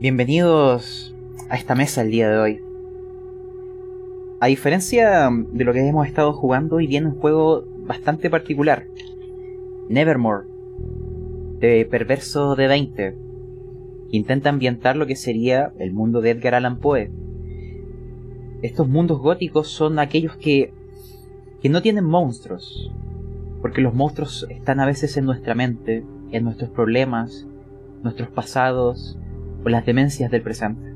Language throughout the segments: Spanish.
Bienvenidos a esta mesa el día de hoy. A diferencia de lo que hemos estado jugando, hoy viene un juego bastante particular. Nevermore, de Perverso de 20, que intenta ambientar lo que sería el mundo de Edgar Allan Poe. Estos mundos góticos son aquellos que, que no tienen monstruos, porque los monstruos están a veces en nuestra mente, en nuestros problemas, nuestros pasados o las demencias del presente.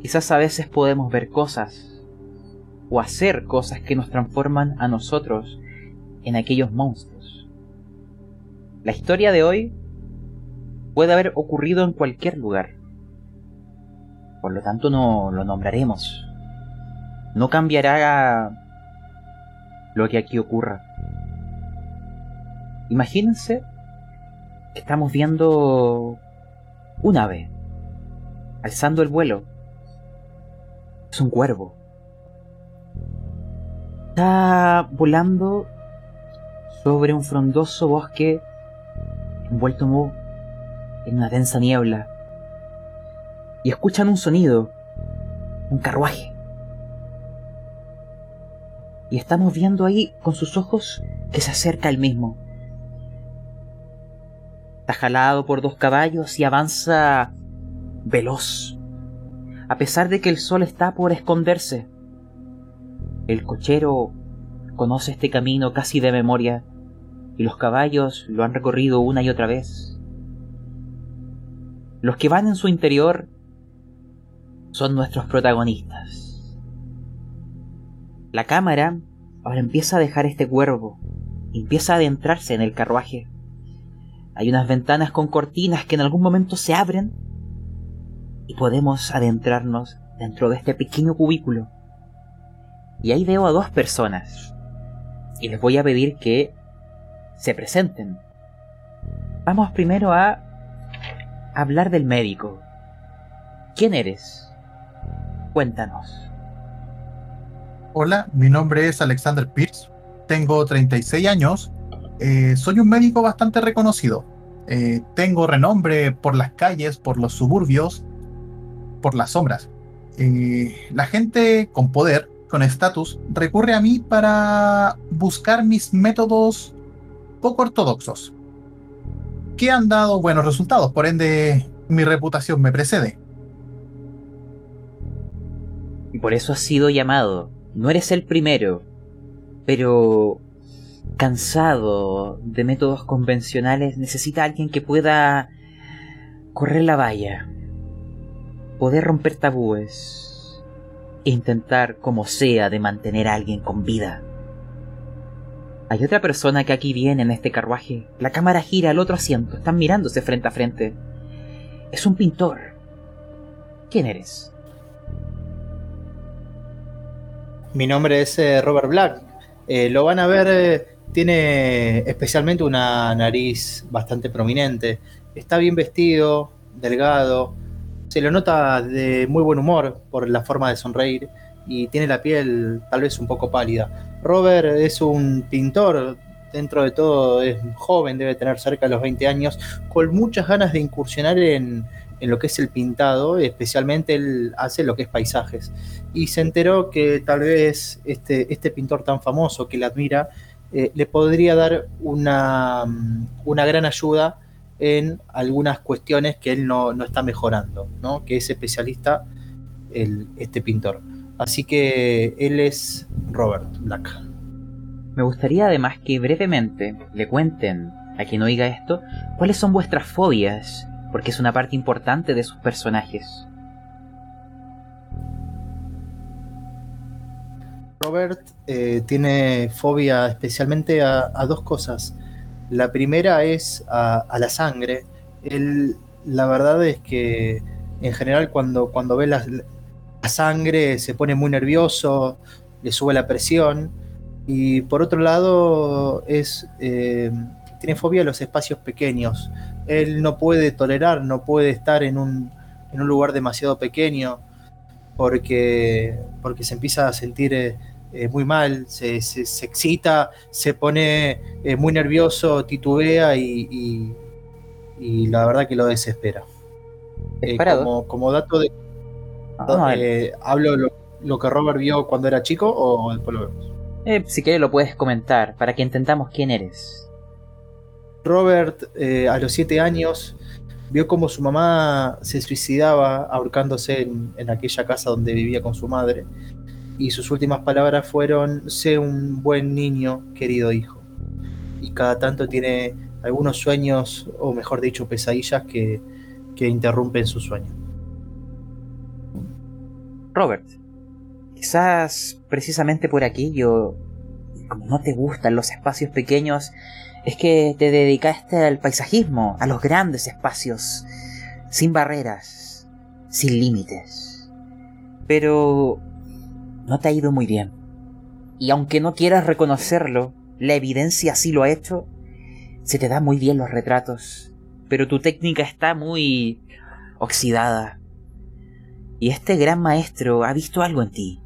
Quizás a veces podemos ver cosas o hacer cosas que nos transforman a nosotros en aquellos monstruos. La historia de hoy puede haber ocurrido en cualquier lugar. Por lo tanto no lo nombraremos. No cambiará lo que aquí ocurra. Imagínense que estamos viendo un ave alzando el vuelo. Es un cuervo. Está volando sobre un frondoso bosque envuelto en una densa niebla. Y escuchan un sonido, un carruaje. Y estamos viendo ahí con sus ojos que se acerca el mismo. Está jalado por dos caballos y avanza veloz, a pesar de que el sol está por esconderse. El cochero conoce este camino casi de memoria y los caballos lo han recorrido una y otra vez. Los que van en su interior son nuestros protagonistas. La cámara ahora empieza a dejar este cuervo, empieza a adentrarse en el carruaje. Hay unas ventanas con cortinas que en algún momento se abren y podemos adentrarnos dentro de este pequeño cubículo. Y ahí veo a dos personas. Y les voy a pedir que se presenten. Vamos primero a hablar del médico. ¿Quién eres? Cuéntanos. Hola, mi nombre es Alexander Pierce, tengo 36 años eh, soy un médico bastante reconocido. Eh, tengo renombre por las calles, por los suburbios, por las sombras. Eh, la gente con poder, con estatus, recurre a mí para buscar mis métodos poco ortodoxos, que han dado buenos resultados, por ende mi reputación me precede. Por eso has sido llamado. No eres el primero, pero cansado de métodos convencionales, necesita alguien que pueda correr la valla, poder romper tabúes e intentar, como sea, de mantener a alguien con vida. Hay otra persona que aquí viene en este carruaje. La cámara gira al otro asiento. Están mirándose frente a frente. Es un pintor. ¿Quién eres? Mi nombre es eh, Robert Black. Eh, lo van a ver eh, tiene especialmente una nariz bastante prominente. Está bien vestido, delgado. Se lo nota de muy buen humor por la forma de sonreír y tiene la piel tal vez un poco pálida. Robert es un pintor, dentro de todo es joven, debe tener cerca de los 20 años, con muchas ganas de incursionar en, en lo que es el pintado, especialmente él hace lo que es paisajes. Y se enteró que tal vez este, este pintor tan famoso que le admira eh, le podría dar una, una, gran ayuda en algunas cuestiones que él no, está mejorando, ¿no? que es especialista el, este pintor. Así que él es Robert Black. Me gustaría además que brevemente le cuenten a quien oiga esto cuáles son vuestras fobias, porque es una parte importante de sus personajes. Robert eh, tiene fobia especialmente a, dos cosas. La primera es a, la sangre. Él, la verdad es que en general cuando, cuando ve la, sangre se pone muy nervioso, le sube la presión. Y por otro lado, es, eh, tiene fobia a los espacios pequeños. Él no puede tolerar, no puede estar en un, en un lugar demasiado pequeño porque, porque se empieza a sentir eh, eh, muy mal, se, excita, se pone eh, muy nervioso, titubea y, la verdad que lo desespera. Eh, como, como, dato de... Ah, eh, ¿Hablo lo, que Robert vio cuando era chico o después lo vemos? Eh, si quieres lo puedes comentar para que entendamos quién eres. Robert a los 7 años vio como su mamá se suicidaba ahorcándose en, en, aquella casa donde vivía con su madre. Y sus últimas palabras fueron, sé un buen niño, querido hijo. Y cada tanto tiene algunos sueños, o mejor dicho, pesadillas que, que interrumpen su sueño. Robert, quizás precisamente por aquí yo, como no te gustan los espacios pequeños, es que te dedicaste al paisajismo, a los grandes espacios, sin barreras, sin límites. Pero no te ha ido muy bien. Y aunque no quieras reconocerlo, la evidencia sí lo ha hecho, se te da muy bien los retratos, pero tu técnica está muy oxidada. Y este gran maestro ha visto algo en ti.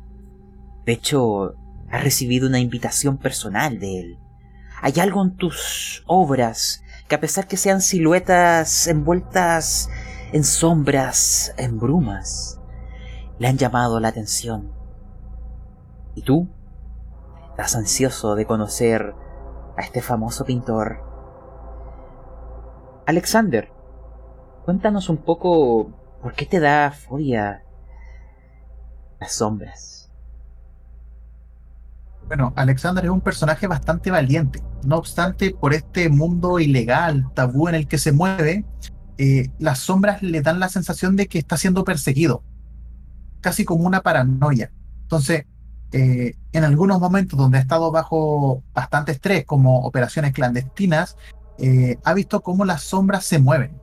De hecho, ha recibido una invitación personal de él. Hay algo en tus obras que a pesar que sean siluetas envueltas en sombras, en brumas, le han llamado la atención. ¿Y tú? Estás ansioso de conocer a este famoso pintor. Alexander, cuéntanos un poco por qué te da furia las sombras. Bueno, Alexander es un personaje bastante valiente. No obstante, por este mundo ilegal, tabú en el que se mueve, eh, las sombras le dan la sensación de que está siendo perseguido, casi como una paranoia. Entonces, eh, en algunos momentos donde ha estado bajo bastante estrés, como operaciones clandestinas, eh, ha visto cómo las sombras se mueven,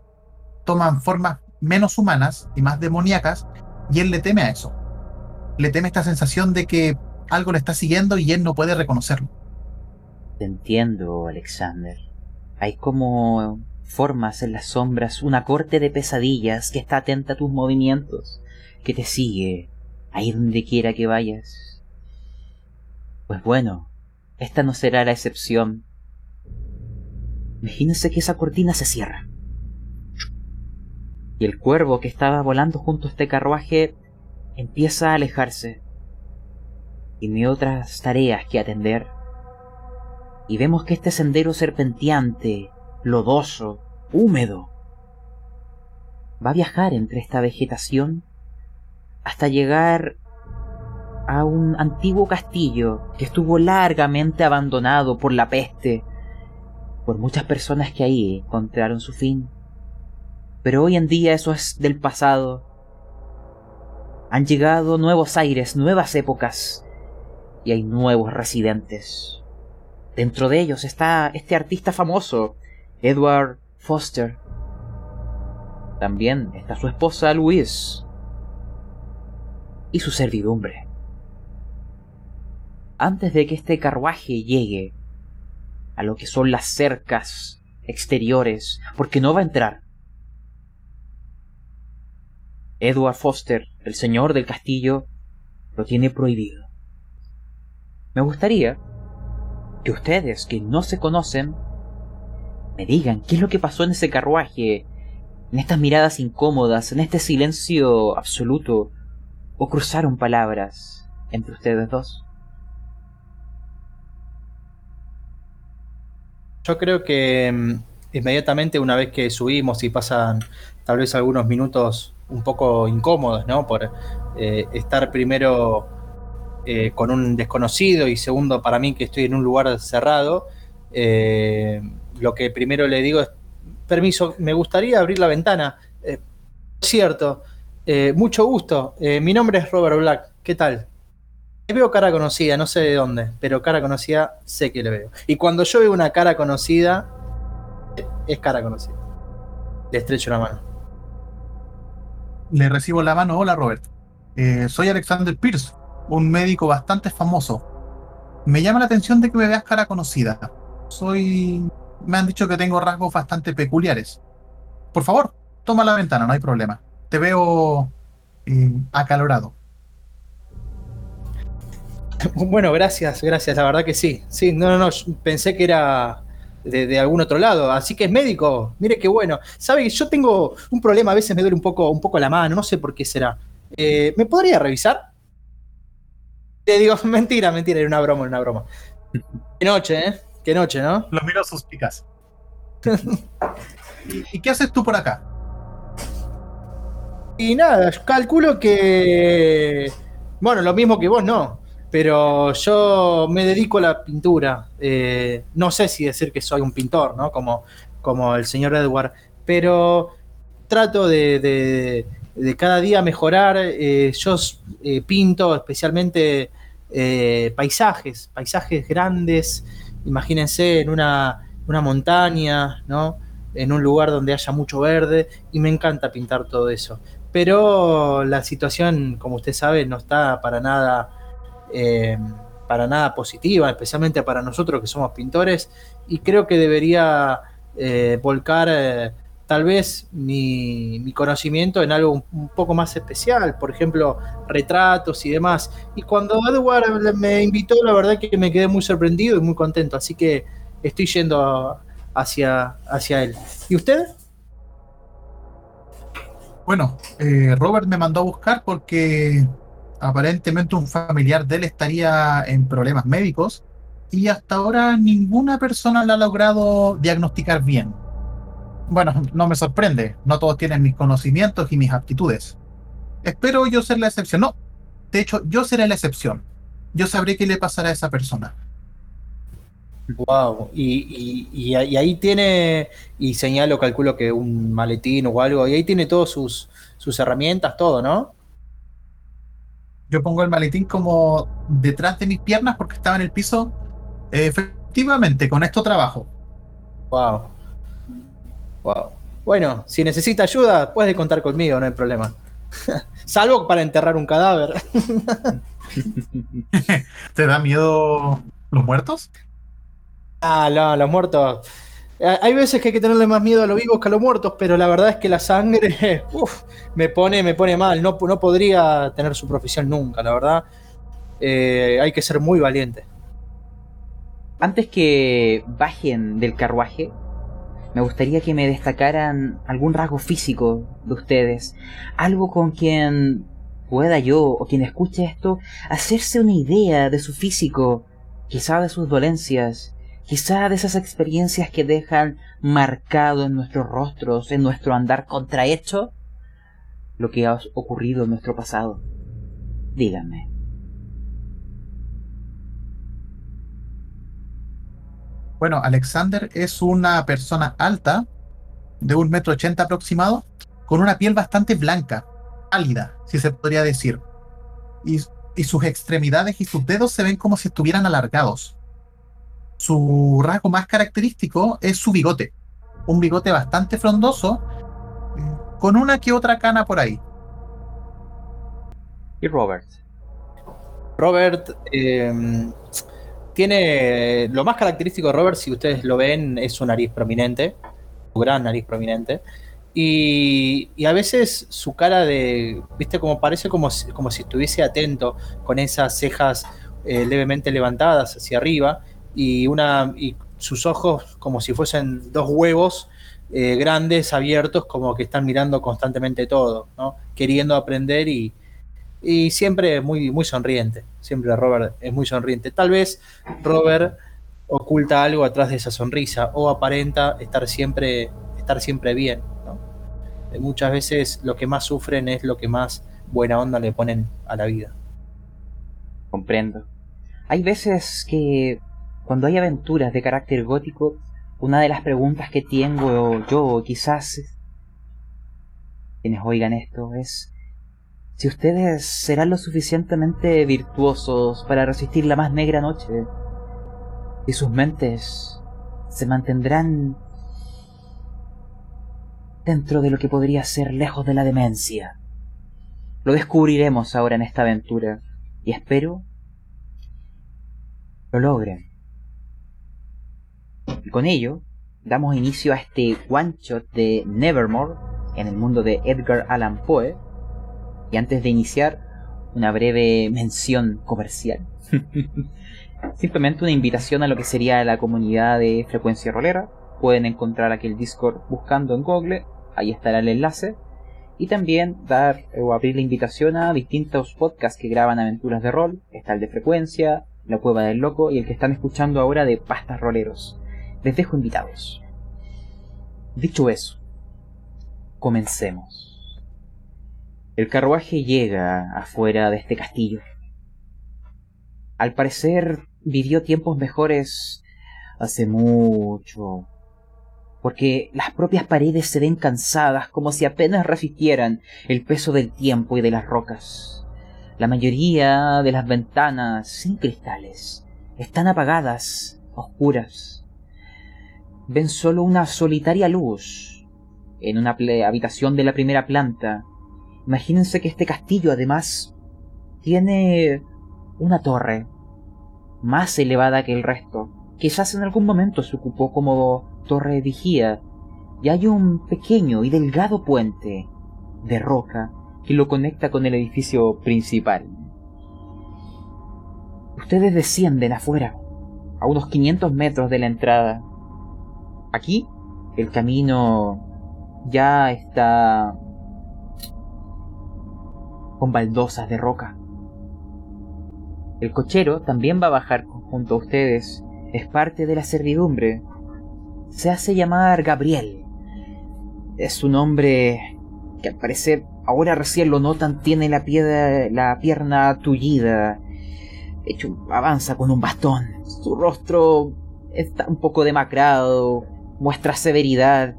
toman formas menos humanas y más demoníacas, y él le teme a eso. Le teme esta sensación de que algo le está siguiendo y él no puede reconocerlo. Te entiendo, Alexander. Hay como formas en las sombras, una corte de pesadillas que está atenta a tus movimientos, que te sigue ahí donde quiera que vayas. Pues bueno, esta no será la excepción. Imagínense que esa cortina se cierra. Y el cuervo que estaba volando junto a este carruaje empieza a alejarse. Y otras tareas que atender. Y vemos que este sendero serpenteante, lodoso, húmedo, va a viajar entre esta vegetación hasta llegar a un antiguo castillo que estuvo largamente abandonado por la peste por muchas personas que ahí encontraron su fin. Pero hoy en día eso es del pasado. Han llegado nuevos aires, nuevas épocas, y hay nuevos residentes. Dentro de ellos está este artista famoso, Edward Foster. También está su esposa Louise y su servidumbre. Antes de que este carruaje llegue a lo que son las cercas exteriores, porque no va a entrar. Edward Foster, el señor del castillo, lo tiene prohibido. Me gustaría que ustedes, que no se conocen, me digan qué es lo que pasó en ese carruaje, en estas miradas incómodas, en este silencio absoluto, o cruzaron palabras entre ustedes dos. Yo creo que mm, inmediatamente una vez que subimos y pasan tal vez algunos minutos un poco incómodos, ¿no? Por eh, estar primero eh, con un desconocido y segundo para mí que estoy en un lugar cerrado, eh, lo que primero le digo es, permiso, me gustaría abrir la ventana. cierto, mucho gusto, mi nombre es Robert Black, ¿qué tal? Veo cara conocida, no sé de dónde, pero cara conocida sé que le veo. Y cuando yo veo una cara conocida, es cara conocida. Le estrecho la mano. Le recibo la mano. Hola, Robert. Eh, soy Alexander Pierce, un médico bastante famoso. Me llama la atención de que me veas cara conocida. Soy. Me han dicho que tengo rasgos bastante peculiares. Por favor, toma la ventana, no hay problema. Te veo eh, acalorado. Bueno, gracias, gracias, la verdad que sí. Sí, no, no, no, pensé que era de, algún otro lado. Así que es médico. Mire qué bueno. Sabe, yo tengo un problema, a veces me duele un poco, un poco la mano, no sé por qué será. Eh, ¿Me podría revisar? Le digo, mentira, mentira, era una broma, era una broma. Qué noche, ¿eh? Qué noche, ¿no? Lo miro suspicaz. ¿Y, qué haces tú por acá? Y nada, calculo que. Bueno, lo mismo que vos, no. Pero yo me dedico a la pintura. Eh, no sé si decir que soy un pintor, ¿no? Como, como el señor Edward. Pero trato de, de, cada día mejorar. Eh, yo eh, pinto especialmente paisajes, paisajes grandes. Imagínense en una, una montaña, ¿no? en un lugar donde haya mucho verde y me encanta pintar todo eso. Pero la situación, como usted sabe, no está para nada, eh, para nada positiva, especialmente para nosotros que somos pintores, y creo que debería eh, volcar eh, tal vez mi, conocimiento en algo un, poco más especial, por ejemplo, retratos y demás. Y cuando Edward me invitó, la verdad que me quedé muy sorprendido y muy contento, así que estoy yendo hacia, hacia él. ¿Y usted? Bueno, Robert me mandó a buscar porque aparentemente un familiar de él estaría en problemas médicos y hasta ahora ninguna persona lo ha logrado diagnosticar bien. Bueno, no me sorprende, no todos tienen mis conocimientos y mis aptitudes. Espero yo ser la excepción. No, de hecho, yo seré la excepción. Yo sabré qué le pasará a esa persona. Wow, y, ahí tiene, y señalo, calculo que un maletín o algo, y ahí tiene todas sus, sus herramientas, todo, ¿no? Yo pongo el maletín como detrás de mis piernas porque estaba en el piso. efectivamente, con esto trabajo. Wow. Wow. Bueno, si necesita ayuda, puede contar conmigo, no hay problema. Salvo para enterrar un cadáver. ¿Te da miedo los muertos? Ah, no, los muertos. Eh, hay veces que hay que tenerle más miedo a los vivos que a los muertos, pero la verdad es que la sangre me, pone, me pone mal. No, no podría tener su profesión nunca, la verdad. Eh, hay que ser muy valiente. Antes que bajen del carruaje, me gustaría que me destacaran algún rasgo físico de ustedes. Algo con quien pueda yo o quien escuche esto hacerse una idea de su físico, quizá de sus dolencias quizá de esas experiencias que dejan marcado en nuestros rostros, en nuestro andar contrahecho, lo que ha ocurrido en nuestro pasado. Díganme. Bueno, Alexander es una persona alta, de un metro ochenta aproximado, con una piel bastante blanca, pálida, si se podría decir. Y, y sus extremidades y sus dedos se ven como si estuvieran alargados su rasgo más característico es su bigote. Un bigote bastante frondoso, con una que otra cana por ahí. ¿Y Robert? Robert em, tiene. Lo más característico de Robert, si ustedes lo ven, es su nariz prominente. Su gran nariz prominente. Y, a veces su cara de. ¿Viste? Como parece como si, como si estuviese atento, con esas cejas eh, levemente levantadas hacia arriba y, una, y sus ojos como si fuesen dos huevos eh, grandes, abiertos, como que están mirando constantemente todo, ¿no? queriendo aprender y, y siempre muy, muy sonriente. Siempre Robert es muy sonriente. Tal vez Robert oculta algo atrás de esa sonrisa o aparenta estar siempre, estar siempre bien. ¿no? Eh, muchas veces lo que más sufren es lo que más buena onda le ponen a la vida. Comprendo. Hay veces que cuando hay aventuras de carácter gótico, una de las preguntas que tengo yo, quizás quienes oigan esto, es si ustedes serán lo suficientemente virtuosos para resistir la más negra noche, y sus mentes se mantendrán dentro de lo que podría ser lejos de la demencia. Lo descubriremos ahora en esta aventura, y espero lo logren. Y con ello, damos inicio a este one shot de Nevermore en el mundo de Edgar Allan Poe. Y antes de iniciar, una breve mención comercial. simplemente una invitación a lo que sería la comunidad de frecuencia rolera. Pueden encontrar aquí el Discord buscando en Google, ahí estará el enlace. Y también dar o abrir la invitación a distintos podcasts que graban aventuras de rol. Está el de frecuencia, la cueva del loco y el que están escuchando ahora de pastas roleros. Les dejo invitados. Dicho eso, comencemos. El carruaje llega afuera de este castillo. Al parecer vivió tiempos mejores hace mucho. Porque las propias paredes se ven cansadas como si apenas resistieran el peso del tiempo y de las rocas. La mayoría de las ventanas sin cristales están apagadas, oscuras ven solo una solitaria luz en una habitación de la primera planta. Imagínense que este castillo además tiene una torre más elevada que el resto. Quizás en algún momento se ocupó como torre de vigía y hay un pequeño y delgado puente de roca que lo conecta con el edificio principal. Ustedes descienden afuera, a unos 500 metros de la entrada, Aquí el camino ya está con baldosas de roca. El cochero también va a bajar junto a ustedes. Es parte de la servidumbre. Se hace llamar Gabriel. Es un hombre que al parecer ahora recién lo notan tiene la, la pierna tullida. De hecho, avanza con un bastón. Su rostro está un poco demacrado, muestra severidad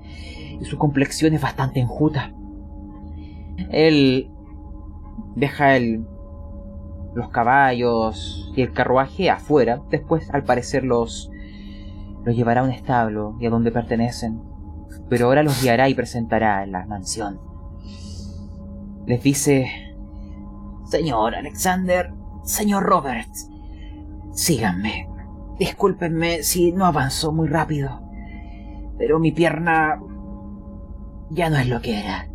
y su complexión es bastante enjuta. Él deja el, los caballos y el carruaje afuera, después al parecer los, los llevará a un establo y a donde pertenecen, pero ahora los guiará y presentará en la mansión. Les dice, Señor Alexander, señor Robert, síganme. Discúlpenme si no avanzo muy rápido pero mi pierna ya no es lo que era.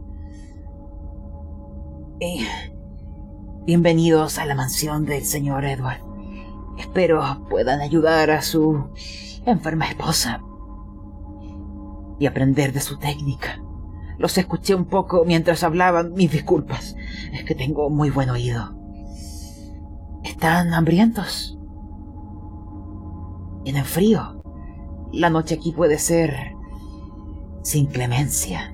bienvenidos a la mansión del señor Edward. Espero puedan ayudar a su enferma esposa y aprender de su técnica. Los escuché un poco mientras hablaban, mis disculpas. Es que tengo muy buen oído. ¿Están hambrientos? ¿Tienen frío? La noche aquí puede ser sin clemencia.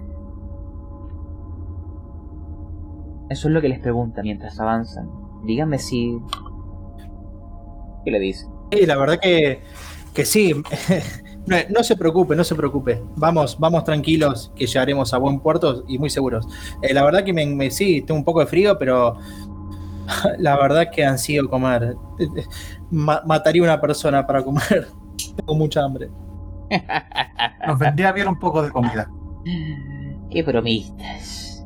Eso es lo que les pregunta mientras avanzan. Díganme si... ¿Qué le dice? Sí, la verdad que, que sí. no, se preocupe, no se preocupe. Vamos, vamos tranquilos que llegaremos a buen puerto y muy seguros. Eh, la verdad que me, sí, tengo un poco de frío, pero la verdad que han sido comer. mataría una persona para comer. tengo mucha hambre. Nos vendría bien un poco de comida. Qué bromistas.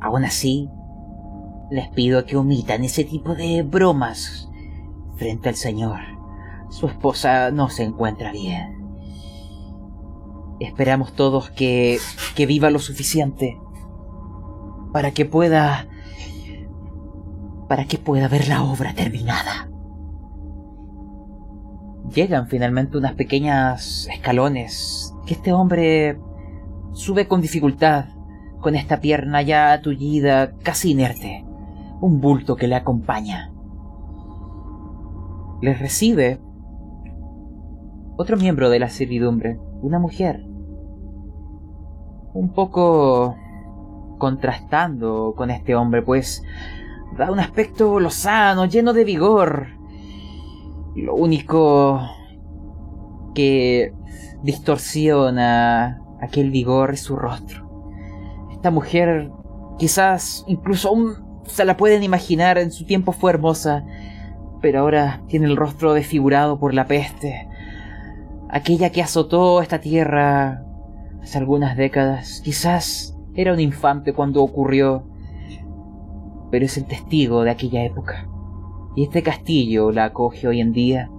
Aún así, les pido que omitan ese tipo de bromas frente al señor. Su esposa no se encuentra bien. Esperamos todos que, que viva lo suficiente para que pueda para que pueda ver la obra terminada llegan finalmente unas pequeñas escalones que este hombre sube con dificultad, con esta pierna ya tullida, casi inerte, un bulto que le acompaña. Les recibe otro miembro de la servidumbre, una mujer, un poco contrastando con este hombre, pues da un aspecto lozano, lleno de vigor, lo único que distorsiona aquel vigor es su rostro. Esta mujer quizás incluso aún se la pueden imaginar, en su tiempo fue hermosa, pero ahora tiene el rostro desfigurado por la peste. Aquella que azotó esta tierra hace algunas décadas, quizás era un infante cuando ocurrió, pero es el testigo de aquella época y este castillo la acoge hoy en día.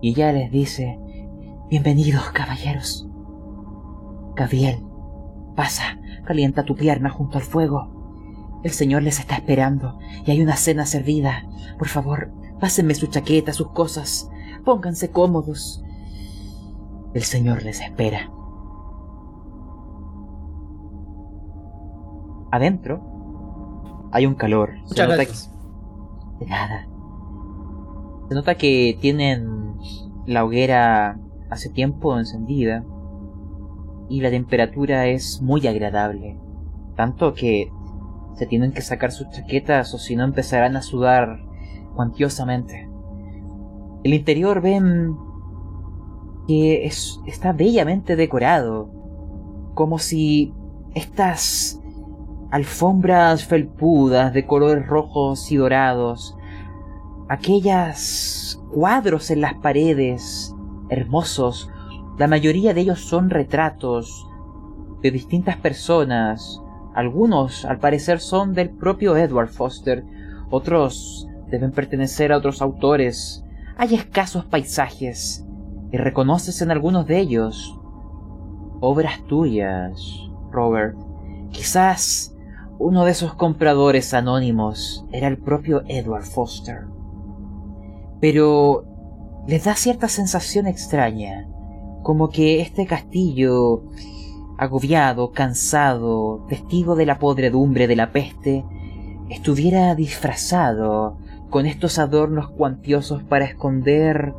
Y ella les dice, bienvenidos caballeros. Gabriel, pasa, calienta tu pierna junto al fuego. El Señor les está esperando y hay una cena servida. Por favor, Pásenme su chaqueta, sus cosas. Pónganse cómodos. El Señor les espera. Adentro hay un calor. Muchas gracias. De nada. Se nota que tienen la hoguera hace tiempo encendida y la temperatura es muy agradable. Tanto que se tienen que sacar sus chaquetas o si no empezarán a sudar cuantiosamente. El interior ven que es, está bellamente decorado, como si estas alfombras felpudas de colores rojos y dorados, aquellas cuadros en las paredes hermosos, la mayoría de ellos son retratos de distintas personas, algunos al parecer son del propio Edward Foster, otros deben pertenecer a otros autores. Hay escasos paisajes y reconoces en algunos de ellos obras tuyas, Robert. Quizás uno de esos compradores anónimos era el propio Edward Foster. Pero les da cierta sensación extraña, como que este castillo, agobiado, cansado, testigo de la podredumbre de la peste, estuviera disfrazado con estos adornos cuantiosos para esconder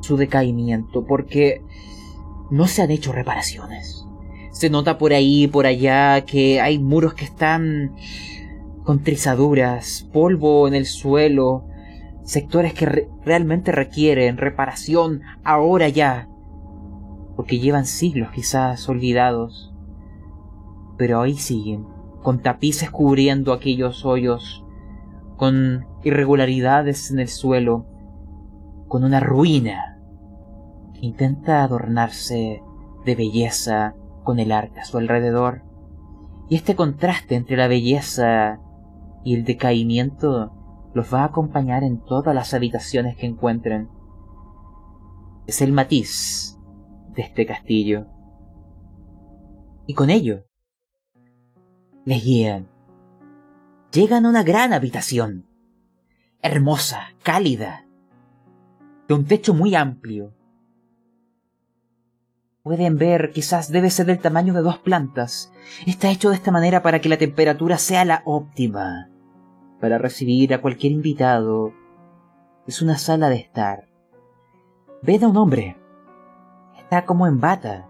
su decaimiento, porque no se han hecho reparaciones. Se nota por ahí por allá que hay muros que están con trizaduras, polvo en el suelo, sectores que re- realmente requieren reparación ahora ya, porque llevan siglos quizás olvidados, pero ahí siguen, con tapices cubriendo aquellos hoyos, con irregularidades en el suelo, con una ruina que intenta adornarse de belleza con el arte a su alrededor. Y este contraste entre la belleza y el decaimiento los va a acompañar en todas las habitaciones que encuentren. Es el matiz de este castillo. Y con ello, les guían. Llegan a una gran habitación, hermosa, cálida, de un techo muy amplio. Pueden ver, quizás debe ser del tamaño de dos plantas. Está hecho de esta manera para que la temperatura sea la óptima. Para recibir a cualquier invitado. Es una sala de estar. Ven a un hombre. Está como en bata.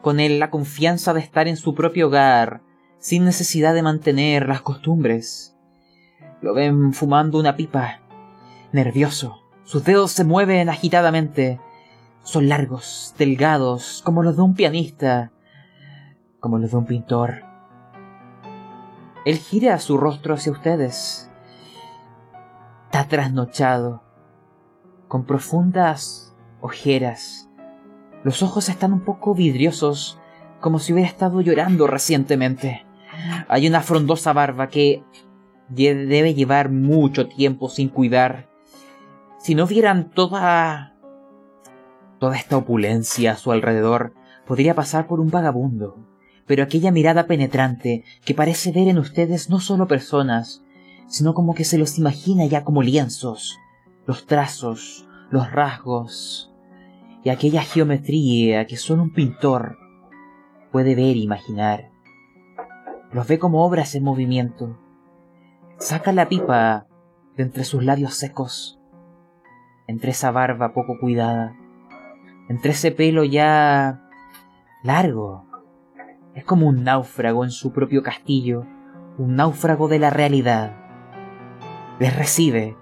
Con él la confianza de estar en su propio hogar, sin necesidad de mantener las costumbres. Lo ven fumando una pipa, nervioso. Sus dedos se mueven agitadamente. Son largos, delgados, como los de un pianista, como los de un pintor. Él gira su rostro hacia ustedes. Está trasnochado, con profundas ojeras. Los ojos están un poco vidriosos, como si hubiera estado llorando recientemente. Hay una frondosa barba que debe llevar mucho tiempo sin cuidar. Si no vieran toda toda esta opulencia a su alrededor, podría pasar por un vagabundo. Pero aquella mirada penetrante que parece ver en ustedes no solo personas, sino como que se los imagina ya como lienzos, los trazos, los rasgos, y aquella geometría que solo un pintor puede ver e imaginar. Los ve como obras en movimiento. Saca la pipa de entre sus labios secos, entre esa barba poco cuidada, entre ese pelo ya largo. Es como un náufrago en su propio castillo, un náufrago de la realidad. Les recibe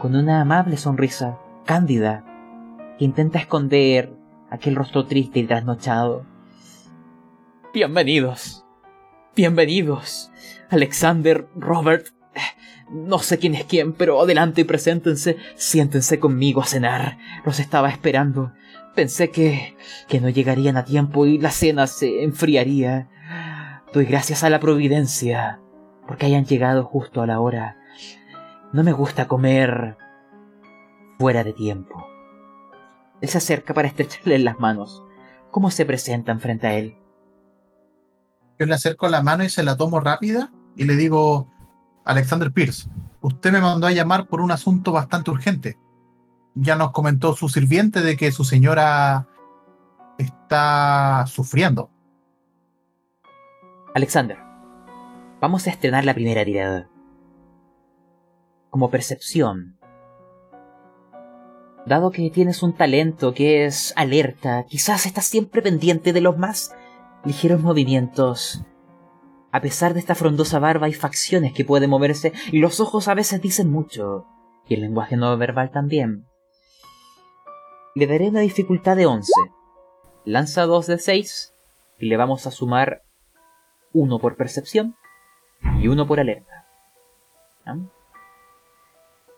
con una amable sonrisa, cándida, que intenta esconder aquel rostro triste y trasnochado. Bienvenidos. Bienvenidos. Alexander, Robert. eh, No sé quién es quién, pero adelante y preséntense. Siéntense conmigo a cenar. Los estaba esperando. Pensé que, que no llegarían a tiempo y la cena se enfriaría. Doy gracias a la providencia porque hayan llegado justo a la hora. No me gusta comer fuera de tiempo. Él se acerca para estrecharle las manos. ¿Cómo se presentan frente a él? Yo le acerco la mano y se la tomo rápida y le digo, Alexander Pierce, usted me mandó a llamar por un asunto bastante urgente. Ya nos comentó su sirviente de que su señora está sufriendo. Alexander, vamos a estrenar la primera tirada. Como percepción. Dado que tienes un talento que es alerta, quizás estás siempre pendiente de los más ligeros movimientos. A pesar de esta frondosa barba hay facciones que pueden moverse y los ojos a veces dicen mucho. Y el lenguaje no verbal también. Le daré una dificultad de 11. Lanza 2 de 6 y le vamos a sumar uno por percepción y uno por alerta.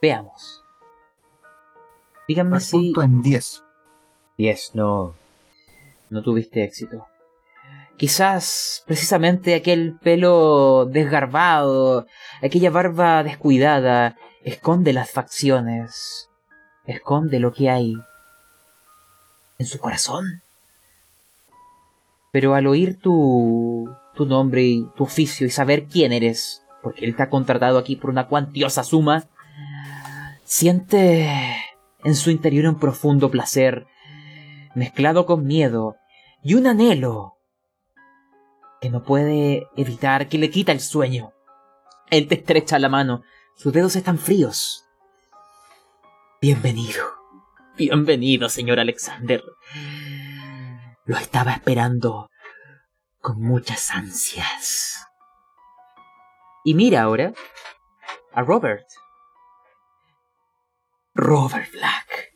Veamos. Díganme si... Punto en 10. 10, no. No tuviste éxito. Quizás precisamente aquel pelo desgarbado, aquella barba descuidada, esconde las facciones, esconde lo que hay en su corazón. Pero al oír tu, tu nombre y tu oficio y saber quién eres, porque él te ha contratado aquí por una cuantiosa suma, siente en su interior un profundo placer, mezclado con miedo y un anhelo que no puede evitar que le quita el sueño. Él te estrecha la mano, sus dedos están fríos. Bienvenido, bienvenido, señor Alexander. Lo estaba esperando con muchas ansias. Y mira ahora a Robert. Robert Black.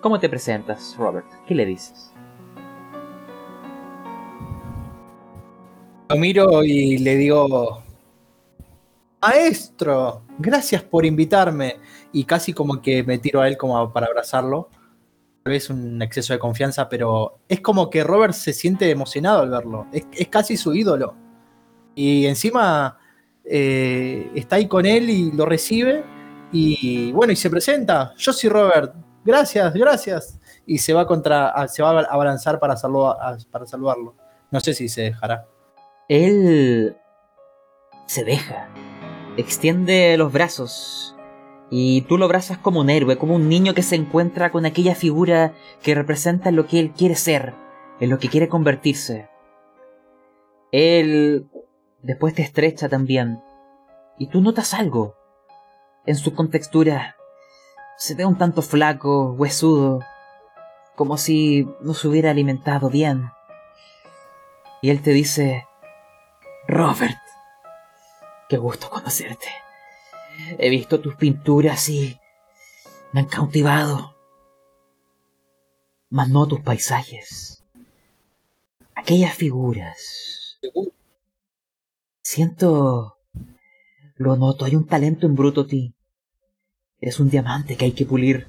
¿Cómo te presentas, Robert? ¿Qué le dices? Lo miro y le digo, maestro, gracias por invitarme. Y casi como que me tiro a él como para abrazarlo. Tal vez un exceso de confianza, pero es como que Robert se siente emocionado al verlo. Es, casi su ídolo. Y encima eh, está ahí con él y lo recibe. Y bueno, y se presenta. Yo soy Robert. Gracias, gracias. Y se va contra, se va a abalanzar para, saludo, para saludarlo. No sé si se dejará. Él se deja, extiende los brazos y tú lo abrazas como un héroe, como un niño que se encuentra con aquella figura que representa lo que él quiere ser, en lo que quiere convertirse. Él después te estrecha también y tú notas algo. En su contextura se ve un tanto flaco, huesudo, como si no se hubiera alimentado bien. Y él te dice, Robert, qué gusto conocerte. He visto tus pinturas y me han cautivado. Mas no tus paisajes. Aquellas figuras. Siento... Lo noto, hay un talento en bruto ti. Eres un diamante que hay que pulir.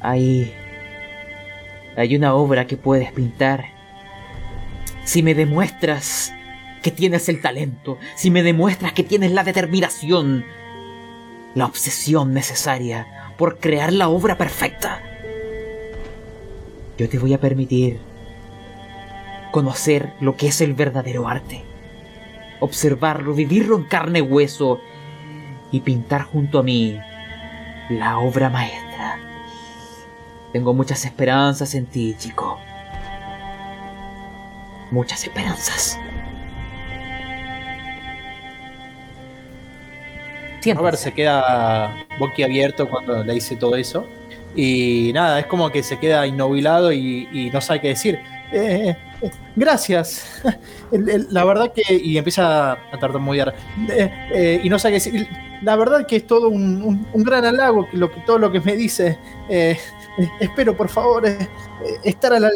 Hay... Hay una obra que puedes pintar si me demuestras que tienes el talento, si me demuestras que tienes la determinación, la obsesión necesaria por crear la obra perfecta, yo te voy a permitir conocer lo que es el verdadero arte, observarlo, vivirlo en carne y hueso y pintar junto a mí la obra maestra. Tengo muchas esperanzas en ti, chico muchas esperanzas. Robert se queda boquiabierto cuando le dice todo eso. Y nada, es como que se queda innovilado y, no sabe qué decir. Eh, eh, gracias. la verdad que. Y empieza a tartamudear. Eh, y no sabe qué decir. La verdad que es todo un, gran halago lo que, todo lo que me dice. espero, por favor, estar a la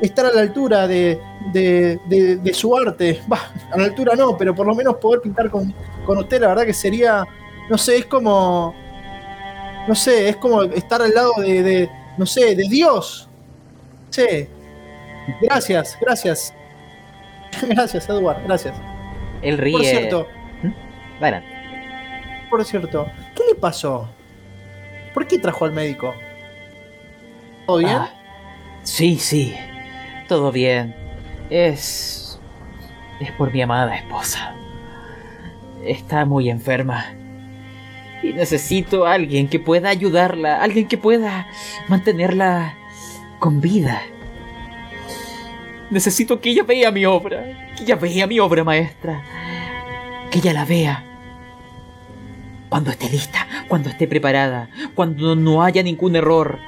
estar a la altura de, su arte. Bah, a la altura no, pero por lo menos poder pintar con, con usted, la verdad que sería, no sé, es como, no sé, es como estar al lado de, no sé, de Dios. Sí. Gracias, gracias. gracias, Edward, gracias. El ríe. Por cierto. Bueno. Por cierto, ¿qué le pasó? ¿Por qué trajo al médico? ¿Todo bien? Ah, sí, sí. Todo bien. Es... Es por mi amada esposa. Está muy enferma. Y necesito a alguien que pueda ayudarla, alguien que pueda mantenerla con vida. Necesito que ella vea mi obra, que ella vea mi obra maestra, que ella la vea. Cuando esté lista, cuando esté preparada, cuando no haya ningún error.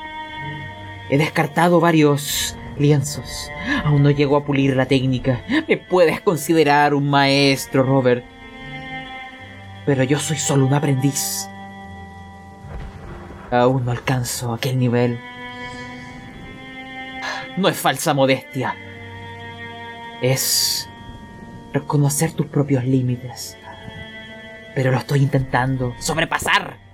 He descartado varios lienzos. Aún no llego a pulir la técnica. Me puedes considerar un maestro, Robert. Pero yo soy solo un aprendiz. Aún no alcanzo aquel nivel. No es falsa modestia. Es reconocer tus propios límites. Pero lo estoy intentando sobrepasar.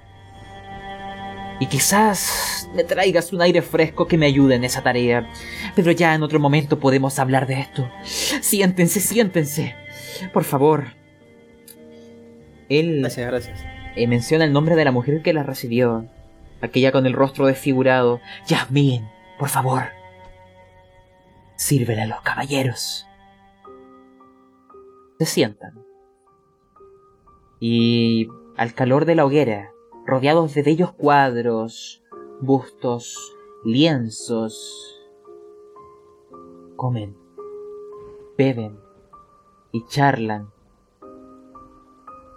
Y quizás me traigas un aire fresco que me ayude en esa tarea. Pero ya en otro momento podemos hablar de esto. Siéntense, siéntense. Por favor. Él Gracias, gracias. eh, menciona el nombre de la mujer que la recibió. Aquella con el rostro desfigurado. Yasmín, por favor. Sírvele a los caballeros. Se sientan. Y al calor de la hoguera, rodeados de bellos cuadros, bustos, lienzos, comen, beben y charlan.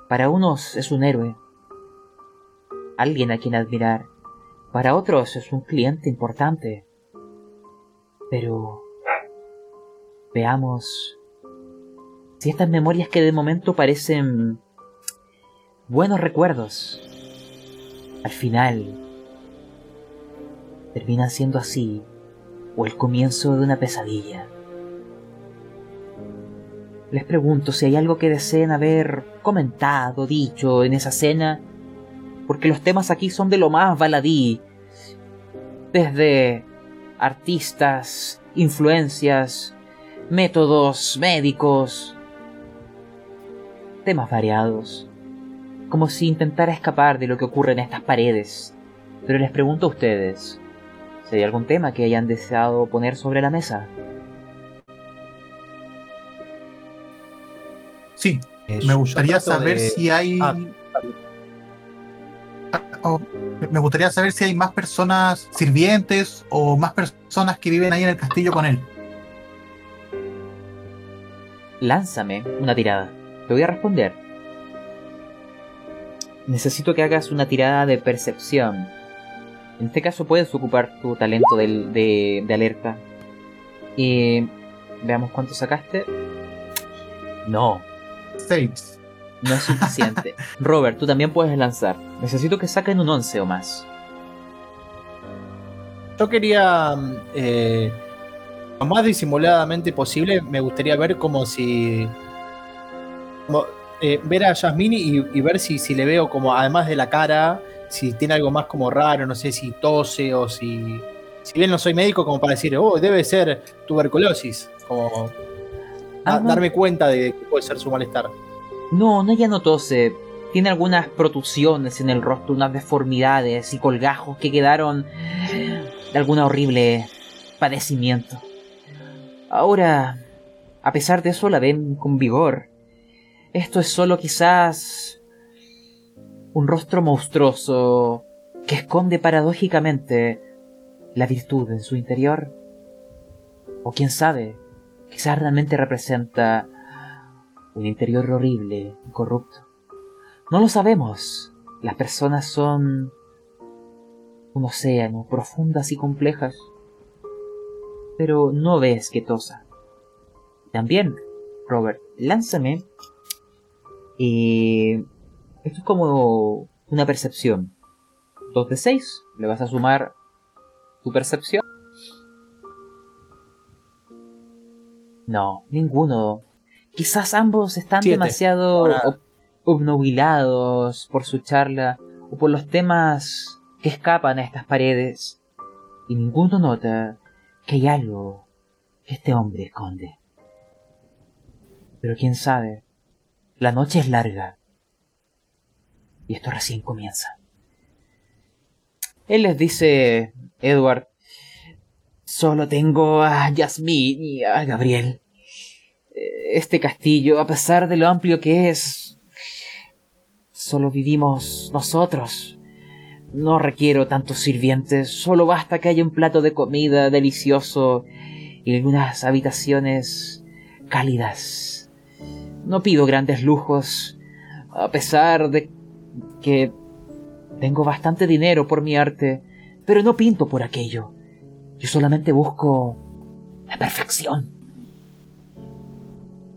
Para unos es un héroe, alguien a quien admirar. Para otros es un cliente importante. Pero veamos si estas memorias que de momento parecen buenos recuerdos, al final terminan siendo así o el comienzo de una pesadilla. Les pregunto si hay algo que deseen haber comentado, dicho en esa cena, porque los temas aquí son de lo más baladí, desde artistas, influencias, métodos médicos, temas variados, como si intentara escapar de lo que ocurre en estas paredes. Pero les pregunto a ustedes, si hay algún tema que hayan deseado poner sobre la mesa. Sí, Eh, me gustaría saber de- si hay. Ah, Ah, oh, me gustaría saber si hay más personas sirvientes o más personas que viven ahí en el castillo con él. Lánzame una tirada. Te voy a responder. Necesito que hagas una tirada de percepción. En este caso puedes ocupar tu talento del- de, de alerta. Y veamos cuánto sacaste. No, Seis. no es suficiente. Robert, tú también puedes lanzar. Necesito que saquen un 11 o más. Yo quería, mm, eh, lo más disimuladamente posible, me gustaría ver como si. como, eh, ver a Yasmini y, y ver si, si le veo como, además de la cara, si tiene algo más como raro, no sé si tose o si. Si bien no soy médico, como para decir, oh, debe ser tuberculosis. Como darme cuenta de que puede ser su malestar. No, no ya no tose. Tiene algunas protusiones en el rostro, unas deformidades y colgajos que quedaron de alguna horrible padecimiento. Ahora, a pesar de eso, la ven con vigor. Esto es solo quizás un rostro monstruoso que esconde paradójicamente la virtud en su interior. O quién sabe, quizás realmente representa un interior horrible y corrupto. No lo sabemos. Las personas son un océano, profundas y complejas. Pero no ves que tosa. También, Robert, lánzame. Y esto es como una percepción. 2 de 6. Le vas a sumar tu percepción. No, ninguno. Quizás ambos están Siete. demasiado ob- obnubilados por su charla o por los temas que escapan a estas paredes. Y ninguno nota que hay algo que este hombre esconde. Pero quién sabe, la noche es larga. Y esto recién comienza. Él les dice, Edward, solo tengo a Yasmín y a Gabriel. Este castillo, a pesar de lo amplio que es, solo vivimos nosotros. No requiero tantos sirvientes, solo basta que haya un plato de comida delicioso y algunas habitaciones cálidas. No pido grandes lujos, a pesar de que tengo bastante dinero por mi arte, pero no pinto por aquello. Yo solamente busco la perfección.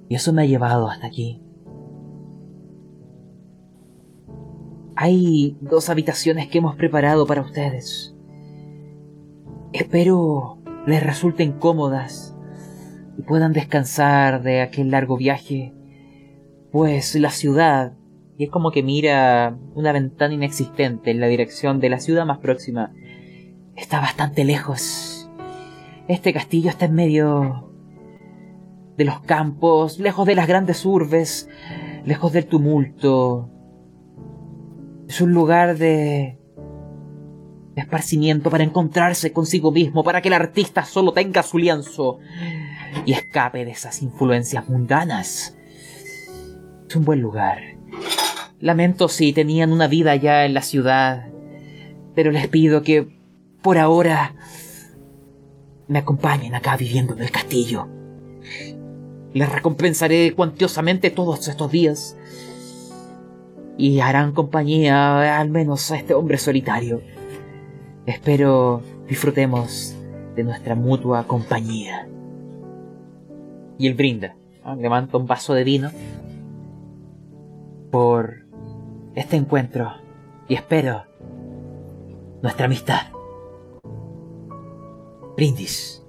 Y eso me ha llevado hasta aquí. Hay dos habitaciones que hemos preparado para ustedes. Espero les resulten cómodas y puedan descansar de aquel largo viaje, pues la ciudad, y es como que mira una ventana inexistente en la dirección de la ciudad más próxima, está bastante lejos. Este castillo está en medio de los campos, lejos de las grandes urbes, lejos del tumulto, es un lugar de, esparcimiento para encontrarse consigo mismo, para que el artista solo tenga su lienzo y escape de esas influencias mundanas. Es un buen lugar. Lamento si tenían una vida ya en la ciudad, pero les pido que por ahora me acompañen acá viviendo en el castillo. Les recompensaré cuantiosamente todos estos días y harán compañía al menos a este hombre solitario. Espero disfrutemos de nuestra mutua compañía. Y él brinda, levanta un vaso de vino por este encuentro y espero nuestra amistad. Brindis.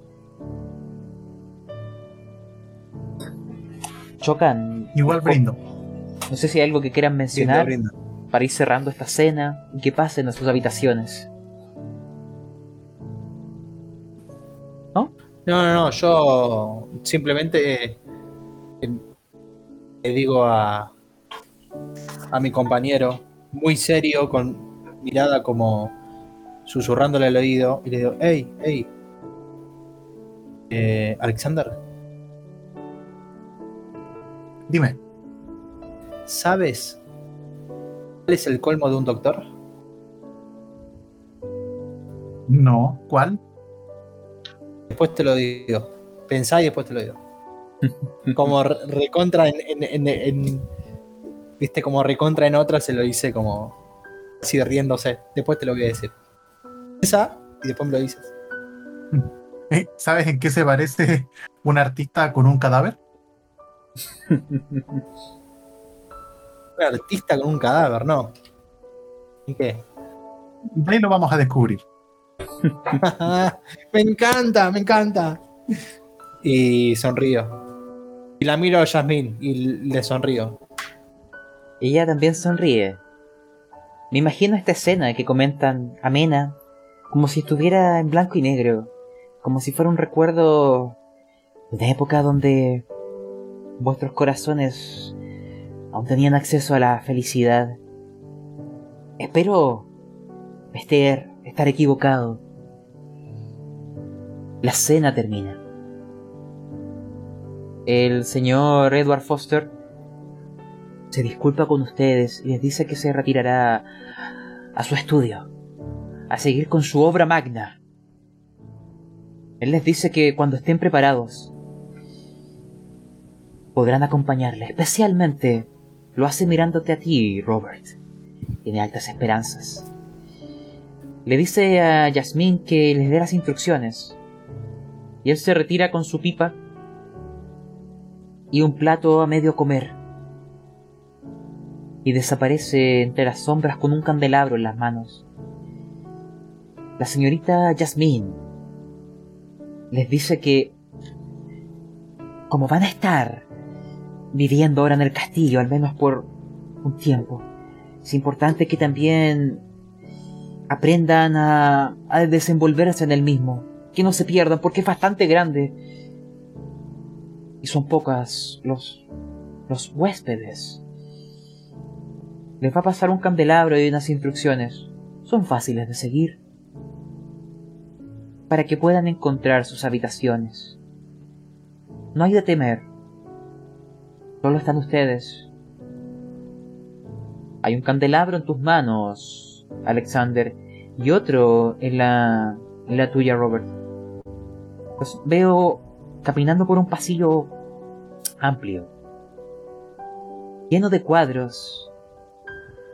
Chocan. Igual brindo. No sé si hay algo que quieran mencionar para ir cerrando esta cena y que pasen a sus habitaciones. ¿No? No, no, no, yo simplemente eh, le digo a, a mi compañero, muy serio, con mirada como susurrándole al oído, y le digo, hey, hey, eh, Alexander. Dime. ¿Sabes cuál es el colmo de un doctor? No, ¿cuál? Después te lo digo. Pensá y después te lo digo. Como recontra en, Viste, como recontra en otra se lo hice como. Así riéndose. Después te lo voy a decir. Pensá y después me lo dices. Eh, ¿Sabes en qué se parece un artista con un cadáver? artista con un cadáver, ¿no? ¿Y qué? Ahí lo vamos a descubrir. me encanta, me encanta. Y sonrío. Y la miro a Jasmine y le sonrío. Ella también sonríe. Me imagino esta escena que comentan amena, como si estuviera en blanco y negro, como si fuera un recuerdo de una época donde vuestros corazones aún tenían acceso a la felicidad. Espero estar, estar equivocado. La cena termina. El señor Edward Foster se disculpa con ustedes y les dice que se retirará a su estudio, a seguir con su obra magna. Él les dice que cuando estén preparados podrán acompañarle, especialmente lo hace mirándote a ti, Robert. Tiene altas esperanzas. Le dice a Jasmine que les dé las instrucciones. Y él se retira con su pipa y un plato a medio comer. Y desaparece entre las sombras con un candelabro en las manos. La señorita Jasmine les dice que, como van a estar viviendo ahora en el castillo, al menos por un tiempo. Es importante que también aprendan a, desenvolverse en el mismo, que no se pierdan, porque es bastante grande. Y son pocas los, los huéspedes. Les va a pasar un candelabro y unas instrucciones. Son fáciles de seguir. Para que puedan encontrar sus habitaciones. No hay de temer Solo están ustedes. Hay un candelabro en tus manos, Alexander, y otro en la, en la tuya, Robert. Los veo caminando por un pasillo amplio, lleno de cuadros,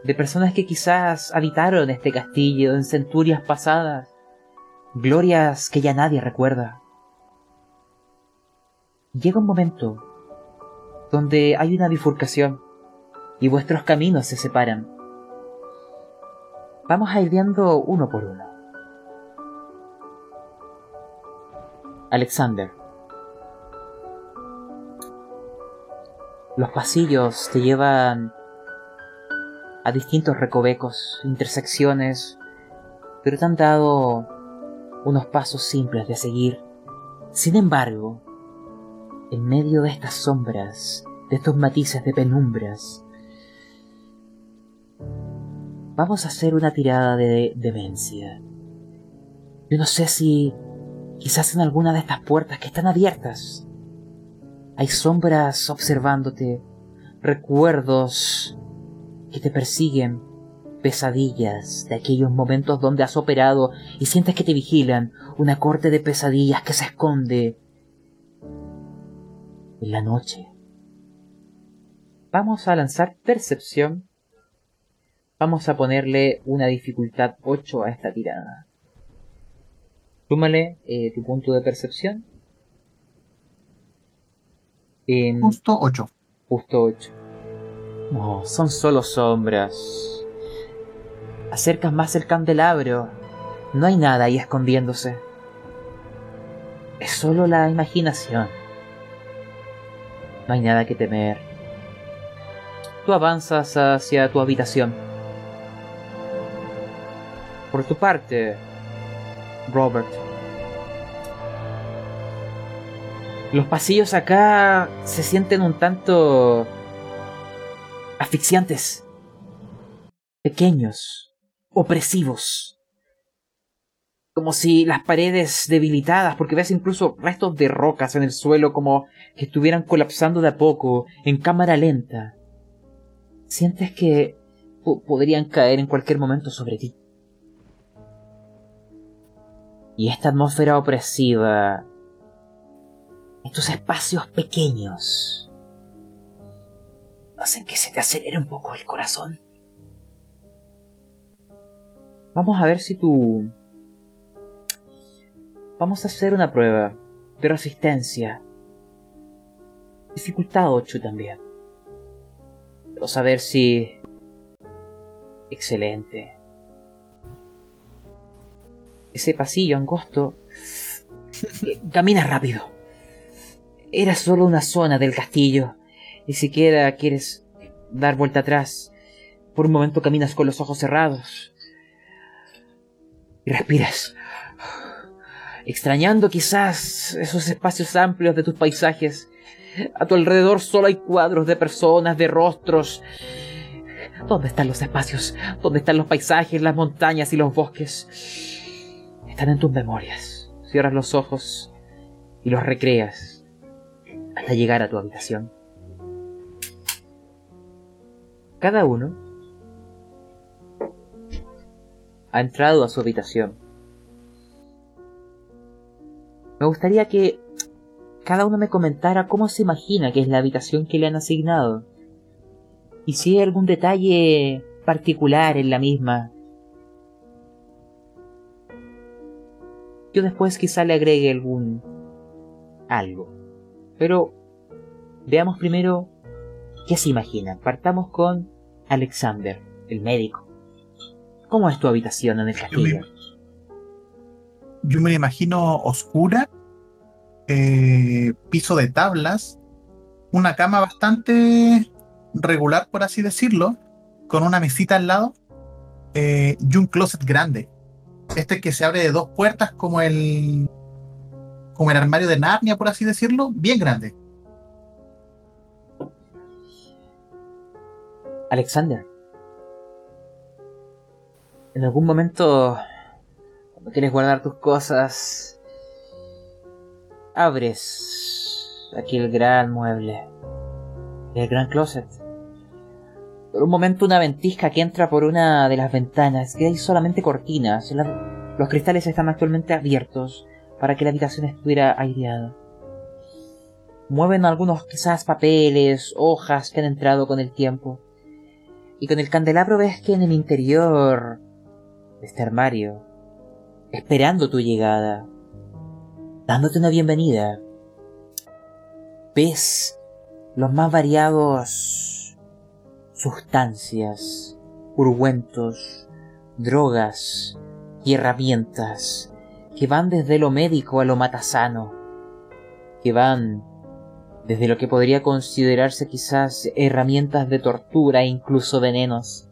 de personas que quizás habitaron este castillo en centurias pasadas, glorias que ya nadie recuerda. Llega un momento donde hay una bifurcación y vuestros caminos se separan. Vamos a ir viendo uno por uno. Alexander. Los pasillos te llevan a distintos recovecos, intersecciones, pero te han dado unos pasos simples de seguir. Sin embargo, en medio de estas sombras, de estos matices de penumbras, vamos a hacer una tirada de demencia. Yo no sé si quizás en alguna de estas puertas que están abiertas hay sombras observándote, recuerdos que te persiguen, pesadillas de aquellos momentos donde has operado y sientes que te vigilan, una corte de pesadillas que se esconde en la noche. Vamos a lanzar percepción. Vamos a ponerle una dificultad 8 a esta tirada. Súmale eh, tu punto de percepción. En Justo 8. justo 8. No, son solo sombras. Acercas más el candelabro. No hay nada ahí escondiéndose. Es solo la imaginación. No hay nada que temer. Tú avanzas hacia tu habitación. Por tu parte, Robert. Los pasillos acá se sienten un tanto asfixiantes, pequeños, opresivos. Como si las paredes debilitadas, porque ves incluso restos de rocas en el suelo como que estuvieran colapsando de a poco, en cámara lenta. Sientes que po- podrían caer en cualquier momento sobre ti. Y esta atmósfera opresiva, estos espacios pequeños, hacen que se te acelere un poco el corazón. Vamos a ver si tú... Vamos a hacer una prueba de resistencia. Dificultad 8 también. Vamos a ver si... Excelente. Ese pasillo angosto... eh, Camina rápido. Era solo una zona del castillo. Ni siquiera quieres dar vuelta atrás. Por un momento caminas con los ojos cerrados. Y respiras. Extrañando quizás esos espacios amplios de tus paisajes. A tu alrededor solo hay cuadros de personas, de rostros. ¿Dónde están los espacios? ¿Dónde están los paisajes, las montañas y los bosques? Están en tus memorias. Cierras los ojos y los recreas hasta llegar a tu habitación. Cada uno ha entrado a su habitación. Me gustaría que cada uno me comentara cómo se imagina que es la habitación que le han asignado. Y si hay algún detalle particular en la misma. Yo después quizá le agregue algún algo. Pero veamos primero qué se imaginan. Partamos con Alexander, el médico. ¿Cómo es tu habitación en el castillo? yo me la imagino oscura, eh, piso de tablas, una cama bastante regular, por así decirlo, con una mesita al lado eh, y un closet grande. Este que se abre de dos puertas como el como el armario de Narnia, por así decirlo, bien grande. Alexander. En algún momento, cuando quieres guardar tus cosas, abres aquel gran mueble. El gran closet. Por un momento una ventisca que entra por una de las ventanas, que hay solamente cortinas. los cristales están actualmente abiertos para que la habitación estuviera aireada. Mueven algunos quizás papeles, hojas que han entrado con el tiempo. Y con el candelabro ves que en el interior de este armario, esperando tu llegada, dándote una bienvenida, ves los más variados sustancias, ungüentos, drogas y herramientas que van desde lo médico a lo matasano, que van desde lo que podría considerarse quizás herramientas de tortura e incluso venenos.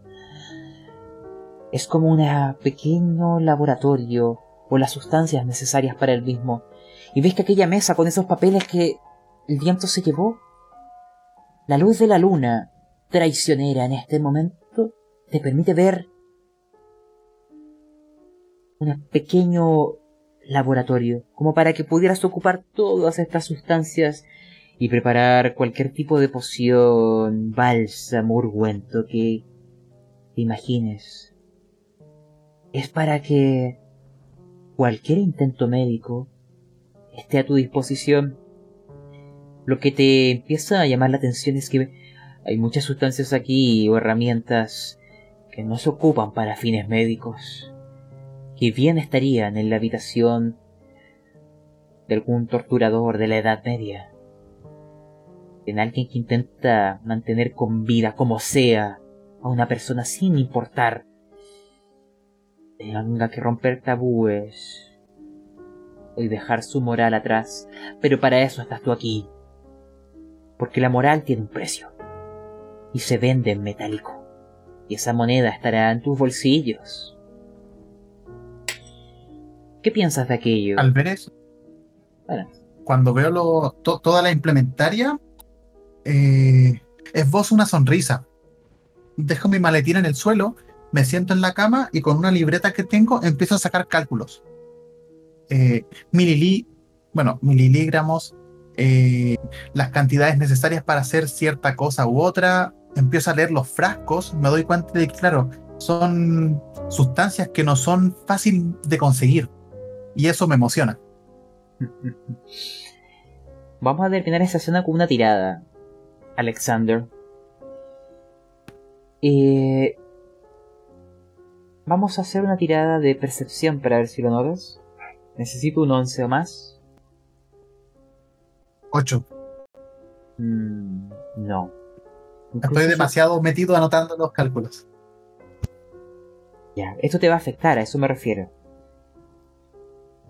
Es como un pequeño laboratorio o las sustancias necesarias para el mismo. Y ves que aquella mesa con esos papeles que el viento se llevó, la luz de la luna, traicionera en este momento, te permite ver un pequeño laboratorio, como para que pudieras ocupar todas estas sustancias y preparar cualquier tipo de poción, bálsamo, urgüento que te imagines. Es para que cualquier intento médico esté a tu disposición. Lo que te empieza a llamar la atención es que hay muchas sustancias aquí o herramientas que no se ocupan para fines médicos, que bien estarían en la habitación de algún torturador de la Edad Media en alguien que intenta mantener con vida como sea a una persona sin importar. Tenga que romper tabúes. Y dejar su moral atrás, pero para eso estás tú aquí, porque la moral tiene un precio. Y se vende en metálico, y esa moneda estará en tus bolsillos. ¿Qué piensas de aquello? Al ver eso, cuando veo toda la implementaria, eh, es vos una sonrisa. Dejo mi maletín en el suelo, me siento en la cama y con una libreta que tengo empiezo a sacar cálculos. Eh, bueno, mililigramos, eh, las cantidades necesarias para hacer cierta cosa u otra. Empiezo a leer los frascos, me doy cuenta de que, claro, son sustancias que no son fácil de conseguir. Y eso me emociona. Vamos a terminar esta escena con una tirada. Alexander. Eh, vamos a hacer una tirada de percepción para ver si lo notas. Necesito un 11 o más. 8. Mm, no. Estoy demasiado metido anotando los cálculos. Ya, esto te va a afectar, a eso me refiero.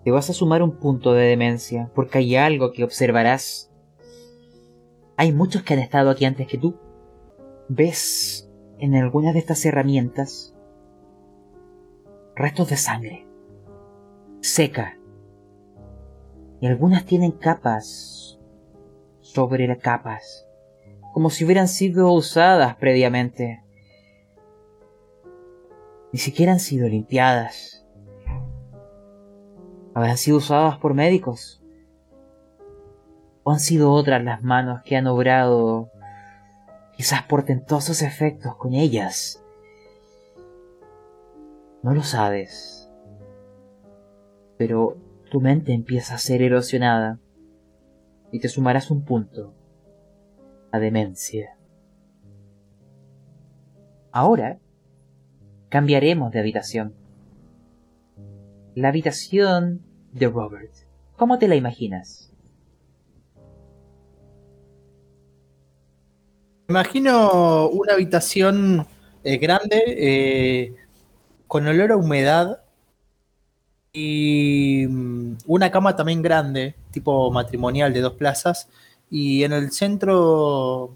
Te vas a sumar un punto de demencia, porque hay algo que observarás hay muchos que han estado aquí antes que tú. ¿Ves en algunas de estas herramientas restos de sangre? Seca. Y algunas tienen capas sobre las capas, como si hubieran sido usadas previamente. Ni siquiera han sido limpiadas. Habrán sido usadas por médicos ¿O han sido otras las manos que han obrado quizás portentosos efectos con ellas? No lo sabes. Pero tu mente empieza a ser erosionada y te sumarás un punto a demencia. Ahora cambiaremos de habitación. La habitación de Robert. ¿Cómo te la imaginas? Imagino una habitación eh, grande eh, con olor a humedad y mm, una cama también grande, tipo matrimonial de dos plazas, y en el centro,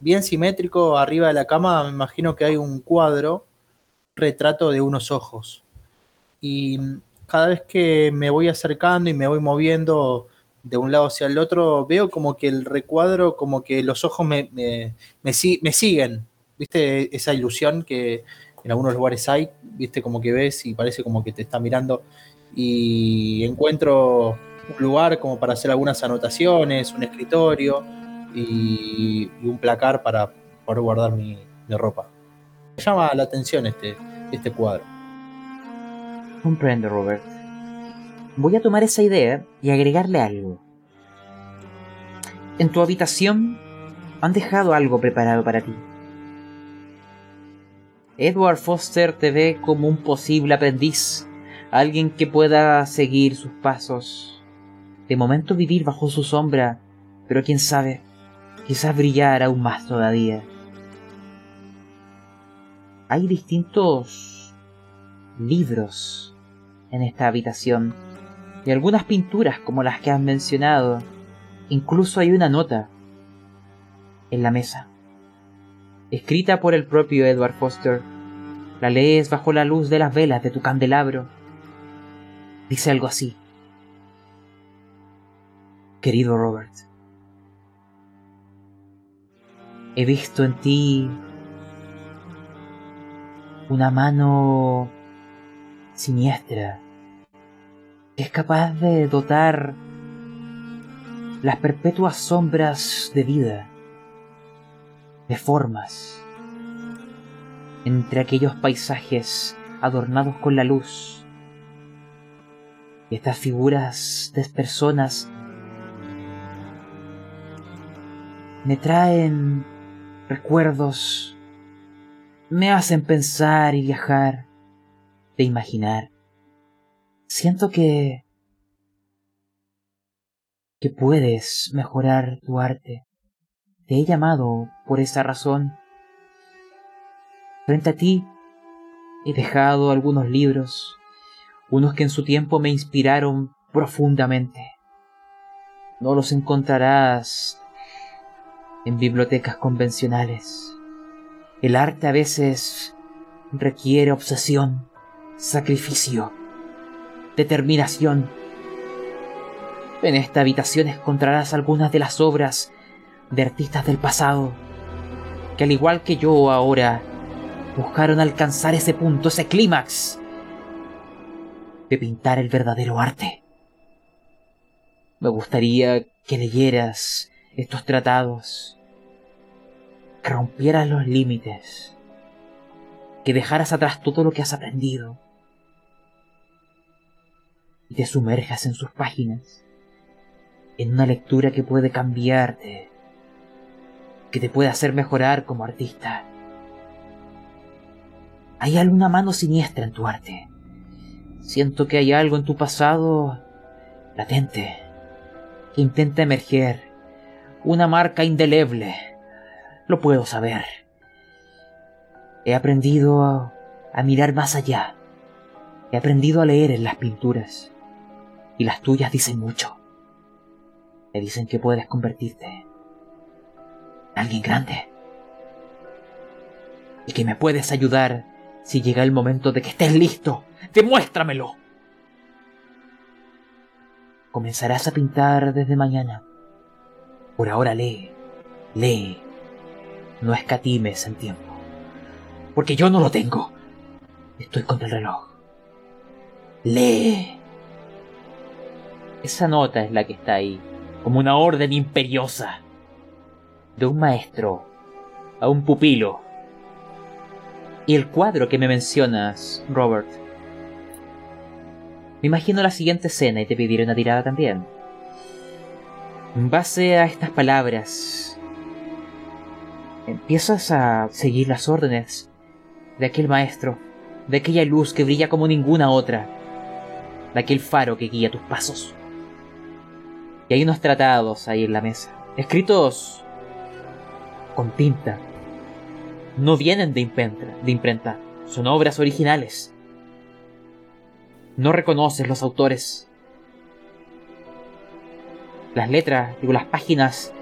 bien simétrico, arriba de la cama, me imagino que hay un cuadro, retrato de unos ojos. Y mm, cada vez que me voy acercando y me voy moviendo de un lado hacia el otro, veo como que el recuadro, como que los ojos me, me, siguen. ¿Viste? Esa ilusión que en algunos lugares hay, ¿viste? Como que ves y parece como que te está mirando. Y encuentro un lugar como para hacer algunas anotaciones, un escritorio. y, un placar para poder guardar mi, ropa. Me llama la atención este, este cuadro. Comprendo, Robert. Voy a tomar esa idea y agregarle algo. En tu habitación han dejado algo preparado para ti. Edward Foster te ve como un posible aprendiz, alguien que pueda seguir sus pasos. De momento vivir bajo su sombra, pero quién sabe, quizás brillar aún más todavía. Hay distintos libros en esta habitación y algunas pinturas como las que has mencionado. Incluso hay una nota en la mesa escrita por el propio Edward Foster. La lees bajo la luz de las velas de tu candelabro. Dice algo así. Querido Robert, he visto en ti una mano siniestra es capaz de dotar las perpetuas sombras de vida de formas entre aquellos paisajes adornados con la luz. Y estas figuras de personas me traen recuerdos, me hacen pensar y viajar, de imaginar. Siento que que puedes mejorar tu arte. Te he llamado por esa razón. Frente a ti he dejado algunos libros, unos que en su tiempo me inspiraron profundamente. No los encontrarás en bibliotecas convencionales. El arte a veces requiere obsesión, sacrificio, determinación. En esta habitación encontrarás algunas de las obras de artistas del pasado, que al igual que yo ahora, buscaron alcanzar ese punto, ese clímax, de pintar el verdadero arte. Me gustaría que leyeras estos tratados, que rompieras los límites, que dejaras atrás todo lo que has aprendido y te sumerjas en sus páginas, en una lectura que puede cambiarte que te puede hacer mejorar como artista. Hay alguna mano siniestra en tu arte. Siento que hay algo en tu pasado latente que intenta emerger. Una marca indeleble. Lo puedo saber. He aprendido a, a mirar más allá. He aprendido a leer en las pinturas. Y las tuyas dicen mucho. Me dicen que puedes convertirte alguien grande. Y que me puedes ayudar si llega el momento de que estés listo. ¡Demuéstramelo! Comenzarás a pintar desde mañana. Por ahora lee, lee. No escatimes en tiempo. Porque yo no lo tengo. Estoy contra el reloj. Lee. Esa nota es la que está ahí, como una orden imperiosa de un maestro a un pupilo. Y el cuadro que me mencionas, Robert. Me imagino la siguiente escena y te pediré una tirada también. En base a estas palabras, empiezas a seguir las órdenes de aquel maestro, de aquella luz que brilla como ninguna otra, de aquel faro que guía tus pasos. Y hay unos tratados ahí en la mesa, escritos con tinta. No vienen de imprenta, de imprenta, son obras originales. No reconoces los autores. Las letras, digo, las páginas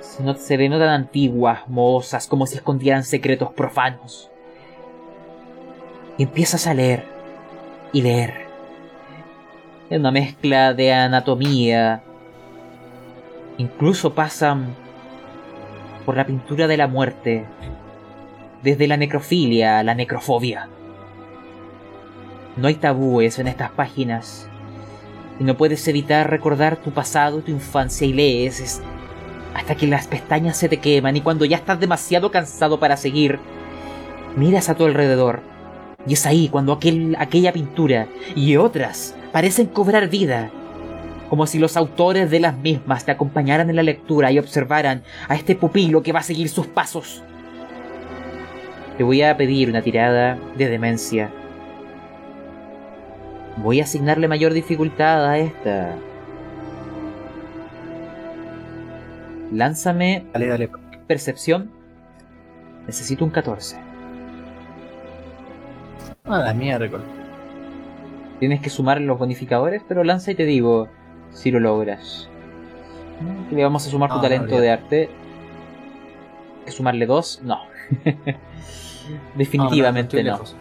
se, no, se denotan antiguas, mohosas, como si escondieran secretos profanos. Y empiezas a leer y leer. Es una mezcla de anatomía. Incluso pasan por la pintura de la muerte, desde la necrofilia a la necrofobia. No hay tabúes en estas páginas, y no puedes evitar recordar tu pasado y tu infancia y lees hasta que las pestañas se te queman y cuando ya estás demasiado cansado para seguir, miras a tu alrededor. Y es ahí cuando aquel, aquella pintura y otras parecen cobrar vida, como si los autores de las mismas te acompañaran en la lectura y observaran a este pupilo que va a seguir sus pasos. Te voy a pedir una tirada de demencia. Voy a asignarle mayor dificultad a esta. Lánzame Dale, dale. percepción. Necesito un 14. Ah, la miércoles. Tienes que sumar los bonificadores, pero lanza y te digo si lo logras. Le vamos a sumar tu Ah, talento de arte. ¿Hay que sumarle dos? No. Definitivamente no. lejos.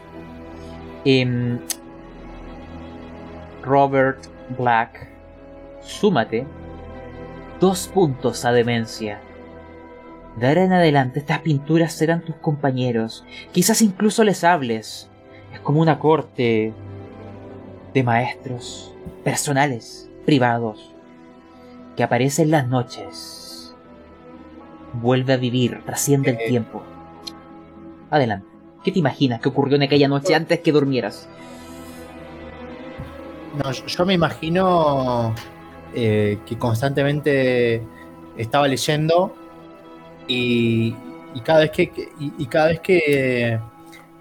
Em, Robert Black, súmate dos puntos a demencia. De ahora en adelante estas pinturas serán tus compañeros. Quizás incluso les hables. Es como una corte de maestros personales, privados, que aparece en las noches. Vuelve a vivir, trasciende el Eh. tiempo. Adelante. ¿Qué te imaginas que ocurrió en aquella noche antes que durmieras? No, yo, me imagino eh, que constantemente estaba leyendo y, y cada vez que, y, y cada vez que,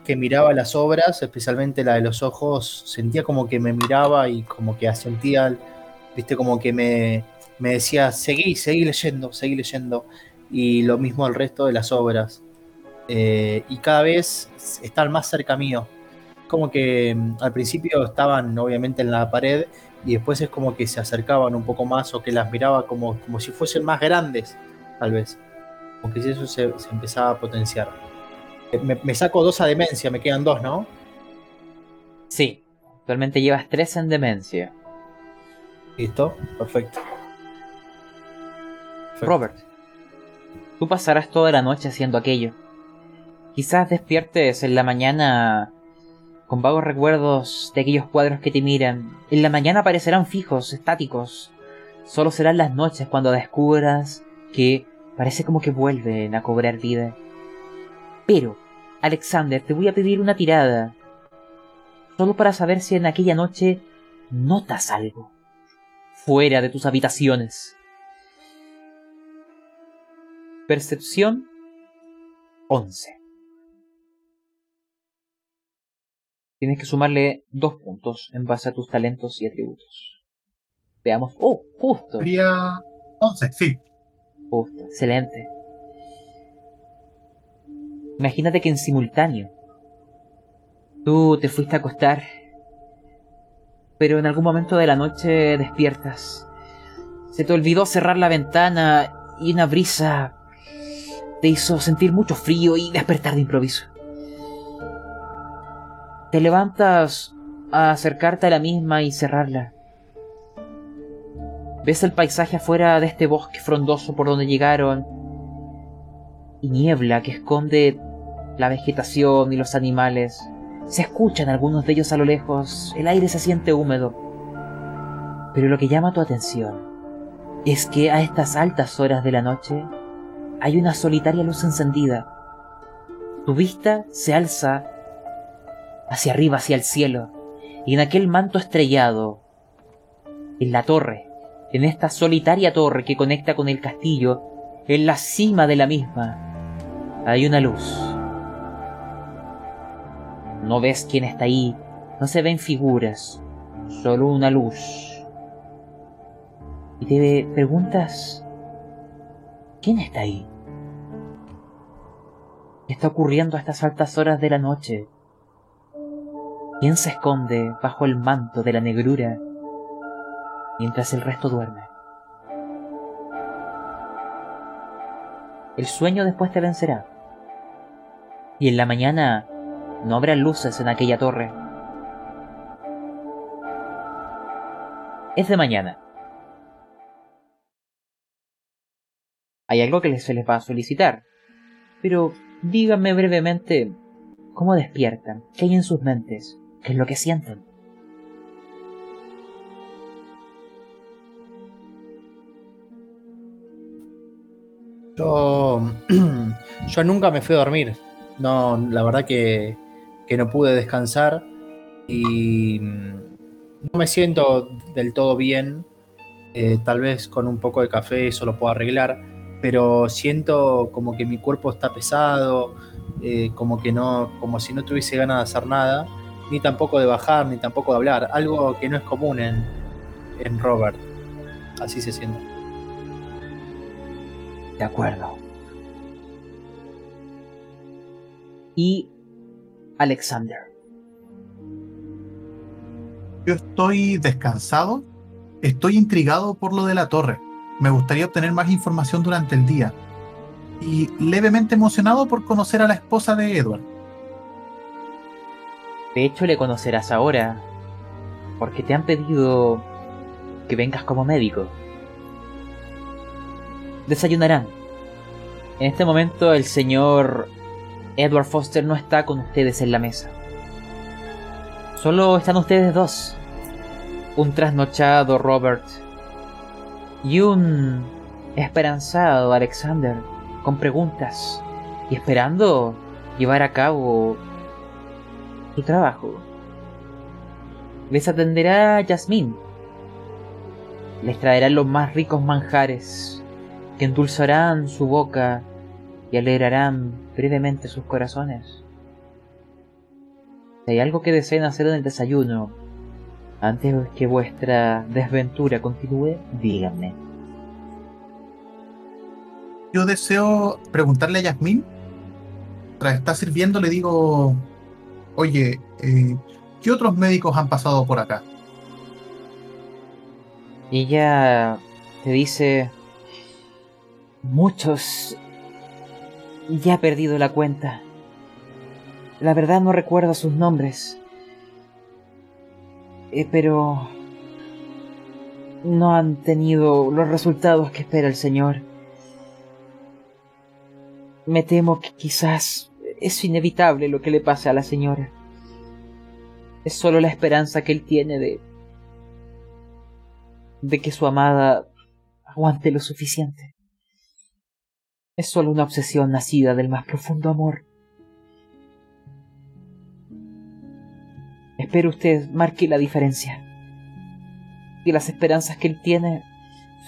que miraba las obras, especialmente la de los ojos, sentía como que me miraba y como que sentía, viste, como que me, me decía, seguí, seguí leyendo, seguí leyendo. Y lo mismo el resto de las obras. Eh, y cada vez están más cerca mío como que mm, al principio estaban obviamente en la pared y después es como que se acercaban un poco más o que las miraba como, como si fuesen más grandes, tal vez. Como que si eso se, se empezaba a potenciar. Eh, Me, me saco dos a demencia, me quedan dos, ¿no? Sí, actualmente llevas tres en demencia. Listo, perfecto. Robert, tú pasarás toda la noche haciendo aquello. Quizás despiertes en la mañana con vagos recuerdos de aquellos cuadros que te miran. En la mañana parecerán fijos, estáticos. Solo serán las noches cuando descubras que parece como que vuelven a cobrar vida. Pero, Alexander, te voy a pedir una tirada. Solo para saber si en aquella noche notas algo. Fuera de tus habitaciones. Percepción 11. Tienes que sumarle dos puntos en base a tus talentos y atributos. Veamos. ¡Oh! Justo. Sería 11, sí. Justo. Excelente. Imagínate que en simultáneo tú te fuiste a acostar, pero en algún momento de la noche despiertas. Se te olvidó cerrar la ventana y una brisa te hizo sentir mucho frío y despertar de improviso. Te levantas a acercarte a la misma y cerrarla. Ves el paisaje afuera de este bosque frondoso por donde llegaron y niebla que esconde la vegetación y los animales. Se escuchan algunos de ellos a lo lejos, el aire se siente húmedo. Pero lo que llama tu atención es que a estas altas horas de la noche hay una solitaria luz encendida. Tu vista se alza hacia arriba, hacia el cielo, y en aquel manto estrellado, en la torre, en esta solitaria torre que conecta con el castillo, en la cima de la misma, hay una luz. No ves quién está ahí, no se ven figuras, solo una luz. Y te preguntas, ¿quién está ahí? ¿Qué está ocurriendo a estas altas horas de la noche? ¿Quién se esconde bajo el manto de la negrura mientras el resto duerme? El sueño después te vencerá. Y en la mañana no habrá luces en aquella torre. Es de mañana. Hay algo que se les va a solicitar. Pero díganme brevemente cómo despiertan, qué hay en sus mentes, qué es lo que sienten. Yo, yo nunca me fui a dormir. No, la verdad que, que no pude descansar y no me siento del todo bien. Eh, tal vez con un poco de café eso lo puedo arreglar, pero siento como que mi cuerpo está pesado, eh, como que no, como si no tuviese ganas de hacer nada, ni tampoco de bajar, ni tampoco de hablar, algo que no es común en, en Robert. Así se siente. De acuerdo. Y Alexander. Yo estoy descansado, estoy intrigado por lo de la torre. Me gustaría obtener más información durante el día. Y levemente emocionado por conocer a la esposa de Edward. De hecho, le conocerás ahora, porque te han pedido que vengas como médico. Desayunarán. En este momento el señor Edward Foster no está con ustedes en la mesa. Solo están ustedes dos. Un trasnochado Robert y un esperanzado Alexander con preguntas y esperando llevar a cabo su trabajo. Les atenderá Jasmine. Les traerá los más ricos manjares que endulzarán su boca y alegrarán brevemente sus corazones. Si hay algo que deseen hacer en el desayuno, antes que vuestra desventura continúe, díganme. Yo deseo preguntarle a Yasmín. Tras estar sirviendo, le digo: Oye, eh, ¿qué otros médicos han pasado por acá? Y ella te dice: Muchos. Ya he perdido la cuenta. La verdad no recuerdo sus nombres. Eh, pero... No han tenido los resultados que espera el Señor. Me temo que quizás es inevitable lo que le pase a la señora. Es solo la esperanza que él tiene de... de que su amada aguante lo suficiente. Es solo una obsesión nacida del más profundo amor. Espero usted marque la diferencia. Que las esperanzas que él tiene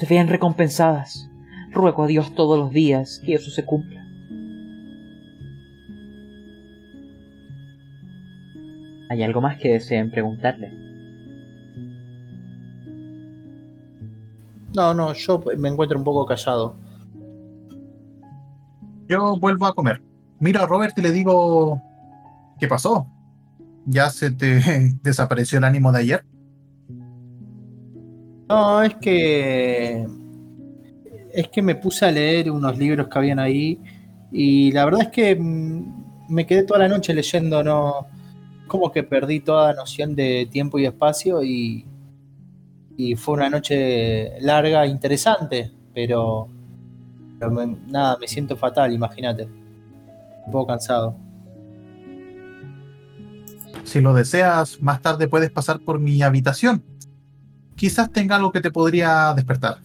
se vean recompensadas. Ruego a Dios todos los días que eso se cumpla. ¿Hay algo más que deseen preguntarle? No, no, yo me encuentro un poco callado. Yo vuelvo a comer. Miro a Robert y le digo, ¿qué pasó? ¿Ya se te desapareció el ánimo de ayer? No, es que es que me puse a leer unos libros que habían ahí y la verdad es que mm, me quedé toda la noche leyendo, no como que perdí toda noción de tiempo y espacio y, y fue una noche larga, interesante, pero pero nada, me siento fatal, imagínate. Un poco cansado. Si lo deseas, más tarde puedes pasar por mi habitación. Quizás tenga algo que te podría despertar.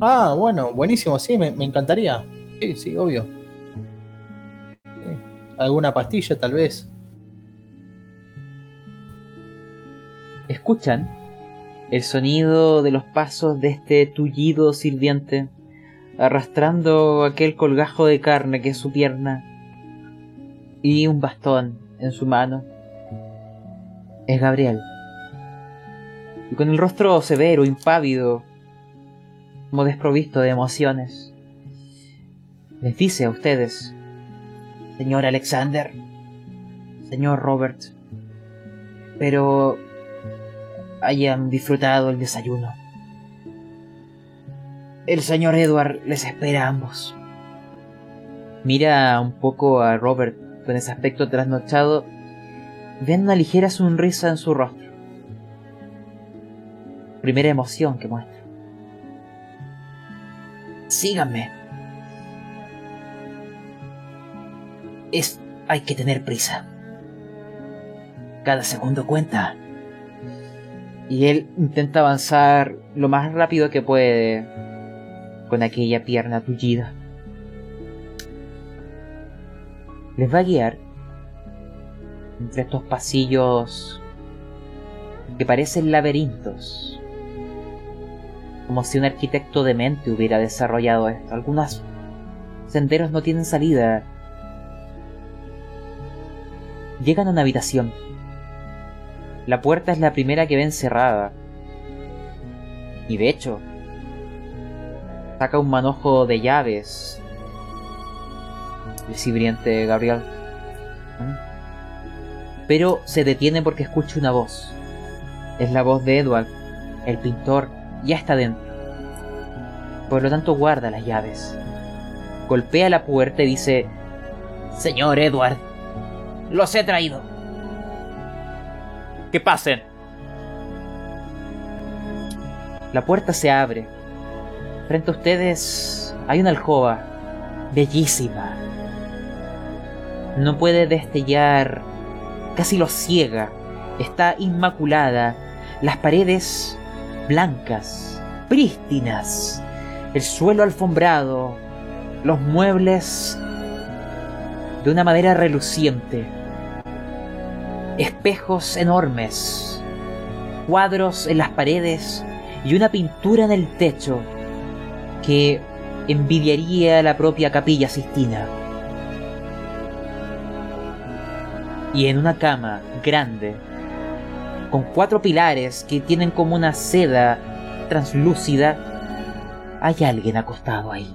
Ah, bueno, buenísimo, sí, me, encantaría. Sí, sí, obvio. ¿Alguna pastilla, tal vez? ¿Escuchan? El sonido de los pasos de este tullido sirviente arrastrando aquel colgajo de carne que es su pierna y un bastón en su mano. Es Gabriel. Y con el rostro severo, impávido, como desprovisto de emociones, les dice a ustedes, señor Alexander, señor Robert, pero hayan disfrutado el desayuno. El señor Edward les espera a ambos. Mira un poco a Robert con ese aspecto trasnochado. Ven una ligera sonrisa en su rostro. Primera emoción que muestra. Síganme. Es. hay que tener prisa. Cada segundo cuenta. Y él intenta avanzar lo más rápido que puede con aquella pierna tullida. Les va a guiar entre estos pasillos que parecen laberintos, como si un arquitecto de mente hubiera desarrollado esto. Algunos senderos no tienen salida. Llegan a una habitación. La puerta es la primera que ven cerrada. Y de hecho, saca un manojo de llaves. El cibriente Gabriel. ¿Mm? Pero se detiene porque escucha una voz. Es la voz de Edward. El pintor ya está dentro. Por lo tanto guarda las llaves. Golpea la puerta y dice, Señor Edward, los he traído. Que pasen. La puerta se abre. Frente a ustedes hay una alcoba bellísima. No puede destellar, casi lo ciega. Está inmaculada. Las paredes blancas, prístinas. El suelo alfombrado. Los muebles de una madera reluciente. Espejos enormes. Cuadros en las paredes y una pintura en el techo que envidiaría la propia capilla Sistina. Y en una cama grande, con cuatro pilares que tienen como una seda translúcida, hay alguien acostado ahí.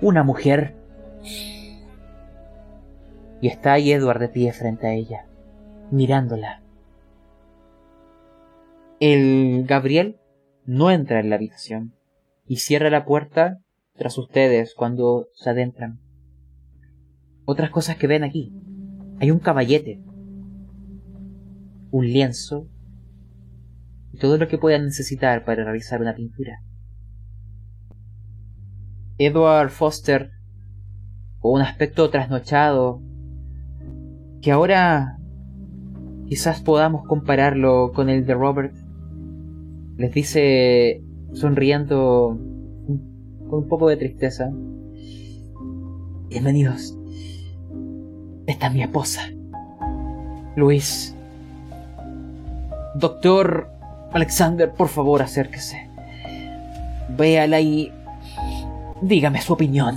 Una mujer. Y está ahí Edward de pie frente a ella, mirándola. El Gabriel no entra en la habitación y cierra la puerta tras ustedes cuando se adentran. Otras cosas que ven aquí. Hay un caballete, un lienzo y todo lo que puedan necesitar para realizar una pintura. Edward Foster, con un aspecto trasnochado, que ahora quizás podamos compararlo con el de Robert, les dice sonriendo con un poco de tristeza. Bienvenidos. Esta es mi esposa. Luis. Doctor Alexander, por favor, acérquese. Véala y dígame su opinión.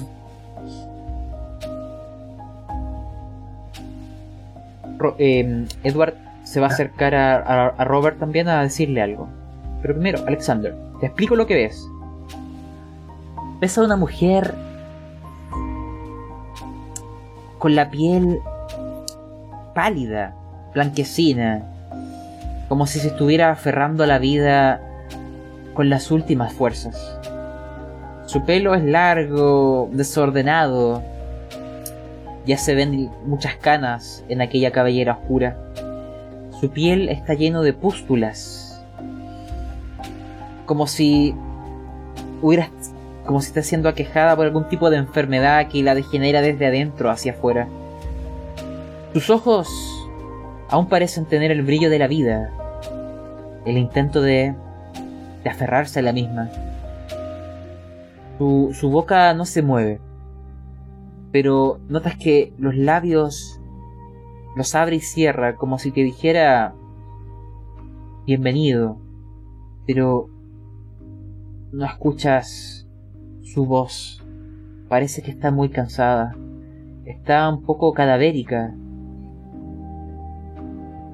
Em, Edward se va a acercar a Robert también a decirle algo. Pero primero, Alexander, te explico lo que ves. Ves a una mujer con la piel pálida, blanquecina, como si se estuviera aferrando a la vida con las últimas fuerzas. Su pelo es largo, desordenado, ya se ven muchas canas en aquella cabellera oscura. Su piel está lleno de pústulas como si hubiera como si está siendo aquejada por algún tipo de enfermedad que la degenera desde adentro hacia afuera. Sus ojos aún parecen tener el brillo de la vida, el intento de, de aferrarse a la misma. Su, su boca no se mueve, pero notas que los labios los abre y cierra como si te dijera bienvenido, pero no escuchas su voz. Parece que está muy cansada. Está un poco cadavérica.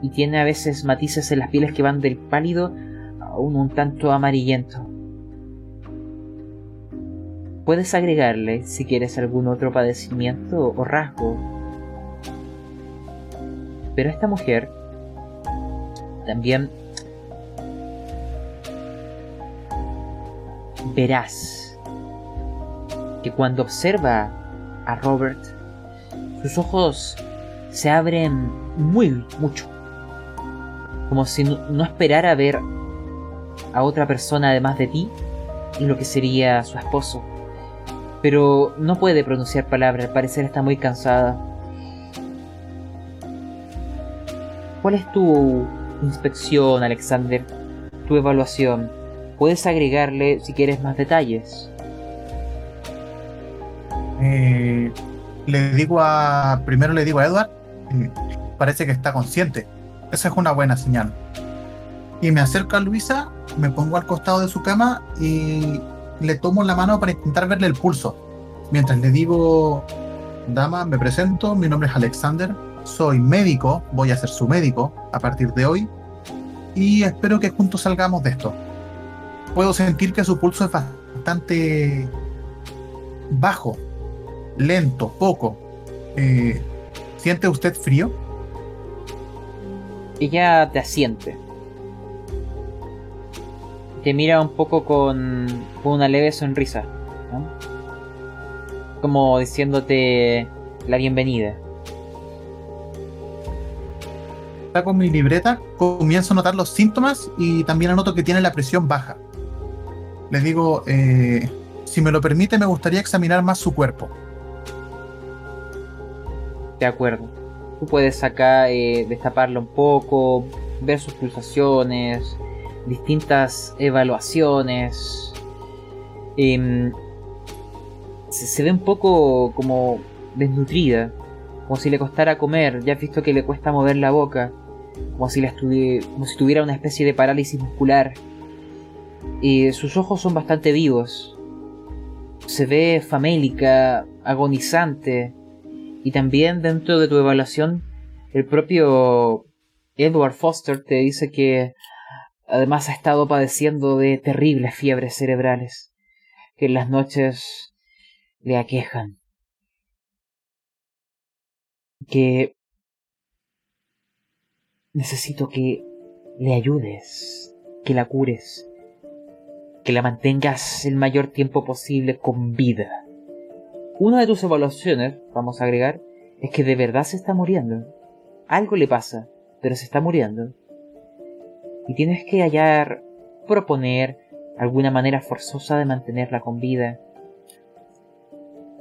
Y tiene a veces matices en las pieles que van del pálido a un, un tanto amarillento. Puedes agregarle si quieres algún otro padecimiento o rasgo. Pero esta mujer también verás que cuando observa a Robert, sus ojos se abren muy mucho, como si no, esperara ver a otra persona además de ti y lo que sería su esposo. Pero no puede pronunciar palabras, al parecer está muy cansada. ¿Cuál es tu inspección, Alexander? Tu evaluación. Puedes agregarle si quieres más detalles. Eh, le digo a. Primero le digo a Edward. parece que está consciente. Esa es una buena señal. Y me acerco a Luisa, me pongo al costado de su cama y le tomo la mano para intentar verle el pulso. Mientras le digo, dama, me presento, mi nombre es Alexander, soy médico, voy a ser su médico a partir de hoy y espero que juntos salgamos de esto. Puedo sentir que su pulso es bastante bajo, lento, poco. Eh, ¿Siente usted frío? Ella te asiente. Te mira un poco con, con una leve sonrisa. ¿no? Como diciéndote la bienvenida. Está con mi libreta, comienzo a notar los síntomas y también anoto que tiene la presión baja. Le digo, eh, si me lo permite, me gustaría examinar más su cuerpo. De acuerdo. Tú puedes acá eh, destaparlo un poco, ver sus pulsaciones, distintas evaluaciones. Em, se, ve un poco como desnutrida, como si le costara comer. Ya has visto que le cuesta mover la boca, como si, la como si tuviera una especie de parálisis muscular. Y sus ojos son bastante vivos. Se ve famélica, agonizante. Y también dentro de tu evaluación, el propio Edward Foster te dice que además ha estado padeciendo de terribles fiebres cerebrales que en las noches le aquejan. Que necesito que le ayudes, que la cures, que la mantengas el mayor tiempo posible con vida. Una de tus evaluaciones, vamos a agregar, es que de verdad se está muriendo. Algo le pasa, pero se está muriendo. Y tienes que hallar, proponer alguna manera forzosa de mantenerla con vida.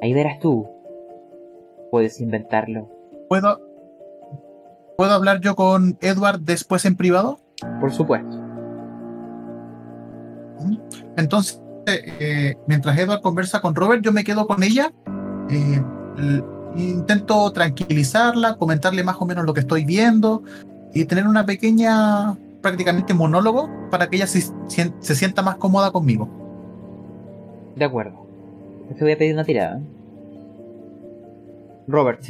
Ahí verás tú. Puedes inventarlo. ¿Puedo, ¿Puedo hablar yo con Edward después en privado? Por supuesto. Entonces, eh, mientras Edward conversa con Robert, yo me quedo con ella. eh, intento tranquilizarla, comentarle más o menos lo que estoy viendo y tener una pequeña, prácticamente monólogo para que ella se, se sienta más cómoda conmigo. De acuerdo. Te voy a pedir una tirada. Robert.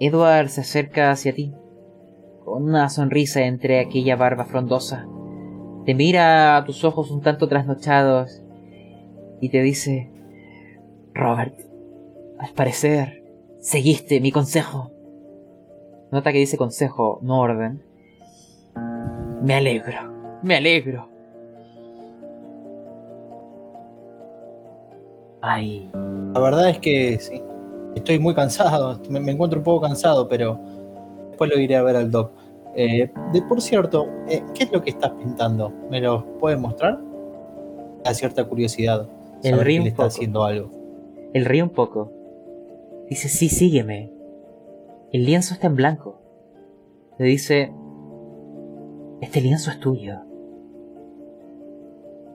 Edward se acerca hacia ti. Con una sonrisa entre aquella barba frondosa. Te mira a tus ojos un tanto trasnochados. Y te dice... Robert. Al parecer... Seguiste mi consejo. Nota que dice consejo, no orden. Me alegro. Me alegro. Ay, La verdad es que sí. Estoy muy cansado. Me, me encuentro un poco cansado, pero después lo iré a ver al doc. Eh, de por cierto, eh, ¿qué es lo que estás pintando? ¿Me lo puedes mostrar? A cierta curiosidad. El río un le está poco. haciendo algo. Él ríe un poco. Dice, sí, sígueme. El lienzo está en blanco. Le dice, este lienzo es tuyo.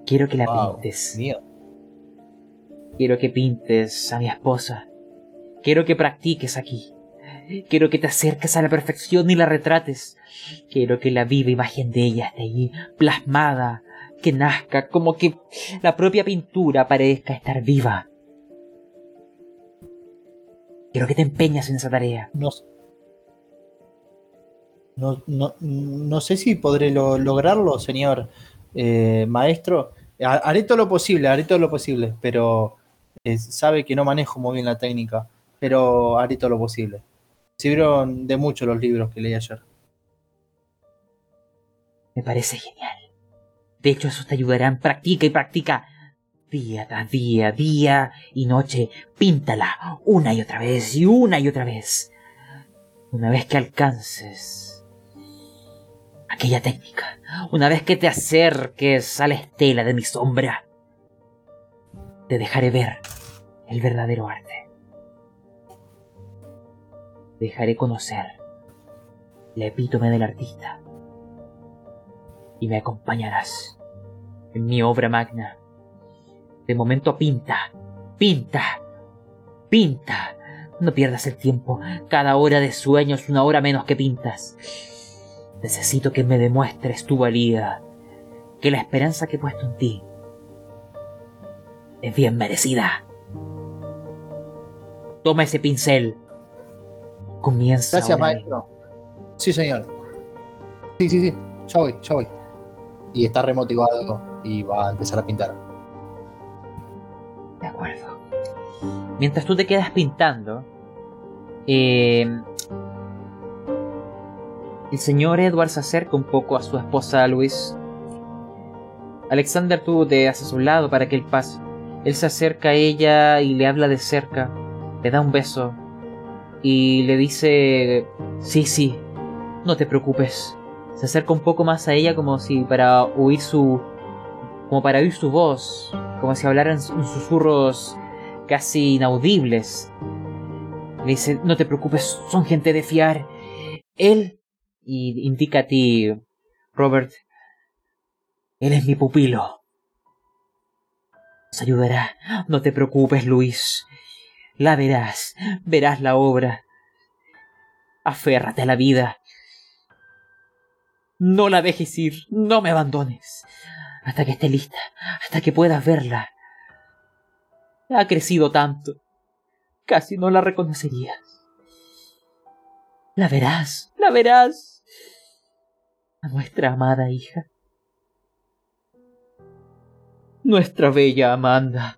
Quiero que la Wow, pintes. mío. Quiero que pintes a mi esposa. Quiero que practiques aquí. Quiero que te acerques a la perfección y la retrates. Quiero que la viva imagen de ella esté ahí, plasmada, que nazca, como que la propia pintura parezca estar viva. Quiero que te empeñes en esa tarea. No, no, no, no sé si podré lo- lograrlo, señor eh, maestro. Ha- Haré todo lo posible, haré todo lo posible, pero eh, sabe que no manejo muy bien la técnica, pero haré todo lo posible. Sirvieron de mucho los libros que leí ayer. Me parece genial. De hecho, eso te ayudará en practica y practica. Día tras día, día y noche, píntala una y otra vez y una y otra vez. Una vez que alcances aquella técnica, una vez que te acerques a la estela de mi sombra, te dejaré ver el verdadero arte. Dejaré conocer la epítome del artista y me acompañarás en mi obra magna. De momento pinta, pinta, Pinta. No pierdas el tiempo. Cada hora de sueño es una hora menos que pintas. Necesito que me demuestres tu valía. Que la esperanza que he puesto en ti es bien merecida. Toma ese pincel. Comienza. Gracias, maestro. Sí, señor. Sí, sí, sí. Ya voy, ya voy. Y está remotivado y va a empezar a pintar. De acuerdo. Mientras tú te quedas pintando, eh, el señor Edward se acerca un poco a su esposa Luis. Alexander, tú te haces a un lado para que él pase. Él se acerca a ella y le habla de cerca, le da un beso y le dice, sí, sí, no te preocupes. Se acerca un poco más a ella como si para oír su, como para oír su voz, como si hablaran susurros casi inaudibles. Le dice, no te preocupes, son gente de fiar. Él, y indica a ti, Robert, él es mi pupilo. Nos ayudará. No te preocupes, Luis. La verás, verás la obra. Aférrate a la vida. No la dejes ir, no me abandones. Hasta que esté lista, hasta que puedas verla. Ha crecido tanto. Casi no la reconocerías. La verás, la verás. A nuestra amada hija. Nuestra bella Amanda.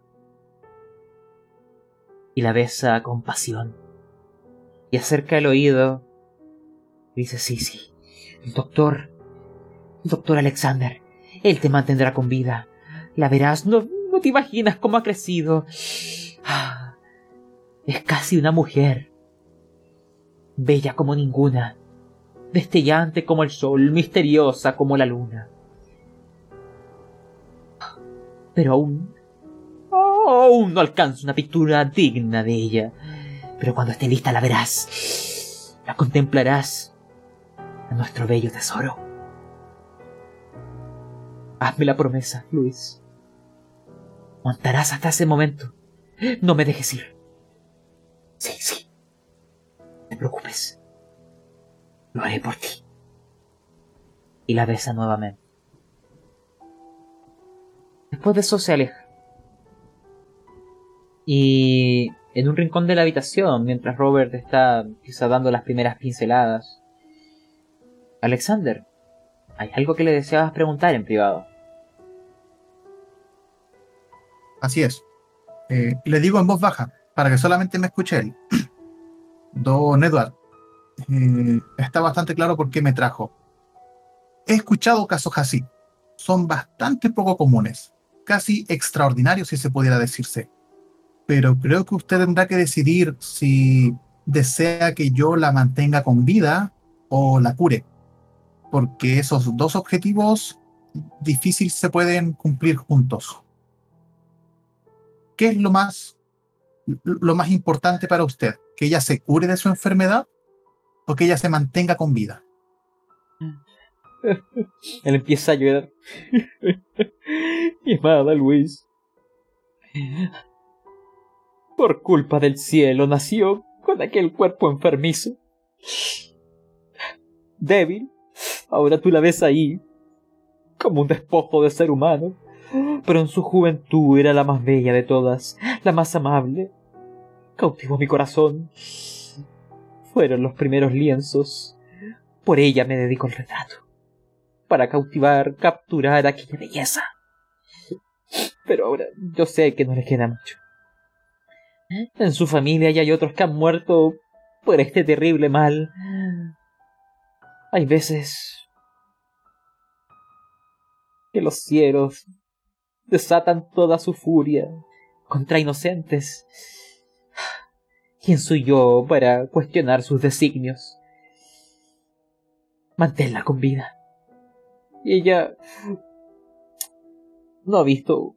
Y la besa con pasión. Y acerca el oído. Dice, sí, sí. El doctor. El doctor Alexander. Él te mantendrá con vida. La verás, no, no te imaginas cómo ha crecido. Ah, es casi una mujer. Bella como ninguna. Destellante como el sol, misteriosa como la luna. Pero aún... Aún no alcanzo una pintura digna de ella. Pero cuando esté lista la verás. La contemplarás. A nuestro bello tesoro. Hazme la promesa, Luis. Montarás hasta ese momento. No me dejes ir. Sí, sí. No te preocupes. Lo haré por ti. Y la besa nuevamente. Después de eso se aleja. Y en un rincón de la habitación, mientras Robert está quizá dando las primeras pinceladas. Alexander, ¿hay algo que le deseabas preguntar en privado? Así es. Eh, le digo en voz baja, para que solamente me escuche él. Don Edward, eh, está bastante claro por qué me trajo. He escuchado casos así. Son bastante poco comunes, casi extraordinarios si se pudiera decirse. Pero creo que usted tendrá que decidir si desea que yo la mantenga con vida o la cure. Porque esos dos objetivos difícil se pueden cumplir juntos. ¿Qué es lo más, lo más importante para usted? ¿Que ella se cure de su enfermedad o que ella se mantenga con vida? Él empieza a llorar. Mi amada Luis. Por culpa del cielo nació con aquel cuerpo enfermizo. Débil. Ahora tú la ves ahí. Como un despojo de ser humano. Pero en su juventud era la más bella de todas. La más amable. Cautivó mi corazón. Fueron los primeros lienzos. Por ella me dedico al retrato. Para cautivar, capturar aquella belleza. Pero ahora yo sé que no le queda mucho. En su familia ya hay otros que han muerto por este terrible mal. Hay veces que los cielos desatan toda su furia contra inocentes. ¿Quién soy yo para cuestionar sus designios? Manténla con vida. Y ella no ha visto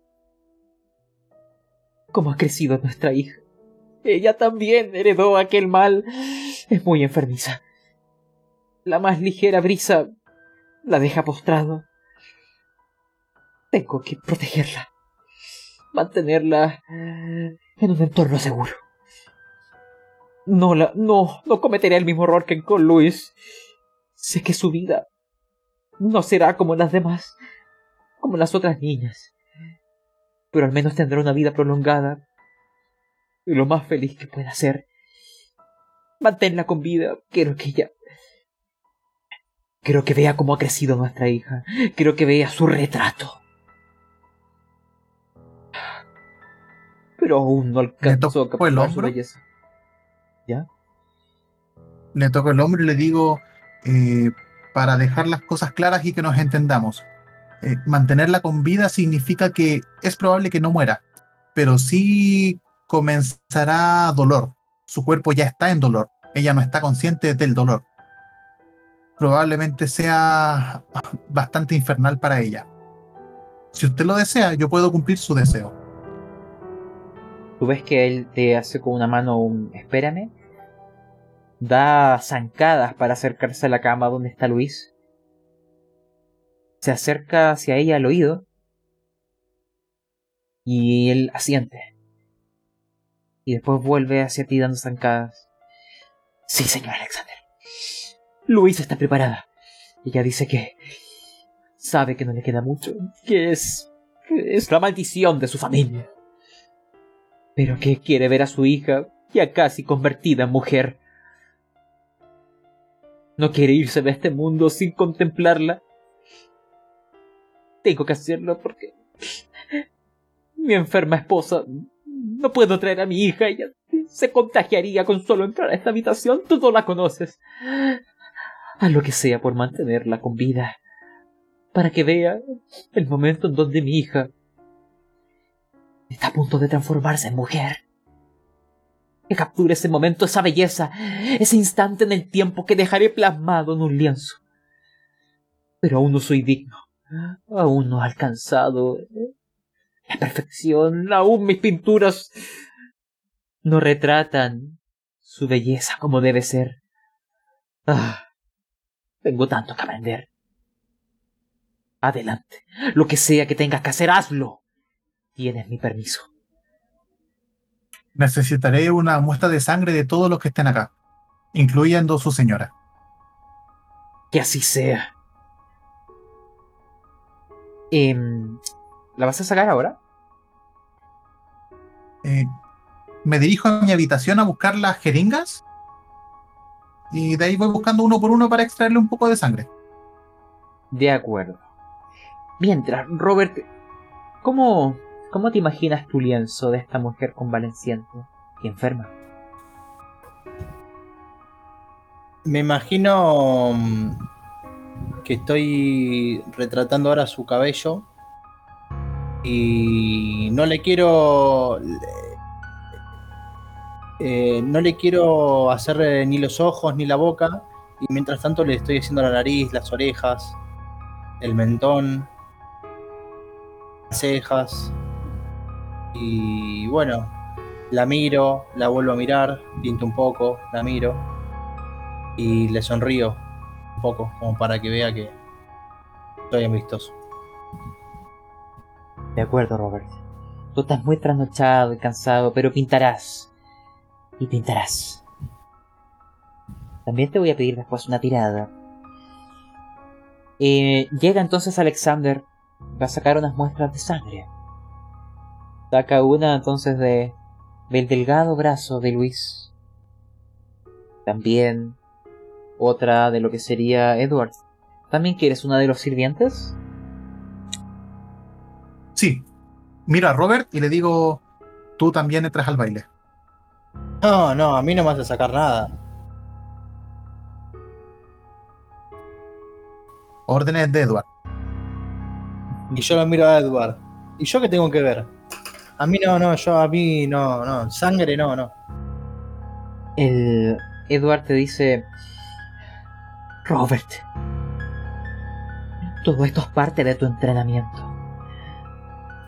cómo ha crecido nuestra hija. Ella también heredó aquel mal. Es muy enfermiza. La más ligera brisa la deja postrado. Tengo que protegerla. Mantenerla en un entorno seguro. No, la, no, no cometeré el mismo error que con Luis. Sé que su vida no será como las demás, como las otras niñas. Pero al menos tendrá una vida prolongada lo más feliz que pueda ser. Manténla con vida. Quiero que ella. Quiero que vea cómo ha crecido nuestra hija. Quiero que vea su retrato. Pero aún no alcanzó a capturar su belleza. ¿Ya? Le toco el hombro y le digo, eh, para dejar las cosas claras y que nos entendamos, eh, mantenerla con vida significa que es probable que no muera, pero sí comenzará dolor. Su cuerpo ya está en dolor. Ella no está consciente del dolor. Probablemente sea bastante infernal para ella. Si usted lo desea, yo puedo cumplir su deseo. Tú ves que él te hace con una mano un espérame. Da zancadas para acercarse a la cama donde está Luis. Se acerca hacia ella al oído. Y él asiente. Y después vuelve hacia ti dando zancadas. Sí, señor Alexander. Luis está preparada. Ella dice que sabe que no le queda mucho, que es es la maldición de su familia pero que quiere ver a su hija ya casi convertida en mujer. No quiere irse de este mundo sin contemplarla. Tengo que hacerlo porque mi enferma esposa no puedo traer a mi hija. Ella se contagiaría con solo entrar a esta habitación. Tú no la conoces. A lo que sea por mantenerla con vida. Para que vea el momento en donde mi hija Está a punto de transformarse en mujer. Que capture ese momento, esa belleza, ese instante en el tiempo que dejaré plasmado en un lienzo. Pero aún no soy digno. Aún no he alcanzado la perfección. Aún mis pinturas no retratan su belleza como debe ser. Ah, tengo tanto que aprender. Adelante. Lo que sea que tengas que hacer, hazlo. Tienes mi permiso. Necesitaré una muestra de sangre de todos los que estén acá, incluyendo su señora. Que así sea. Em, ¿La vas a sacar ahora? Eh, me dirijo a mi habitación a buscar las jeringas y de ahí voy buscando uno por uno para extraerle un poco de sangre. De acuerdo. Mientras, Robert, ¿cómo, ¿Cómo te imaginas tu lienzo de esta mujer convaleciente y enferma? Me imagino mm, que estoy retratando ahora su cabello y no le quiero eh, no le quiero hacer eh, ni los ojos ni la boca y mientras tanto le estoy haciendo la nariz, las orejas, el mentón, las cejas, y bueno, la miro, la vuelvo a mirar, pinto un poco, la miro y le sonrío un poco, como para que vea que estoy amistoso. De acuerdo, Robert. Tú estás muy trasnochado y cansado, pero pintarás. Y pintarás. También te voy a pedir después una tirada. Eh, llega entonces Alexander. Va a sacar unas muestras de sangre. Saca una entonces de del delgado brazo de Luis. También otra de lo que sería Edward. ¿También quieres una de los sirvientes? Sí. Mira a Robert y le digo, tú también entras al baile. No, no, a mí no me hace sacar nada. Órdenes de Edward. Y yo lo miro a Edward. ¿Y yo qué tengo que ver? A mí no, no, yo a mí no, no, sangre no, no. El Edward te dice, Robert, todo esto es parte de tu entrenamiento.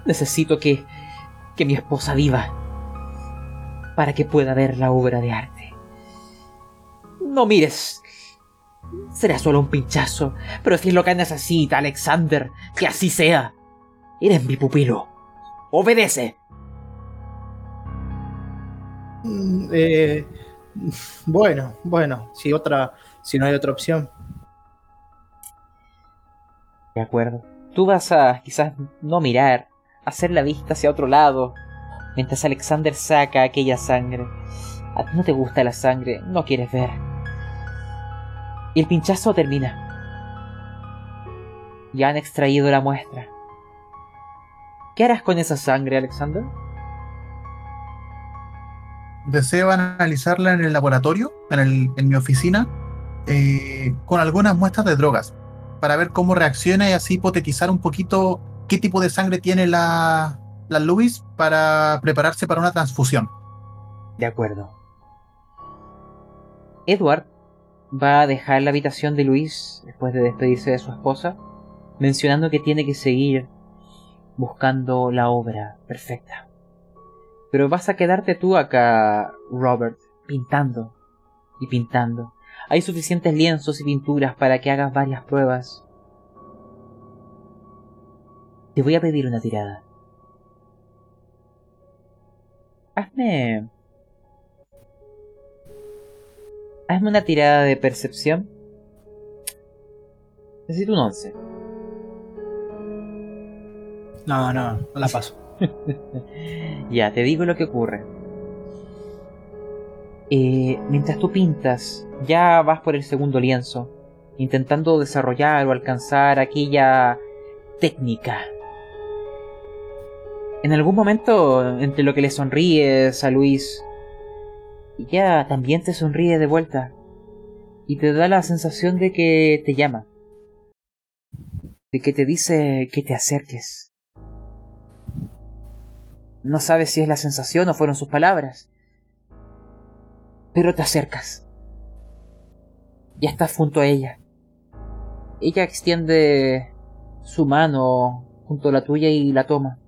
Necesito que, que mi esposa viva para que pueda ver la obra de arte. No mires. Será solo un pinchazo, pero si es lo que necesita, Alexander, que así sea. Eres mi pupilo. Obedece. Mm, eh, Bueno, bueno, si otra, si no hay otra opción. De acuerdo. Tú vas a quizás no mirar, hacer la vista hacia otro lado, mientras Alexander saca aquella sangre. A ti no te gusta la sangre, no quieres ver. Y el pinchazo termina. Ya han extraído la muestra. ¿Qué harás con esa sangre, Alexander? Deseo analizarla en el laboratorio, en, el- en mi oficina, eh, con algunas muestras de drogas, para ver cómo reacciona y así hipotetizar un poquito qué tipo de sangre tiene la, la para prepararse para una transfusión. De acuerdo. Edward va a dejar la habitación de Luis después de despedirse de su esposa, mencionando que tiene que seguir buscando la obra perfecta. Pero vas a quedarte tú acá, Robert, pintando y pintando. Hay suficientes lienzos y pinturas para que hagas varias pruebas. Te voy a pedir una tirada. Hazme Hazme una tirada de percepción. Necesito un 11. No, no, no la paso. Ya, te digo lo que ocurre. Eh, mientras tú pintas, ya vas por el segundo lienzo, intentando desarrollar o alcanzar aquella técnica. En algún momento, entre lo que le sonríes a Luis, ella también te sonríe de vuelta y te da la sensación de que te llama, de que te dice que te acerques. No sabes si es la sensación o fueron sus palabras. Pero te acercas. Ya estás junto a ella. Ella extiende su mano junto a la tuya y la toma.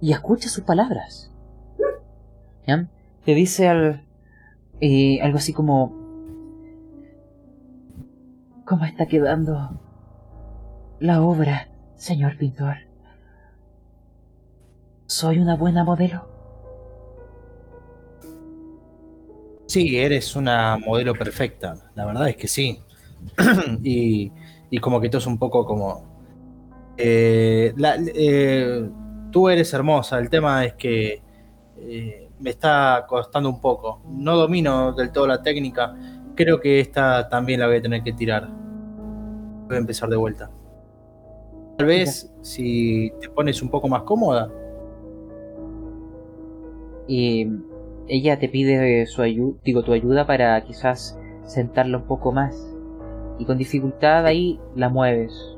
Y escucha sus palabras. ¿Ya? Te dice al, eh, algo así como... ¿Cómo está quedando la obra, señor pintor? ¿Soy una buena modelo? Sí, eres una modelo perfecta. La verdad es que sí. y, y como que tú es un poco como. eh, la- eh, tú eres hermosa. El tema es que eh, me está costando un poco. No domino del todo la técnica. Creo que esta también la voy a tener que tirar. Voy a empezar de vuelta. Tal vez si te pones un poco más cómoda. Y ella te pide su ayuda, digo, tu ayuda para quizás sentarla un poco más. Y con dificultad ahí la mueves.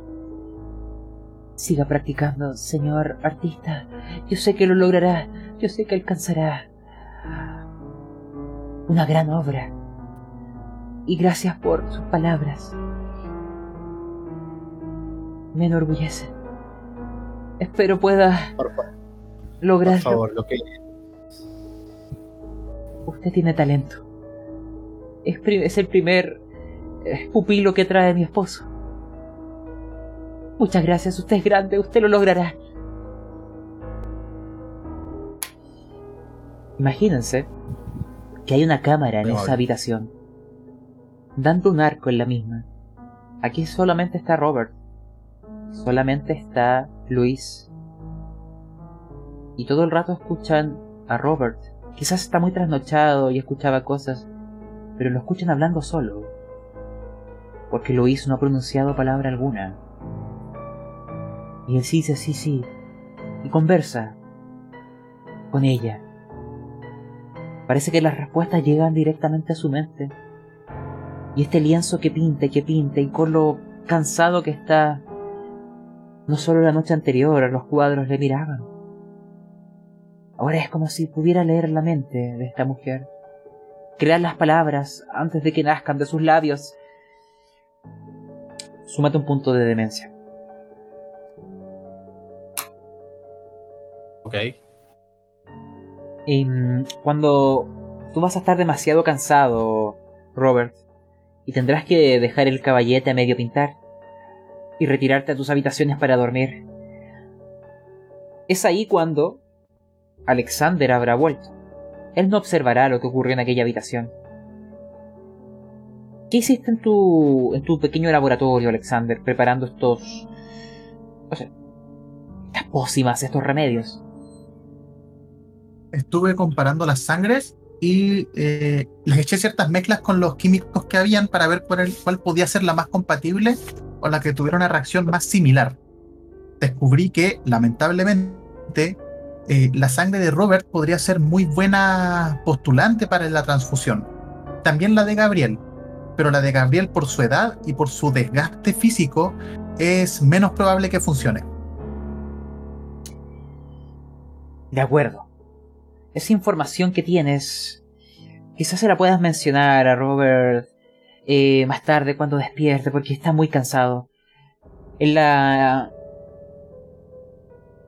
Siga practicando, señor artista. Yo sé que lo logrará. Yo sé que alcanzará una gran obra. Y gracias por sus palabras. Me enorgullece. Espero pueda Por, fa- por favor, lo que, Usted tiene talento. Es el primer eh, pupilo que trae mi esposo. Muchas gracias, usted es grande, usted lo logrará. Imagínense que hay una cámara en esa habitación, dando un arco en la misma. Aquí solamente está Robert, solamente está Luis. Y todo el rato escuchan a Robert Quizás está muy trasnochado y escuchaba cosas, pero lo escuchan hablando solo. Porque Luis no ha pronunciado palabra alguna. Y él sí dice sí, sí. Y conversa con ella. Parece que las respuestas llegan directamente a su mente. Y este lienzo que pinta y que pinta y con lo cansado que está, no solo la noche anterior los cuadros le miraban. Ahora es como si pudiera leer la mente de esta mujer, crear las palabras antes de que nazcan de sus labios. Súmate un punto de demencia. Ok. Y, mm, cuando tú vas a estar demasiado cansado, Robert, y tendrás que dejar el caballete a medio pintar y retirarte a tus habitaciones para dormir. Es ahí cuando Alexander habrá vuelto. Él no observará lo que ocurrió en aquella habitación. ¿Qué hiciste en tu, en tu pequeño laboratorio, Alexander, preparando estos... O sea, estas pócimas, estos remedios? Estuve comparando las sangres y eh, les eché ciertas mezclas con los químicos que habían para ver cuál, cuál podía ser la más compatible o la que tuviera una reacción más similar. Descubrí que, lamentablemente, eh, la sangre de Robert podría ser muy buena postulante para la transfusión. También la de Gabriel, pero la de Gabriel por su edad y por su desgaste físico es menos probable que funcione. De acuerdo. Esa información que tienes, quizás se la puedas mencionar a Robert eh, más tarde cuando despierte, porque está muy cansado. En la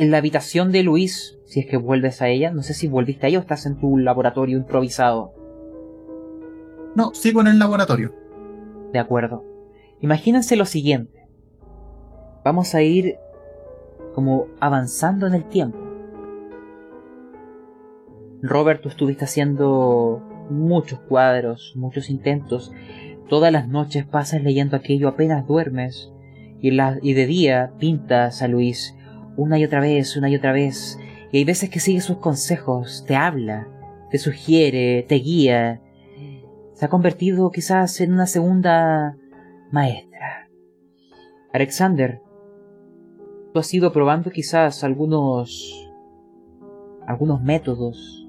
en la habitación de Luis, si es que vuelves a ella, no sé si volviste ahí o estás en tu laboratorio improvisado. No, sigo en el laboratorio. De acuerdo. Imagínense lo siguiente. Vamos a ir como avanzando en el tiempo. Robert, tú estuviste haciendo muchos cuadros, muchos intentos. Todas las noches pasas leyendo aquello apenas duermes. Y, y de día pintas a Luis una y otra vez, una y otra vez. Y hay veces que sigue sus consejos, te habla, te sugiere, te guía. Se ha convertido quizás en una segunda maestra. Alexander, tú has ido probando quizás algunos algunos métodos.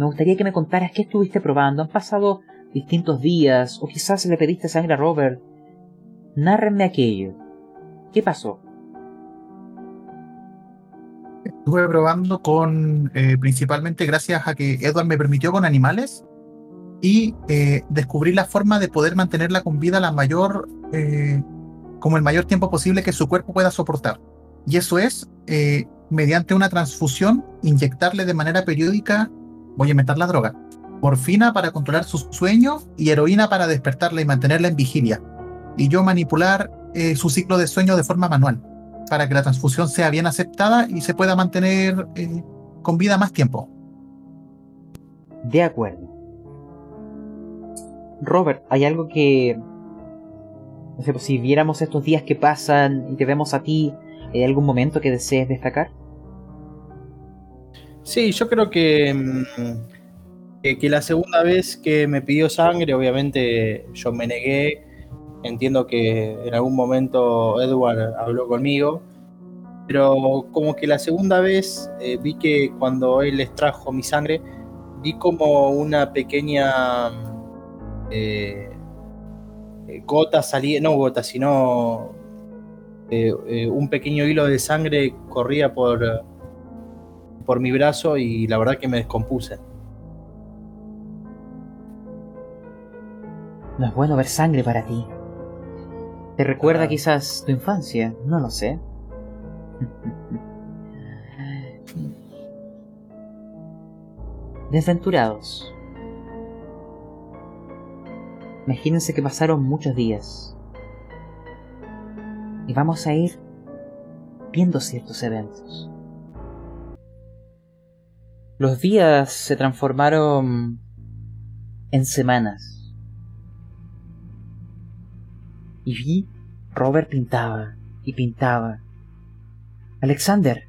Me gustaría que me contaras qué estuviste probando. Han pasado distintos días o quizás le pediste sangre a Robert. Nárrenme aquello. ¿Qué pasó? Estuve probando con, eh, principalmente gracias a que Edward me permitió con animales y eh, descubrí la forma de poder mantenerla con vida la mayor, eh, como el mayor tiempo posible que su cuerpo pueda soportar. Y eso es, mediante una transfusión, inyectarle de manera periódica, voy a inventar la droga, morfina para controlar su sueño y heroína para despertarla y mantenerla en vigilia. Y yo manipular su ciclo de sueño de forma manual para que la transfusión sea bien aceptada y se pueda mantener eh, con vida más tiempo. De acuerdo. Robert, hay algo que... No sé, si viéramos estos días que pasan y te vemos a ti, ¿hay algún momento que desees destacar? Sí, yo creo que, mm, que, que la segunda vez que me pidió sangre, obviamente yo me negué. Entiendo que en algún momento Edward habló conmigo, pero como que la segunda vez eh, vi que cuando él les trajo mi sangre, vi como una pequeña eh, gota salía, no gota, sino eh, un pequeño hilo de sangre corría por, por mi brazo y la verdad que me descompuse. No es bueno ver sangre para ti. ¿Te recuerda quizás tu infancia? No lo sé. Desventurados. Imagínense que pasaron muchos días. Y vamos a ir viendo ciertos eventos. Los días se transformaron en semanas y vi Robert pintaba y pintaba. Alexander,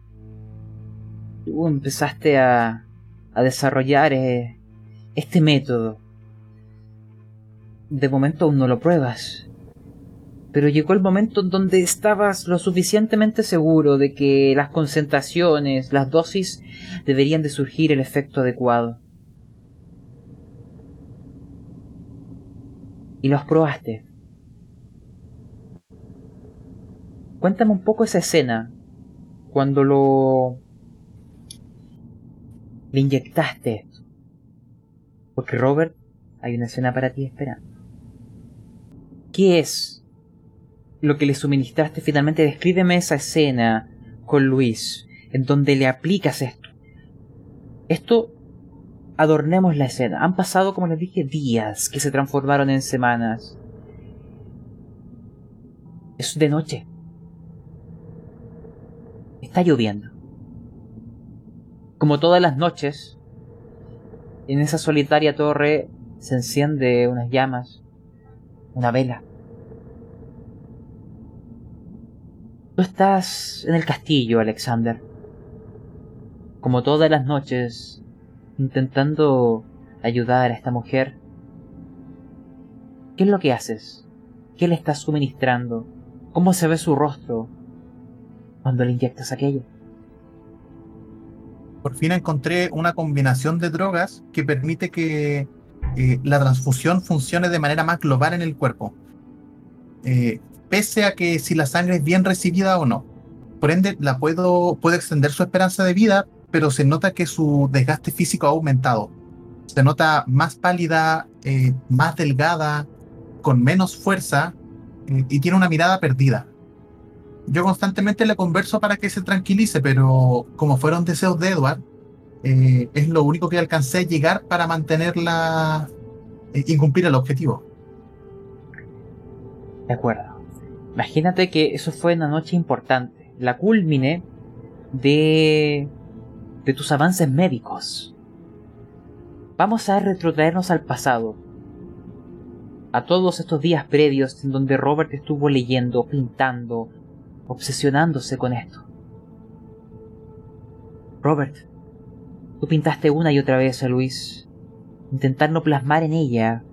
tú empezaste a, a desarrollar eh, este método. De momento aún no lo pruebas. Pero llegó el momento en donde estabas lo suficientemente seguro de que las concentraciones, las dosis, deberían de surgir el efecto adecuado. Y los probaste. Cuéntame un poco esa escena. Cuando lo... Le inyectaste. Porque Robert, hay una escena para ti esperando. ¿Qué es lo que le suministraste finalmente? Descríbeme esa escena con Luis, en donde le aplicas esto. Esto, adornemos la escena. Han pasado, como les dije, días que se transformaron en semanas. Es de noche. Está lloviendo. Como todas las noches, en esa solitaria torre se enciende unas llamas, una vela. Tú estás en el castillo, Alexander. Como todas las noches, intentando ayudar a esta mujer. ¿Qué es lo que haces? ¿Qué le estás suministrando? ¿Cómo se ve su rostro cuando le inyectas aquello? Por fin encontré una combinación de drogas que permite que eh, la transfusión funcione de manera más global en el cuerpo. Eh, pese a que si la sangre es bien recibida o no. Por ende, la puedo, puede extender su esperanza de vida, pero se nota que su desgaste físico ha aumentado. Se nota más pálida, eh, más delgada, con menos fuerza y tiene una mirada perdida. Yo constantemente le converso para que se tranquilice, pero como fueron deseos de Edward, eh, es lo único que alcancé a llegar para mantenerla eh, y cumplir el objetivo. De acuerdo. Imagínate que eso fue una noche importante, la culmine de, de tus avances médicos. Vamos a retrotraernos al pasado, a todos estos días previos en donde Robert estuvo leyendo, pintando, obsesionándose con esto. Robert, tú pintaste una y otra vez a Luis, intentando plasmar en ella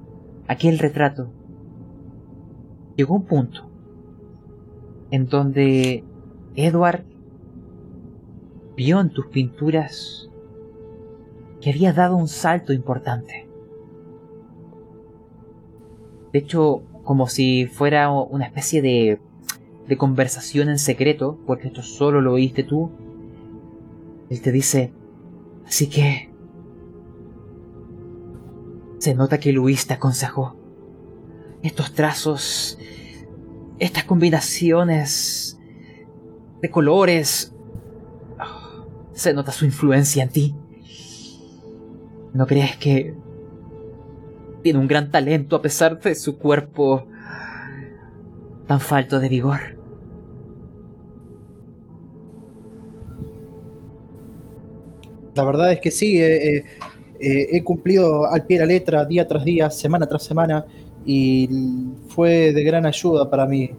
aquel retrato. Llegó un punto en donde Edward vio en tus pinturas que había dado un salto importante. De hecho, como si fuera una especie de de conversación en secreto, porque esto solo lo oíste tú, él te dice, así que... Se nota que Luis te aconsejó. Estos trazos, estas combinaciones de colores, se nota su influencia en ti. ¿No crees que tiene un gran talento a pesar de su cuerpo tan falto de vigor? La verdad es que sí, eh, eh, eh, he cumplido al pie de la letra, día tras día, semana tras semana, y fue de gran ayuda para mí.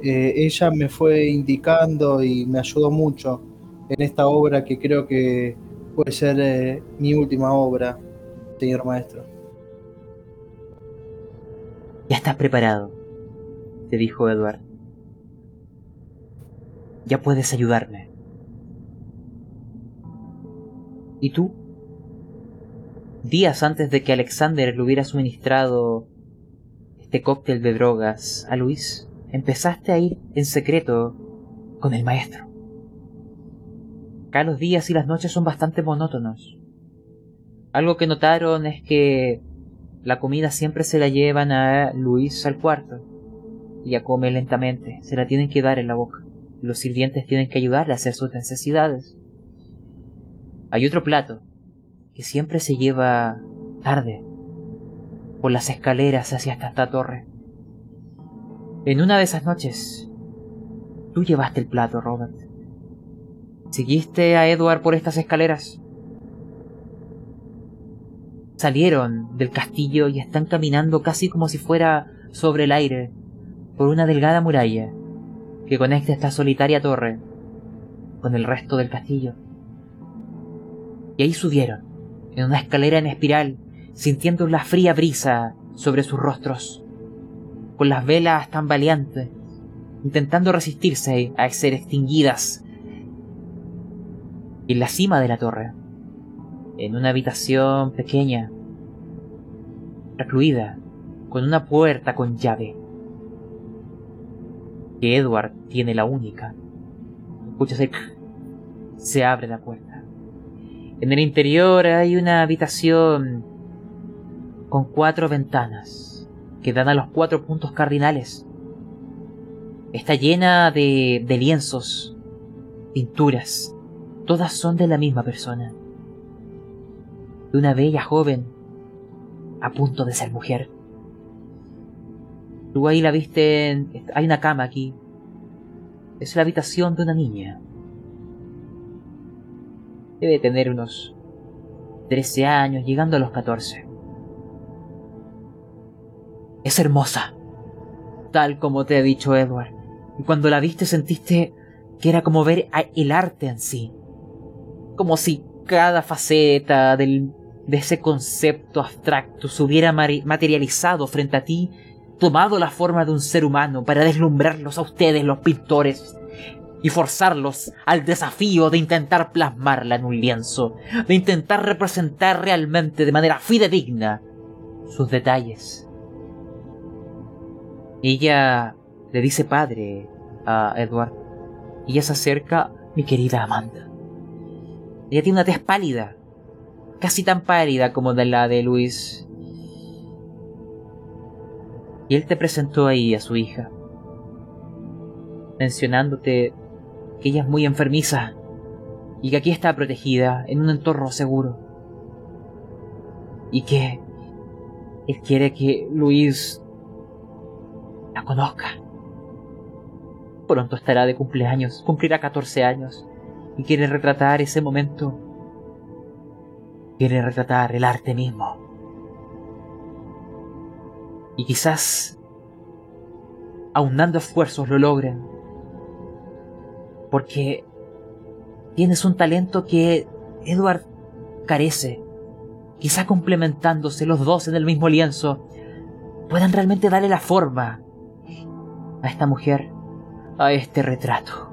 ella me fue indicando y me ayudó mucho en esta obra que creo que puede ser mi última obra, señor maestro. Ya estás preparado, te dijo Edward. Ya puedes ayudarme. ¿Y tú? Días antes de que Alexander le hubiera suministrado este cóctel de drogas a Luis, empezaste a ir en secreto con el maestro. Acá los días y las noches son bastante monótonos. Algo que notaron es que la comida siempre se la llevan a Luis al cuarto. Ella come lentamente, se la tienen que dar en la boca. Los sirvientes tienen que ayudarle a hacer sus necesidades. Hay otro plato que siempre se lleva tarde por las escaleras hacia esta torre. En una de esas noches, tú llevaste el plato, Robert. ¿Seguiste a Edward por estas escaleras? Salieron del castillo y están caminando casi como si fuera sobre el aire por una delgada muralla que conecta esta solitaria torre con el resto del castillo. Y ahí subieron, en una escalera en espiral, sintiendo la fría brisa sobre sus rostros, con las velas tan valientes, intentando resistirse a ser extinguidas. En la cima de la torre, en una habitación pequeña, recluida, con una puerta con llave, que Edward tiene la única. Escuchas. Se abre la puerta. En el interior hay una habitación con cuatro ventanas que dan a los cuatro puntos cardinales. Está llena de, lienzos, pinturas. Todas son de la misma persona. De una bella joven a punto de ser mujer. Tú ahí la viste, hay una cama aquí. Es la habitación de una niña. Debe tener unos 13 años, llegando a los 14. Es hermosa, tal como te he dicho Edward, y cuando la viste sentiste que era como ver el arte en sí, como si cada faceta del, de ese concepto abstracto se hubiera materializado frente a ti, tomado la forma de un ser humano para deslumbrarlos a ustedes, los pintores, y forzarlos al desafío de intentar plasmarla en un lienzo, de intentar representar realmente de manera fidedigna sus detalles. Ella le dice padre a Edward y ella se acerca, mi querida Amanda. Ella tiene una tez pálida, casi tan pálida como la de Luis. Y él te presentó ahí a su hija, mencionándote que ella es muy enfermiza y que aquí está protegida en un entorno seguro. Y que él quiere que Luis la conozca. Pronto estará de cumpleaños, cumplirá 14 años y quiere retratar ese momento. Quiere retratar el arte mismo. Y quizás, aunando esfuerzos, lo logren porque tienes un talento que Edward carece. Quizá complementándose los dos en el mismo lienzo, puedan realmente darle la forma a esta mujer, a este retrato.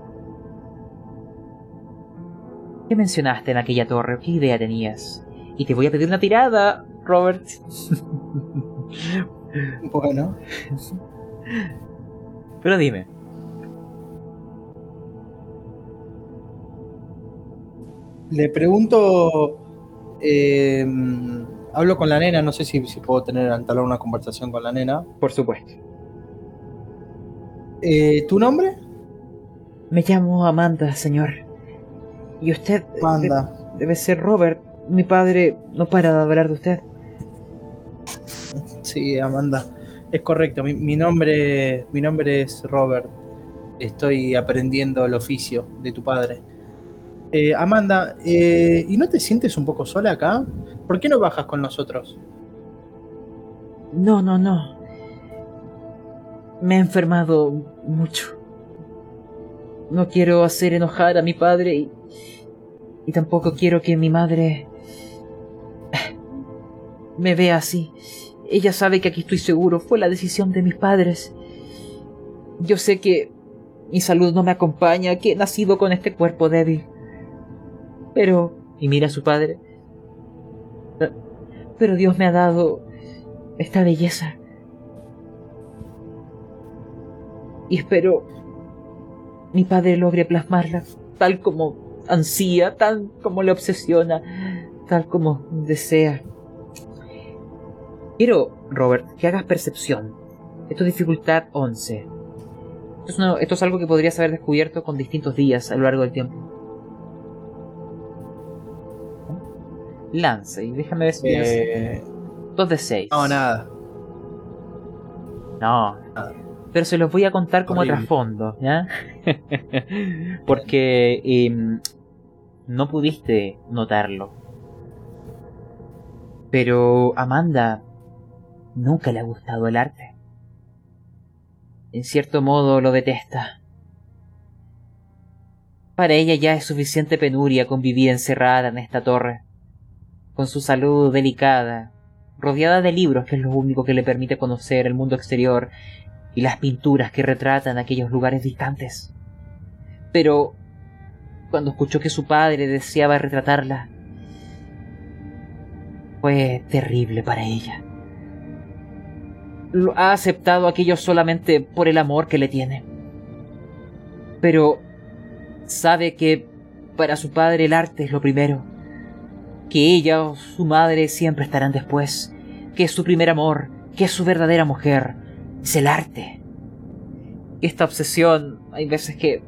¿Qué mencionaste en aquella torre? ¿Qué idea tenías? Y te voy a pedir una tirada, Robert. bueno. Pero dime. Le pregunto, eh, hablo con la nena, no sé si, puedo tener entablar una conversación con la nena. Por supuesto. Eh, ¿Tu nombre? Me llamo Amanda, señor. Y usted Amanda. Debe, ser Robert. Mi padre no para de hablar de usted. Sí, Amanda. Es correcto. Mi, nombre, mi nombre es Robert. Estoy aprendiendo el oficio de tu padre. Eh, Amanda, eh, ¿y no te sientes un poco sola acá? ¿Por qué no bajas con nosotros? No, no, no. Me he enfermado mucho. No quiero hacer enojar a mi padre y, y tampoco quiero que mi madre me vea así. Ella sabe que aquí estoy seguro. Fue la decisión de mis padres. Yo sé que mi salud no me acompaña, que he nacido con este cuerpo débil. Pero... Y mira a su padre. Pero Dios me ha dado esta belleza. Y espero mi padre logre plasmarla tal como ansía, tal como le obsesiona, tal como desea. Quiero, Robert, que hagas percepción. Esto es dificultad 11. Esto esto es algo que podrías haber descubierto con distintos días a lo largo del tiempo. lance y déjame ver si eh... Dos de seis. No, nada. No. Pero se los voy a contar como trasfondo, ¿ya? Porque em, no pudiste notarlo. Pero Amanda nunca le ha gustado el arte. En cierto modo lo detesta. Para ella ya es suficiente penuria convivir encerrada en esta torre con su salud delicada, rodeada de libros que es lo único que le permite conocer el mundo exterior y las pinturas que retratan aquellos lugares distantes. Pero cuando escuchó que su padre deseaba retratarla, fue terrible para ella. Ha aceptado aquello solamente por el amor que le tiene. Pero sabe que para su padre el arte es lo primero que ella o su madre siempre estarán después, que es su primer amor, que es su verdadera mujer, es el arte. Esta obsesión hay veces que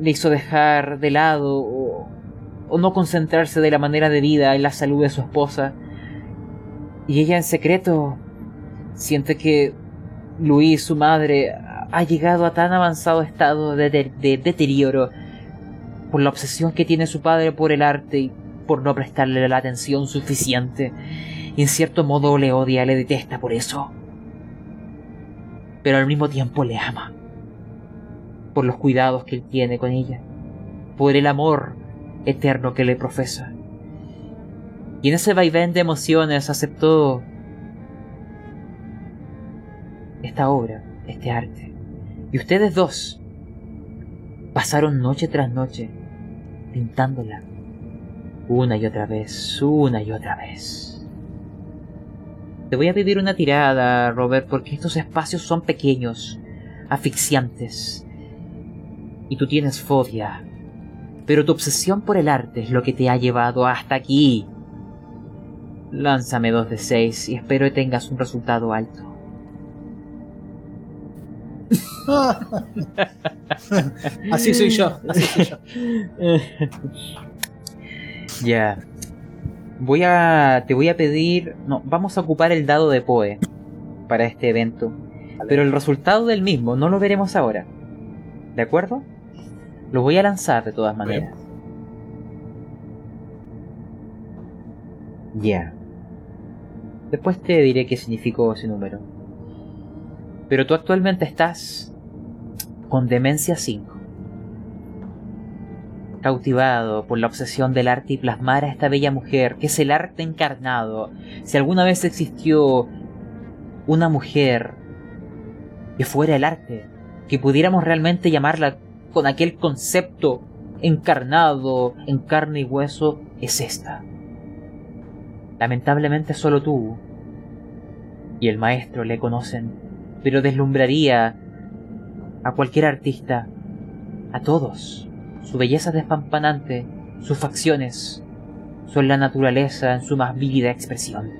le hizo dejar de lado o, no concentrarse de la manera debida en la salud de su esposa. Y ella en secreto siente que Luis, su madre, ha llegado a tan avanzado estado de, de, deterioro por la obsesión que tiene su padre por el arte y por no prestarle la atención suficiente. Y en cierto modo le odia, le detesta por eso. Pero al mismo tiempo le ama. Por los cuidados que él tiene con ella. Por el amor eterno que le profesa. Y en ese vaivén de emociones aceptó esta obra, este arte. Y ustedes dos pasaron noche tras noche pintándola una y otra vez, una y otra vez. Te voy a pedir una tirada, Robert, porque estos espacios son pequeños, asfixiantes. Y tú tienes fobia. Pero tu obsesión por el arte es lo que te ha llevado hasta aquí. Lánzame dos de seis y espero que tengas un resultado alto. así soy yo, así soy yo. Ya. Voy a. Te voy a pedir. No, vamos a ocupar el dado de Poe para este evento. Pero el resultado del mismo no lo veremos ahora. ¿De acuerdo? Lo voy a lanzar de todas maneras. Ya. Después te diré qué significó ese número. Pero tú actualmente estás con demencia 5 cautivado por la obsesión del arte y plasmar a esta bella mujer, que es el arte encarnado. Si alguna vez existió una mujer que fuera el arte, que pudiéramos realmente llamarla con aquel concepto encarnado en carne y hueso, es esta. Lamentablemente solo tú y el maestro le conocen, pero deslumbraría a cualquier artista, a todos. Su belleza despampanante, sus facciones, son la naturaleza en su más vívida expresión.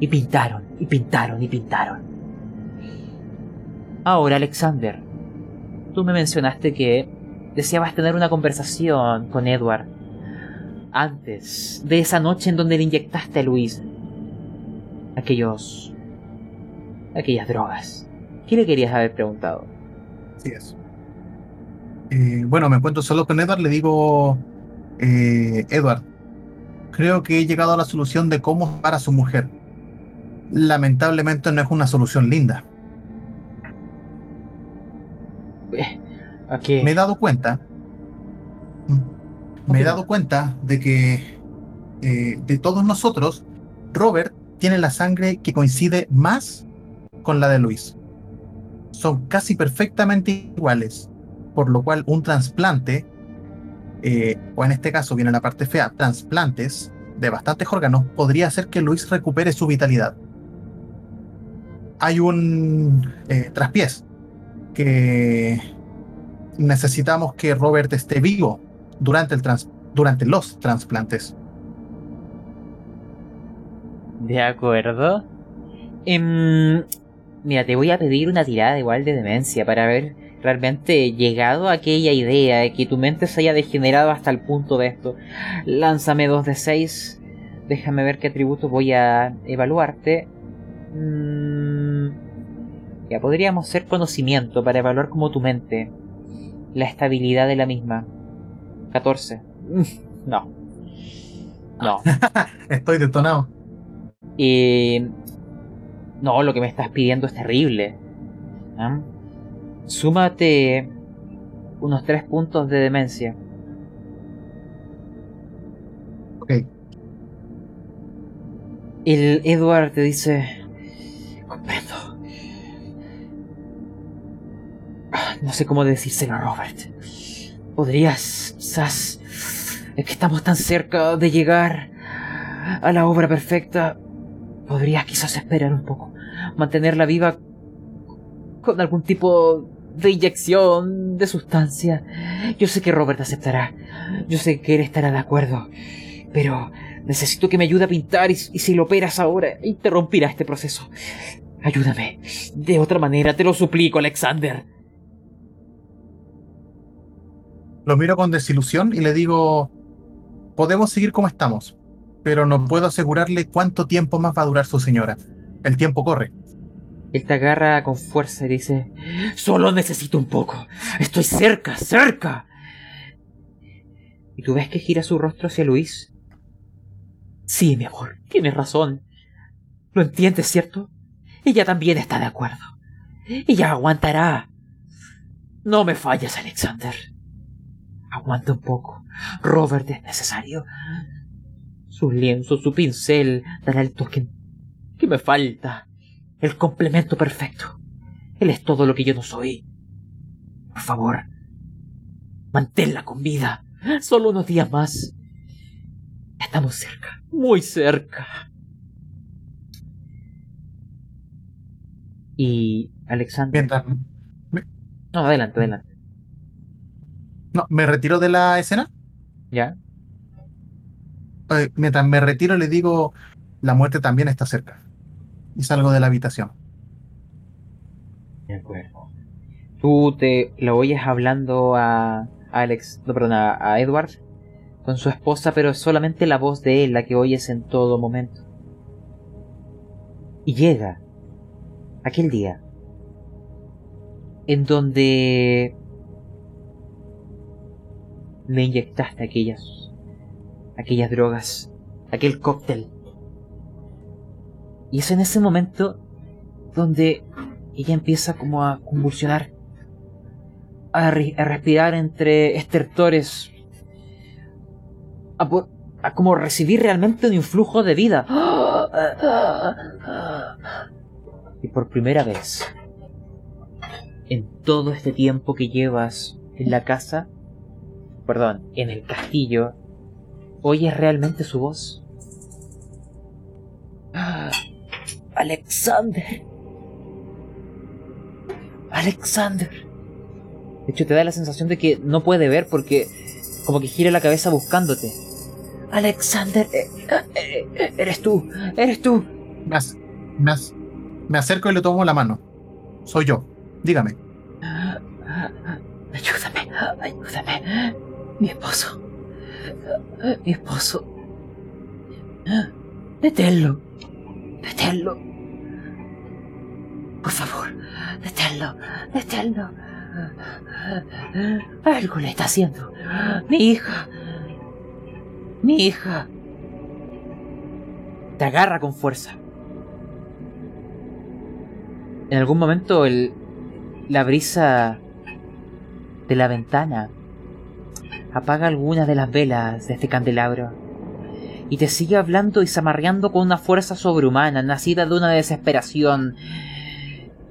Y pintaron, y pintaron, y pintaron. Ahora, Alexander, tú me mencionaste que deseabas tener una conversación con Edward antes de esa noche en donde le inyectaste a Luis aquellos... aquellas drogas. ¿Qué le querías haber preguntado? Sí es. Eh, bueno, me encuentro solo con Edward, le digo, eh, Edward, creo que he llegado a la solución de cómo para su mujer. Lamentablemente no es una solución linda. Okay. Me he dado cuenta, me he dado cuenta de que eh, de todos nosotros, Robert tiene la sangre que coincide más con la de Luis. Son casi perfectamente iguales por lo cual un trasplante, eh, o en este caso viene la parte fea, trasplantes de bastantes órganos, podría hacer que Luis recupere su vitalidad. Hay un eh, traspiés que necesitamos que Robert esté vivo durante, el durante los trasplantes. De acuerdo. Em, mira, te voy a pedir una tirada igual de demencia para ver realmente llegado a aquella idea de que tu mente se haya degenerado hasta el punto de esto. Lánzame dos de 6. Déjame ver qué atributos voy a evaluarte. Mm, ya podríamos ser conocimiento para evaluar como tu mente. La estabilidad de la misma. 14. No. No. Estoy detonado. Y... No, lo que me estás pidiendo es terrible. ¿Ah? Súmate unos tres puntos de demencia. Ok. El Edward te dice... Comprendo. Ah, no sé cómo decírselo, Robert. Podrías, quizás... Es que estamos tan cerca de llegar a la obra perfecta. Podrías quizás esperar un poco. Mantenerla viva con algún tipo de inyección, de sustancia. Yo sé que Robert aceptará. Yo sé que él estará de acuerdo. Pero necesito que me ayude a pintar y, si lo operas ahora, interrumpirá este proceso. Ayúdame. De otra manera, te lo suplico, Alexander. Lo miro con desilusión y le digo, podemos seguir como estamos, pero no puedo asegurarle cuánto tiempo más va a durar su señora. El tiempo corre. Él te agarra con fuerza y dice, solo necesito un poco. Estoy cerca, cerca. Y tú ves que gira su rostro hacia Luis. Sí, mi amor, tienes razón. Lo entiendes, ¿cierto? Ella también está de acuerdo. Ella aguantará. No me falles, Alexander. Aguanta un poco. Robert es necesario. Su lienzo, su pincel, dará el toque que me falta. El complemento perfecto. Él es todo lo que yo no soy. Por favor, manténla con vida. Solo unos días más. Estamos cerca, muy cerca. Y Alexander. Mientras, No, adelante, adelante. no, me retiro de la escena. ¿Ya? Eh, mientras me retiro le digo, la muerte también está cerca. Y salgo de la habitación. De acuerdo. Tú te lo oyes hablando a Alex, no, perdón, a, Edward con su esposa, pero es solamente la voz de él la que oyes en todo momento. Y llega aquel día en donde me inyectaste aquellas aquellas drogas, aquel cóctel. Y es en ese momento donde ella empieza como a convulsionar, a, respirar entre estertores, a, a como recibir realmente un influjo de vida. Y por primera vez, en todo este tiempo que llevas en la casa, perdón, en el castillo, oyes realmente su voz. Alexander. Alexander. De hecho, te da la sensación de que no puede ver porque como que gira la cabeza buscándote. Alexander, eh, eh, eh, eres tú, eres tú. Me, ac- me ac- me acerco y le tomo la mano. Soy yo. Dígame. Ayúdame, ayúdame. Mi esposo. Mi esposo. Deténlo. Deténlo. Por favor, deténlo. Deténlo. Algo le está haciendo. Mi hija. Mi hija. Te agarra con fuerza. En algún momento el, la brisa de la ventana apaga algunas de las velas de este candelabro y te sigue hablando y zamarreando con una fuerza sobrehumana nacida de una desesperación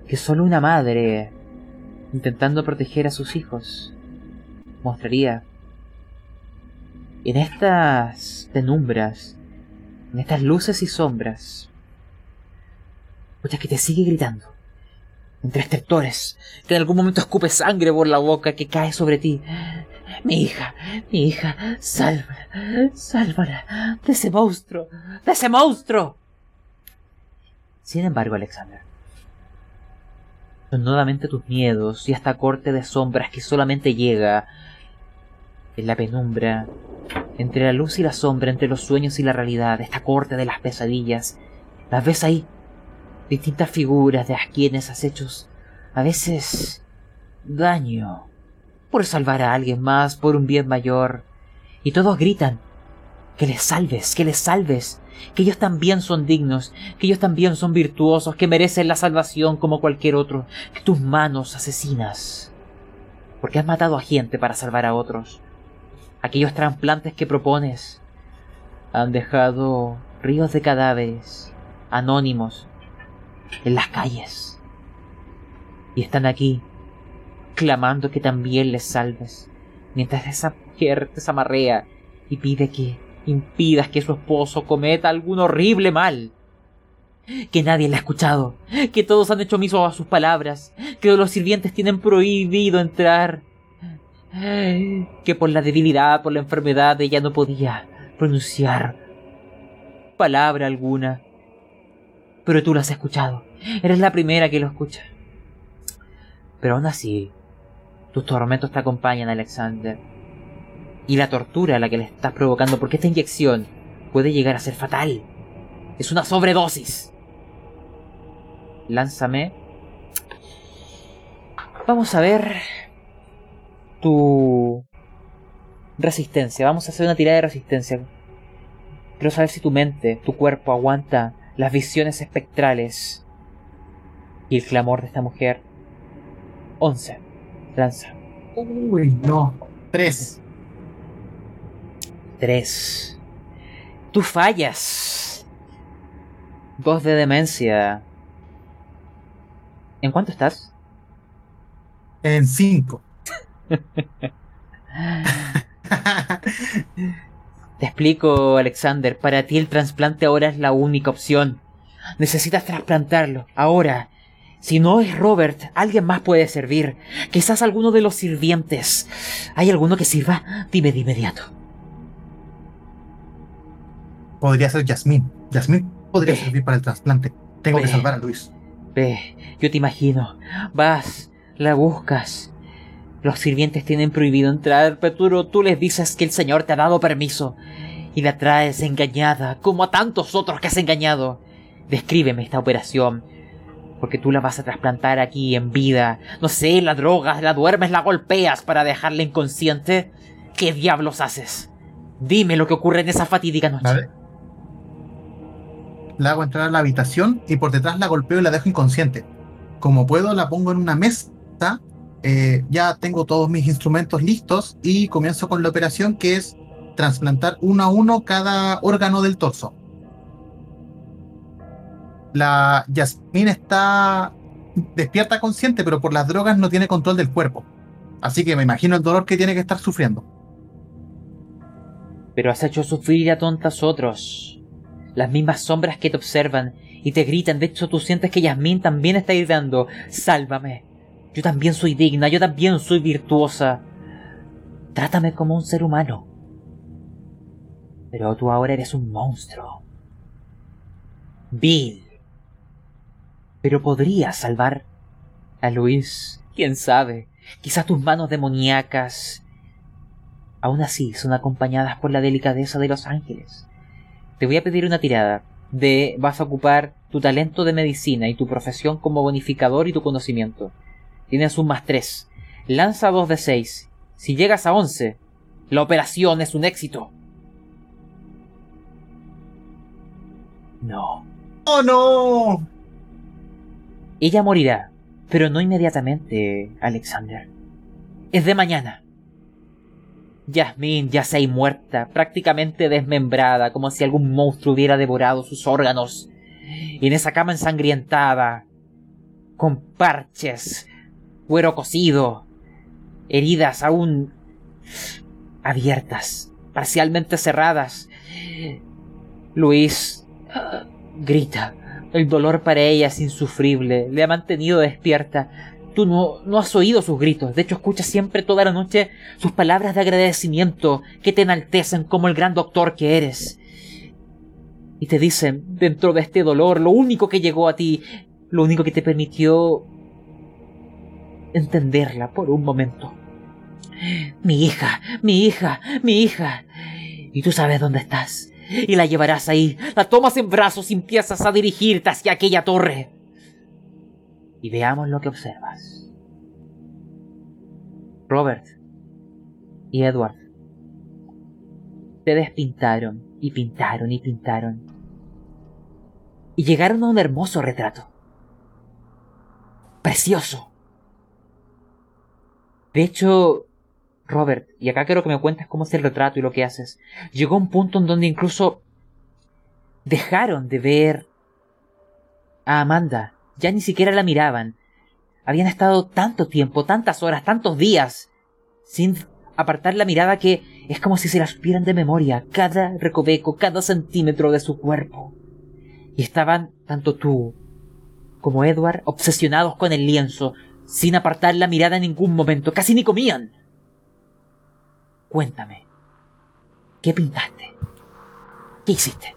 que solo una madre intentando proteger a sus hijos mostraría en estas penumbras en estas luces y sombras escuchas que te sigue gritando entre estertores, que en algún momento escupe sangre por la boca que cae sobre ti. Mi hija, mi hija, sálvala, sálvala de ese monstruo, de ese monstruo. Sin embargo, Alexander, son nuevamente tus miedos y esta corte de sombras que solamente llega en la penumbra, entre la luz y la sombra, entre los sueños y la realidad, esta corte de las pesadillas. Las ves ahí, distintas figuras de a quienes has hecho a veces daño por salvar a alguien más, por un bien mayor. Y todos gritan que les salves, que les salves, que ellos también son dignos, que ellos también son virtuosos, que merecen la salvación como cualquier otro, que tus manos asesinas, porque has matado a gente para salvar a otros. Aquellos trasplantes que propones han dejado ríos de cadáveres anónimos en las calles. Y están aquí, clamando que también les salves, mientras esa mujer te zamarrea y pide que impidas que su esposo cometa algún horrible mal. Que nadie le ha escuchado, que todos han hecho omiso a sus palabras, que los sirvientes tienen prohibido entrar, que por la debilidad, por la enfermedad, ella no podía pronunciar palabra alguna pero tú lo has escuchado. Eres la primera que lo escucha. Pero aún así, tus tormentos te acompañan, Alexander. Y la tortura a la que le estás provocando, porque esta inyección puede llegar a ser fatal. Es una sobredosis. Lánzame. Vamos a ver tu Resistencia, vamos a hacer una tirada de resistencia. Quiero saber si tu mente, tu cuerpo aguanta las visiones espectrales y el clamor de esta mujer. 11. Lanza. Uy, no. Tres. 3. Tú fallas. Voz de demencia. ¿En cuánto estás? En cinco. Te explico, Alexander. Para ti el trasplante ahora es la única opción. Necesitas trasplantarlo. Ahora. Si no es Robert, alguien más puede servir. Quizás alguno de los sirvientes. ¿Hay alguno que sirva? Dime de inmediato. Podría ser Yasmín. Yasmín podría servir para el trasplante. Tengo que salvar a Luis. Ve, yo te imagino. Vas, la buscas. Los sirvientes tienen prohibido entrar, pero tú les dices que el Señor te ha dado permiso. Y la traes engañada, como a tantos otros que has engañado. Descríbeme esta operación. Porque tú la vas a trasplantar aquí en vida. No sé, la drogas, la duermes, la golpeas para dejarla inconsciente. ¿Qué diablos haces? Dime lo que ocurre en esa fatídica noche. ¿Vale? La hago entrar a la habitación y por detrás la golpeo y la dejo inconsciente. Como puedo, la pongo en una mesa. eh, ya tengo todos mis instrumentos listos y comienzo con la operación que es trasplantar uno a uno cada órgano del torso. La Yasmín está despierta consciente, pero por las drogas no tiene control del cuerpo. Así que me imagino el dolor que tiene que estar sufriendo. Pero has hecho sufrir a tontas otros. Las mismas sombras que te observan y te gritan. De hecho, tú sientes que Yasmín también está gritando. Sálvame. Yo también soy digna, yo también soy virtuosa. Trátame como un ser humano. Pero tú ahora eres un monstruo. Bill. Pero podrías salvar a Luis. ¿Quién sabe? Quizás tus manos demoníacas aún así son acompañadas por la delicadeza de los ángeles. Te voy a pedir una tirada de vas a ocupar tu talento de medicina y tu profesión como bonificador y tu conocimiento. Tienes un más 3. Lanza 2 de 6. Si llegas a 11, la operación es un éxito. No. ¡Oh no! Ella morirá, pero no inmediatamente, Alexander. Es de mañana. Yasmín yace ahí muerta, prácticamente desmembrada, como si algún monstruo hubiera devorado sus órganos. Y en esa cama ensangrientada, con parches, cuero cocido, heridas aún abiertas, parcialmente cerradas. Luis ah, grita. El dolor para ella es insufrible, le ha mantenido despierta. Tú no, no has oído sus gritos, de hecho escuchas siempre toda la noche sus palabras de agradecimiento que te enaltecen como el gran doctor que eres. Y te dicen, dentro de este dolor, lo único que llegó a ti, lo único que te permitió entenderla por un momento. Mi hija, mi hija, mi hija. Y tú sabes dónde estás. Y la llevarás ahí, la tomas en brazos y empiezas a dirigirte hacia aquella torre. Y veamos lo que observas. Robert y Edward te despintaron y pintaron y pintaron. Y llegaron a un hermoso retrato. Precioso. De hecho, Robert, y acá quiero que me cuentes cómo es el retrato y lo que haces. Llegó un punto en donde incluso dejaron de ver a Amanda. Ya ni siquiera la miraban. Habían estado tanto tiempo, tantas horas, tantos días, sin apartar la mirada que es como si se la supieran de memoria, cada recoveco, cada centímetro de su cuerpo. Y estaban, tanto tú como Edward, obsesionados con el lienzo, sin apartar la mirada en ningún momento, casi ni comían. Cuéntame, ¿qué pintaste? ¿Qué hiciste?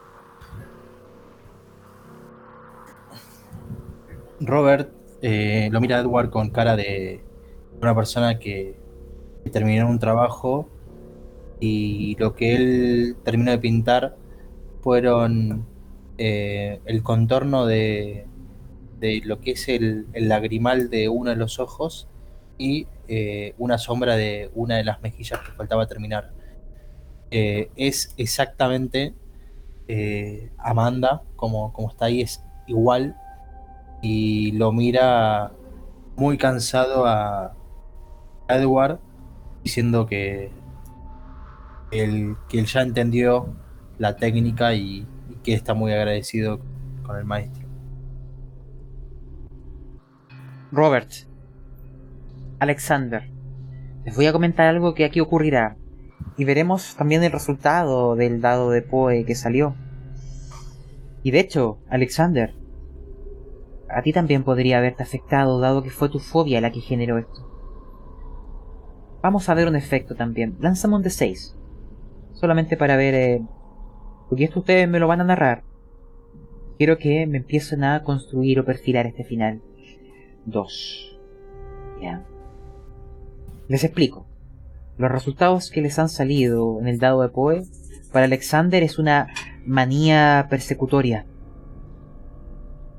Robert eh, lo mira a Edward con cara de una persona que, terminó un trabajo y lo que él terminó de pintar fueron eh, el contorno de, de lo que es el lagrimal de uno de los ojos y eh, una sombra de una de las mejillas que faltaba terminar. eh, es exactamente eh, Amanda, como, como está ahí, es igual. Y lo mira muy cansado a Edward, diciendo que él, que él ya entendió la técnica y, y que está muy agradecido con el maestro. Robert, Alexander, les voy a comentar algo que aquí ocurrirá y veremos también el resultado del dado de Poe que salió. Y de hecho, Alexander, a ti también podría haberte afectado dado que fue tu fobia la que generó esto. Vamos a ver un efecto también. Lánzame un de 6. Solamente para ver... Eh, porque esto ustedes me lo van a narrar. Quiero que me empiecen a construir o perfilar este final. 2. Ya. Les explico. Los resultados que les han salido en el dado de Poe para Alexander es una manía persecutoria.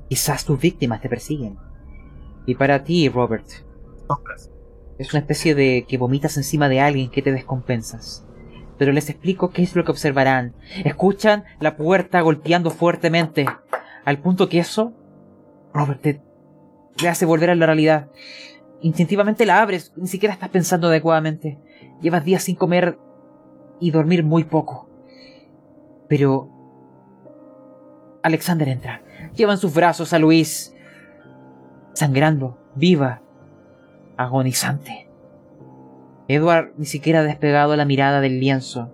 Quizás tus víctimas te persiguen. Y para ti, Robert, es una especie de que vomitas encima de alguien que te descompensas. Pero les explico qué es lo que observarán. Escuchan la puerta golpeando fuertemente, al punto que eso, Robert, te, te hace volver a la realidad. Instintivamente la abres, ni siquiera estás pensando adecuadamente. Llevas días sin comer y dormir muy poco. Pero... Alexander entra. Lleva en sus brazos a Luis, sangrando, viva, agonizante. Edward ni siquiera ha despegado la mirada del lienzo.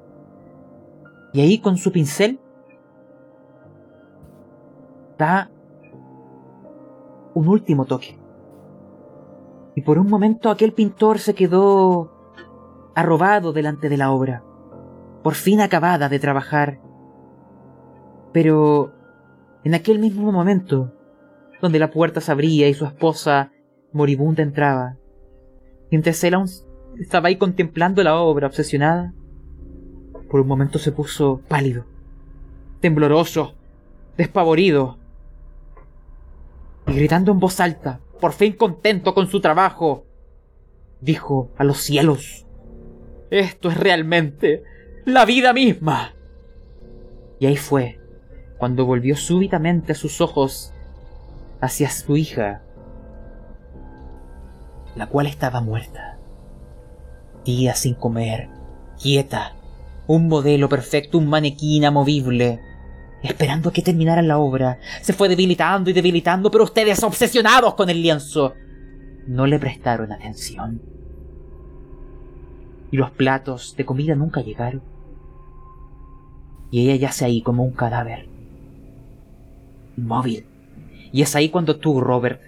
Y ahí con su pincel da un último toque. Y por un momento aquel pintor se quedó arrobado delante de la obra, por fin acabada de trabajar. Pero en aquel mismo momento, donde la puerta se abría y su esposa moribunda entraba, mientras él estaba ahí contemplando la obra obsesionada, por un momento se puso pálido, tembloroso, despavorido, y gritando en voz alta, por fin contento con su trabajo, dijo a los cielos, esto es realmente la vida misma. Y ahí fue, cuando volvió súbitamente sus ojos hacia su hija, la cual estaba muerta. Días sin comer, quieta, un modelo perfecto, un manequín inamovible, esperando a que terminara la obra. Se fue debilitando y debilitando, pero ustedes, obsesionados con el lienzo, no le prestaron atención y los platos de comida nunca llegaron. Y ella yace ahí como un cadáver. Inmóvil. Y es ahí cuando tú, Robert,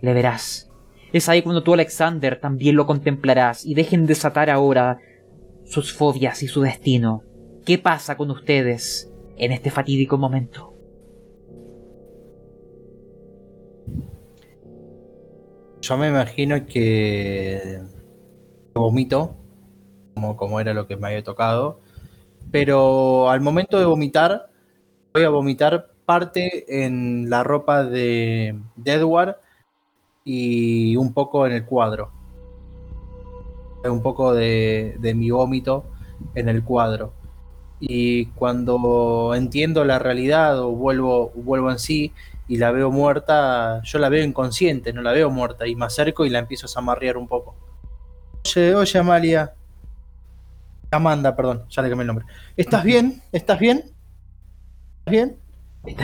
le verás. Es ahí cuando tú, Alexander, también lo contemplarás y dejen desatar ahora sus fobias y su destino. ¿Qué pasa con ustedes en este fatídico momento? Yo me imagino que vomito como, era lo que me había tocado. Pero al momento de vomitar, voy a vomitar parte en la ropa de, Edward y un poco en el cuadro. Un poco de, de mi vómito en el cuadro. Y cuando entiendo la realidad o vuelvo, vuelvo en sí y la veo muerta, yo la veo inconsciente, no la veo muerta. Y me acerco y la empiezo a zamarrear un poco. Oye, oye, Amalia, Amanda, perdón, ya le cambié el nombre. ¿Estás bien? ¿Estás bien? ¿Estás bien?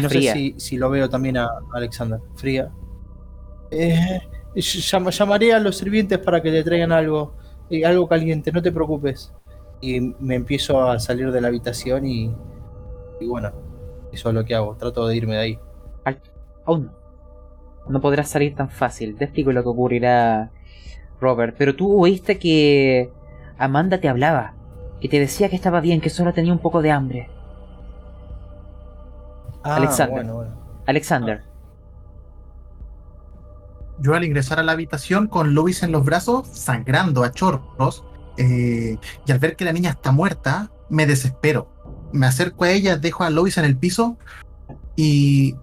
no sé si, lo veo también a Alexander. Fría. Eh, llamaré a los sirvientes para que le traigan algo, eh, algo caliente, no te preocupes. Y me empiezo a salir de la habitación y, y bueno, eso es lo que hago. Trato de irme de ahí. Aún no podrás salir tan fácil. Te explico lo que ocurrirá, Robert. Pero tú oíste que Amanda te hablaba y te decía que estaba bien, que solo tenía un poco de hambre. Ah, Alexander. Alexander. Yo al ingresar a la habitación con Luis en los brazos, sangrando a chorros, eh, y al ver que la niña está muerta, me desespero. Me acerco a ella, dejo a Lois en el piso y,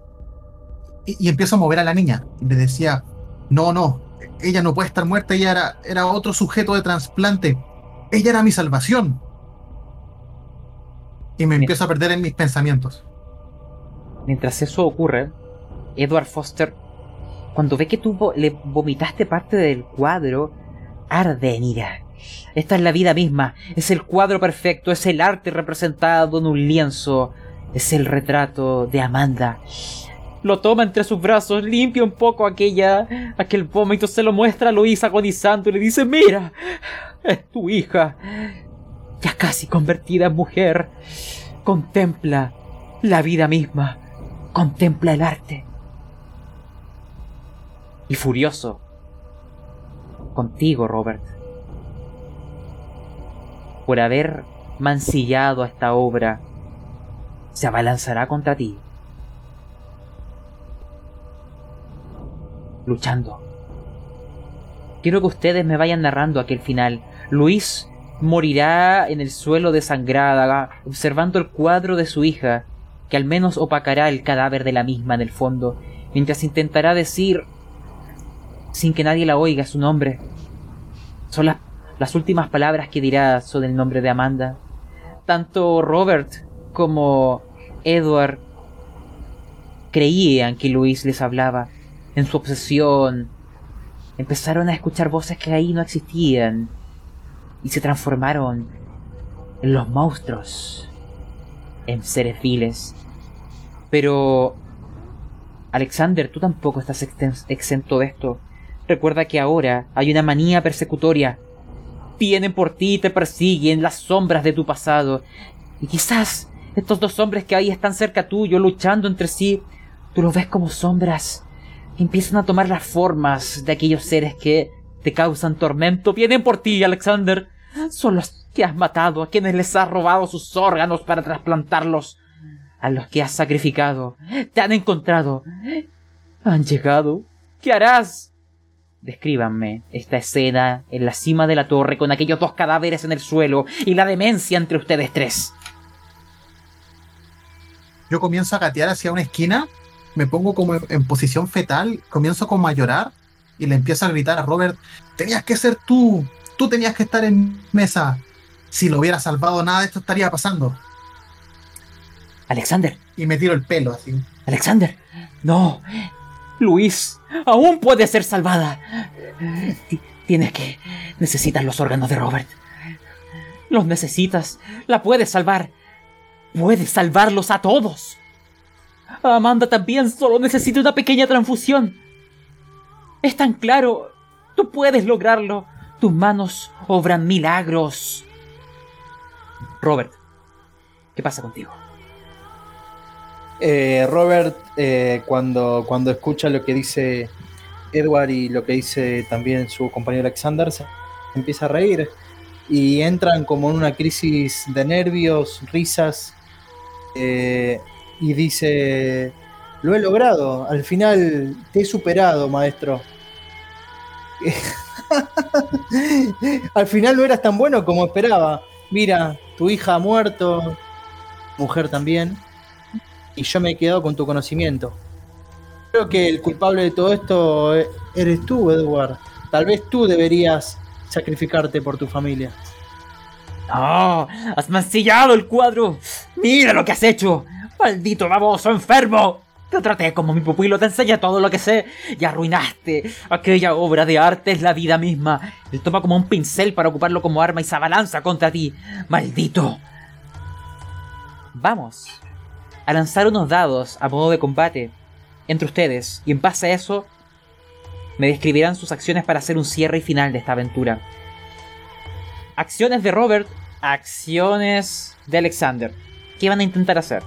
y, empiezo a mover a la niña. Le decía, no, no, ella no puede estar muerta, ella era, era otro sujeto de trasplante. Ella era mi salvación. Y me empiezo a perder en mis pensamientos. Mientras eso ocurre, Edward Foster, cuando ve que tú le vomitaste parte del cuadro, arde en ira. Esta es la vida misma, es el cuadro perfecto, es el arte representado en un lienzo, es el retrato de Amanda. Lo toma entre sus brazos, limpia un poco aquella, aquel vómito, se lo muestra a Luis agonizando y le dice, mira, es tu hija, ya casi convertida en mujer. Contempla la vida misma, contempla el arte. Y furioso, contigo, Robert, por haber mancillado esta obra, se abalanzará contra ti. Luchando. Quiero que ustedes me vayan narrando aquel final. Luis morirá en el suelo desangrada, observando el cuadro de su hija, que al menos opacará el cadáver de la misma en el fondo, mientras intentará decir, sin que nadie la oiga, su nombre. Son las, las últimas palabras que dirá son el nombre de Amanda. Tanto Robert como Edward creían que Luis les hablaba. En su obsesión, empezaron a escuchar voces que ahí no existían y se transformaron en los monstruos, en seres viles. Pero, Alexander, tú tampoco estás exento de esto. Recuerda que ahora hay una manía persecutoria. Vienen por ti te persiguen las sombras de tu pasado. Y quizás estos dos hombres que ahí están cerca tuyo, luchando entre sí, tú los ves como sombras. empiezan a tomar las formas de aquellos seres que te causan tormento. Vienen por ti, Alexander. Son los que has matado, a quienes les has robado sus órganos para trasplantarlos. A los que has sacrificado. Te han encontrado. Han llegado. ¿Qué harás? Descríbanme esta escena en la cima de la torre con aquellos dos cadáveres en el suelo y la demencia entre ustedes tres yo comienzo a gatear hacia una esquina, me pongo como en, posición fetal, comienzo como a llorar y le empiezo a gritar a Robert, tenías que ser tú, tú tenías que estar en mesa. Si lo hubiera salvado, nada de esto estaría pasando. Alexander. Y me tiro el pelo así. Alexander. No. Luis, aún puede ser salvada. Tienes que... Necesitas los órganos de Robert. Los necesitas. La puedes salvar. Puedes salvarlos a todos. Amanda también solo necesita una pequeña transfusión. Es tan claro. Tú puedes lograrlo. Tus manos obran milagros. Robert, ¿qué pasa contigo? Eh, Robert, eh, cuando, cuando escucha lo que dice Edward y lo que dice también su compañero Alexander, se empieza a reír y entran como en una crisis de nervios, risas eh, y dice, lo he logrado, al final te he superado, maestro. al final no eras tan bueno como esperaba. Mira, tu hija ha muerto, mujer también, y yo me he quedado con tu conocimiento. Creo que el culpable de todo esto eres tú, Edward. Tal vez tú deberías sacrificarte por tu familia. ¡Oh! ¡Has mancillado el cuadro! ¡Mira lo que has hecho! ¡Maldito baboso enfermo! Te traté como mi pupilo, te enseñé todo lo que sé y arruinaste aquella obra de arte, es la vida misma. Él toma como un pincel para ocuparlo como arma y se abalanza contra ti. ¡Maldito! Vamos a lanzar unos dados a modo de combate entre ustedes y en base a eso me describirán sus acciones para hacer un cierre y final de esta aventura. Acciones de Robert, acciones de Alexander. ¿Qué van a intentar hacer?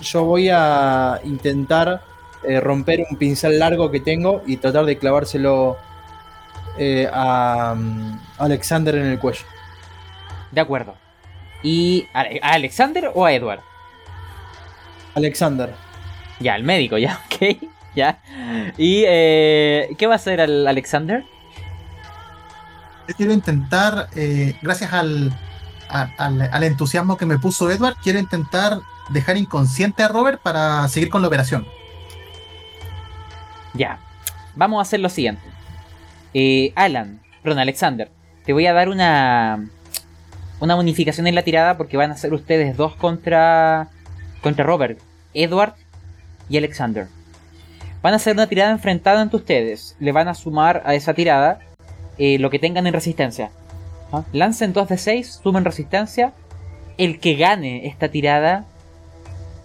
Yo voy a intentar eh, romper un pincel largo que tengo y tratar de clavárselo eh, a, mm, Alexander en el cuello. De acuerdo. ¿Y a Alexander o a Edward? Alexander. Ya, el médico, ya, ok. ¿Ya? ¿Y eh, qué va a hacer el Alexander? Quiero intentar, eh, gracias al, al, entusiasmo que me puso Edward, quiero intentar dejar inconsciente a Robert para seguir con la operación. Ya, vamos a hacer lo siguiente. Eh, Alan, perdón, Alexander, te voy a dar una una bonificación en la tirada porque van a ser ustedes dos contra contra Robert, Edward y Alexander. Van a hacer una tirada enfrentada entre ustedes. Le van a sumar a esa tirada eh, lo que tengan en resistencia. ¿Ah? Lancen 2 de 6, sumen resistencia. El que gane esta tirada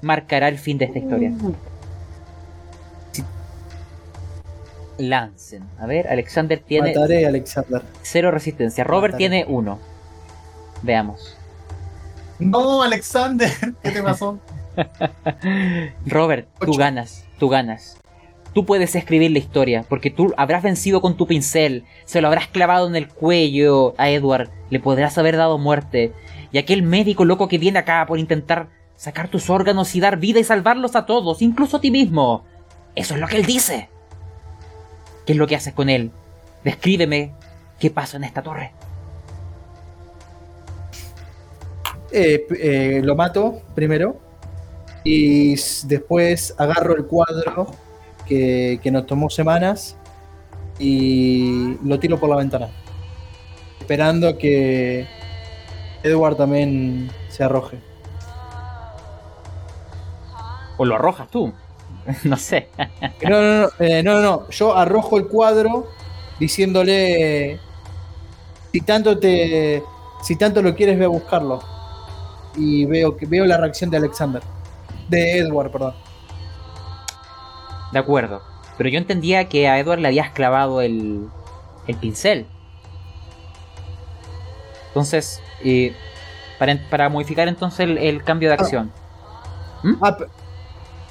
marcará el fin de esta historia. Lancen. A ver, Alexander tiene Mataré a Alexander. 0 resistencia. Robert Mataré. tiene 1. Veamos. No, Alexander, ¿qué te pasó? Robert, tú ganas, tú ganas. Tú puedes escribir la historia, porque tú habrás vencido con tu pincel, se lo habrás clavado en el cuello a Edward, le podrás haber dado muerte. Y aquel médico loco que viene acá por intentar sacar tus órganos y dar vida y salvarlos a todos, incluso a ti mismo. Eso es lo que él dice. ¿Qué es lo que haces con él? Descríbeme qué pasa en esta torre. Eh, eh, lo mato primero y después agarro el cuadro que, que nos tomó semanas y lo tiro por la ventana. Esperando que Edward también se arroje. O lo arrojas tú. no sé. No, no, no, eh, no, no, no. Yo arrojo el cuadro diciéndole si tanto te si tanto lo quieres ve a buscarlo. Y veo que veo la reacción de Alexander. De Edward, perdón. De acuerdo. Pero yo entendía que a Edward le habías clavado el, el pincel. Entonces, eh, para, para modificar entonces el, el cambio de acción. Ah, pe-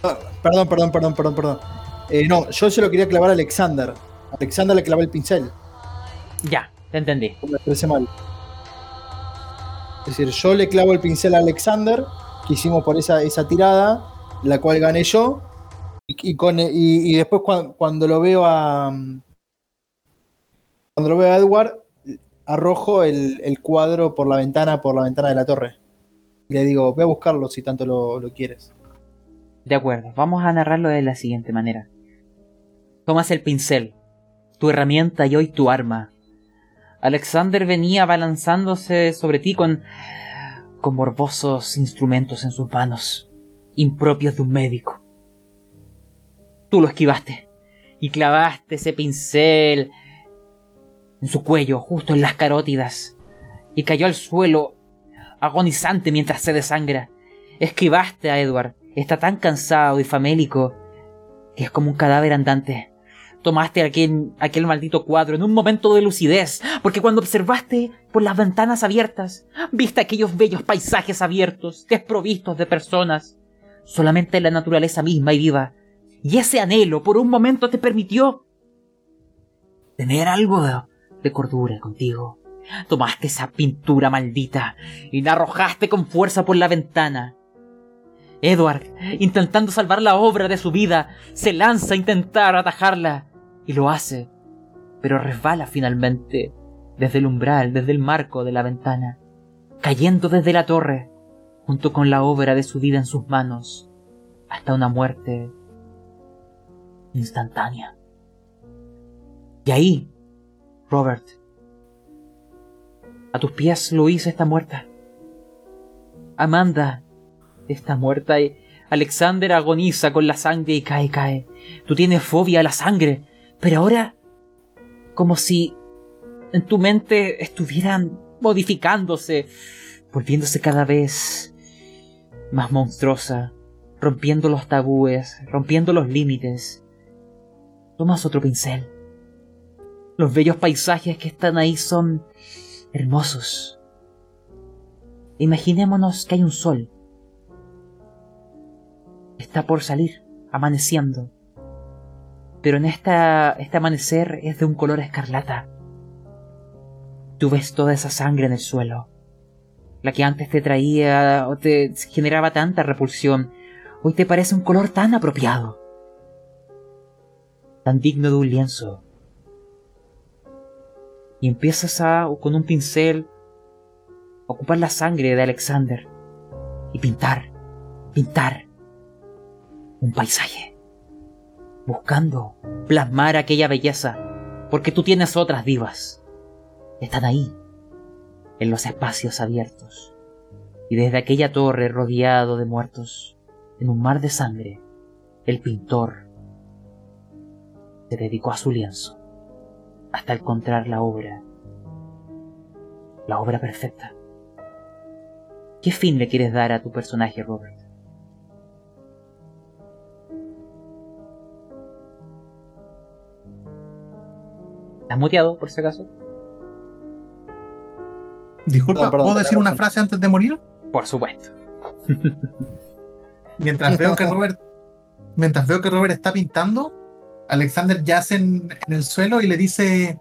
ah, perdón, perdón, perdón, perdón, perdón. Eh, no, yo se lo quería clavar a Alexander. Alexander le clavó el pincel. Ya, te entendí. Me expresé mal. Es decir, yo le clavo el pincel a Alexander, que hicimos por esa, esa tirada, la cual gané yo. Y, con, y, después cuan- cuando, lo veo a. Cuando lo veo a Edward, arrojo el, el cuadro por la ventana, por la ventana de la torre. Y le digo, ve a buscarlo si tanto lo, lo quieres. De acuerdo, vamos a narrarlo de la siguiente manera. Tomas el pincel, tu herramienta y hoy tu arma. Alexander venía abalanzándose sobre ti con, con morbosos instrumentos en sus manos, impropios de un médico. Tú lo esquivaste y clavaste ese pincel en su cuello, justo en las carótidas, y cayó al suelo, agonizante mientras se desangra. Esquivaste a Edward, está tan cansado y famélico que es como un cadáver andante. Tomaste aquel, aquel maldito cuadro en un momento de lucidez, porque cuando observaste por las ventanas abiertas, viste aquellos bellos paisajes abiertos, desprovistos de personas, solamente la naturaleza misma y viva. Y ese anhelo por un momento te permitió tener algo de, de cordura contigo. Tomaste esa pintura maldita y la arrojaste con fuerza por la ventana. Edward, intentando salvar la obra de su vida, se lanza a intentar atajarla y lo hace, pero resbala finalmente desde el umbral, desde el marco de la ventana, cayendo desde la torre, junto con la obra de su vida en sus manos, hasta una muerte instantánea. Y ahí, Robert, a tus pies Luisa está muerta. Amanda está muerta Alexander agoniza con la sangre y cae, cae. Tú tienes fobia a la sangre, pero ahora como si en tu mente estuvieran modificándose, volviéndose cada vez más monstruosa, rompiendo los tabúes, rompiendo los límites. Tomas otro pincel. Los bellos paisajes que están ahí son hermosos. Imaginémonos que hay un sol. Está por salir, amaneciendo. Pero en esta, este amanecer es de un color escarlata. Tú ves toda esa sangre en el suelo. La que antes te traía o te generaba tanta repulsión, hoy te parece un color tan apropiado. Tan digno de un lienzo. Y empiezas a, con un pincel, ocupar la sangre de Alexander y pintar, pintar un paisaje, buscando plasmar aquella belleza, porque tú tienes otras divas. están ahí, en los espacios abiertos. Y desde aquella torre rodeado de muertos, en un mar de sangre, el pintor se dedicó a su lienzo hasta encontrar la obra, la obra perfecta. ¿Qué fin le quieres dar a tu personaje, Robert? ¿Estás muteado, por si acaso? Disculpa, No, perdón, ¿puedo decir una frase antes de morir? Por supuesto. Mientras veo que Robert, mientras veo que Robert está pintando, Alexander yace en, en el suelo y le dice,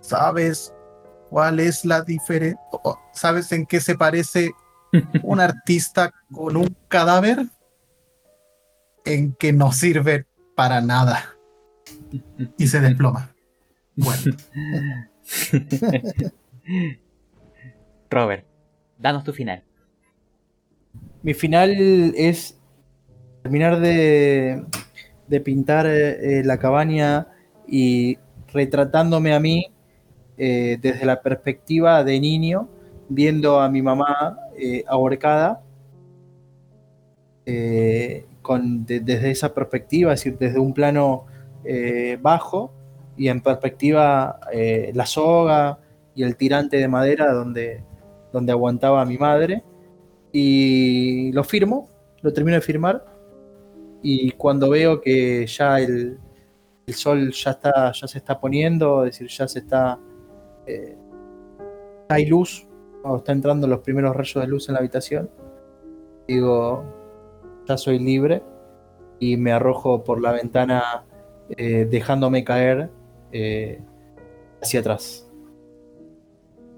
¿sabes cuál es la diferencia? ¿Sabes en qué se parece un artista con un cadáver? En que no sirve para nada. Y se desploma. Bueno, Robert, danos tu final. Mi final es terminar de, de pintar eh, la cabaña y retratándome a mí eh, desde la perspectiva de niño, viendo a mi mamá eh, ahorcada, eh, con, de- desde esa perspectiva, es decir, desde un plano eh, bajo y en perspectiva eh, la soga y el tirante de madera donde, donde aguantaba a mi madre. Y lo firmo, lo termino de firmar. Y cuando veo que ya el, sol ya está, ya se está poniendo, es decir, ya se está, eh, hay luz, o está entrando los primeros rayos de luz en la habitación, digo, ya soy libre y me arrojo por la ventana eh, dejándome caer eh, hacia atrás.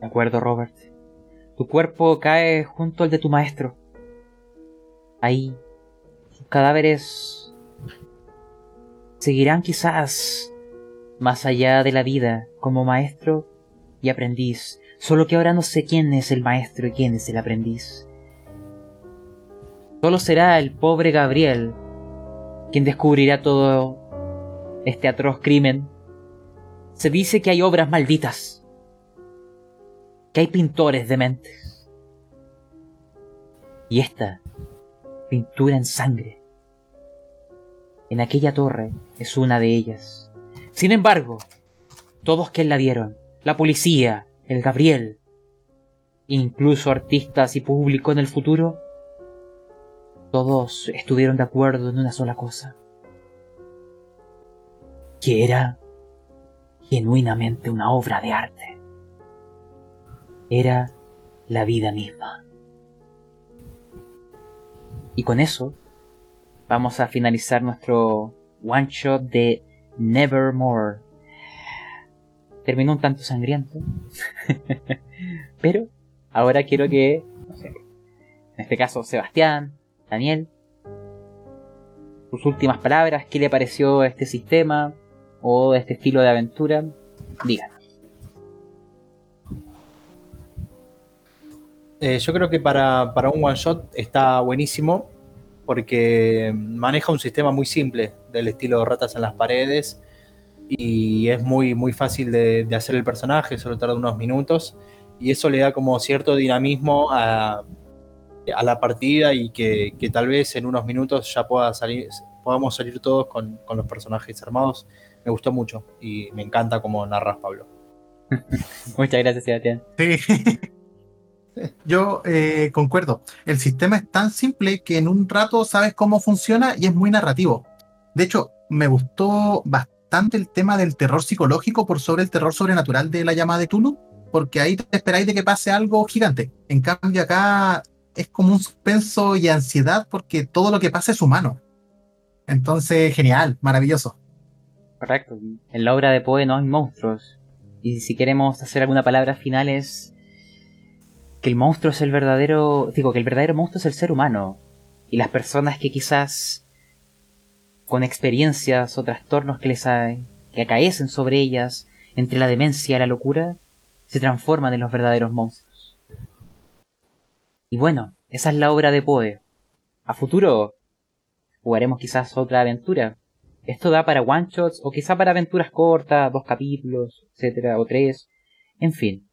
De acuerdo, Robert. Tu cuerpo cae junto al de tu maestro. Ahí, sus cadáveres seguirán quizás más allá de la vida como maestro y aprendiz. Solo que ahora no sé quién es el maestro y quién es el aprendiz. Solo será el pobre Gabriel quien descubrirá todo este atroz crimen. Se dice que hay obras malditas que hay pintores dementes. Y esta pintura en sangre en aquella torre es una de ellas. Sin embargo, todos que la vieron, la policía, el Gabriel, incluso artistas y público en el futuro, todos estuvieron de acuerdo en una sola cosa. Que era genuinamente una obra de arte era la vida misma. Y con eso vamos a finalizar nuestro one shot de Nevermore. Terminó un tanto sangriento, pero ahora quiero que, no sé, en este caso Sebastián, Daniel, sus últimas palabras, qué le pareció este sistema o este estilo de aventura, digan. Eh, yo creo que para, para un one shot está buenísimo porque maneja un sistema muy simple del estilo de ratas en las paredes y es muy, muy fácil de, de hacer el personaje, solo tarda unos minutos y eso le da como cierto dinamismo a, a la partida y que, que tal vez en unos minutos ya pueda salir, podamos salir todos con, con los personajes armados. Me gustó mucho y me encanta como narras, Pablo. Muchas gracias, Sebastián. Sí. Yo eh, concuerdo. El sistema es tan simple que en un rato sabes cómo funciona y es muy narrativo. De hecho, me gustó bastante el tema del terror psicológico por sobre el terror sobrenatural de la llamada de Tulu, porque ahí te esperáis de que pase algo gigante. En cambio, acá es como un suspenso y ansiedad porque todo lo que pasa es humano. Entonces, genial, maravilloso. Correcto. En la obra de Poe no hay monstruos. Y si queremos hacer alguna palabra final es que el monstruo es el verdadero, digo que el verdadero monstruo es el ser humano y las personas que quizás con experiencias o trastornos que les ha- que acaecen sobre ellas entre la demencia y la locura se transforman en los verdaderos monstruos. Y bueno, esa es la obra de Poe. A futuro jugaremos quizás otra aventura. Esto da para one shots o quizá para aventuras cortas, dos capítulos, etcétera, o tres. En fin,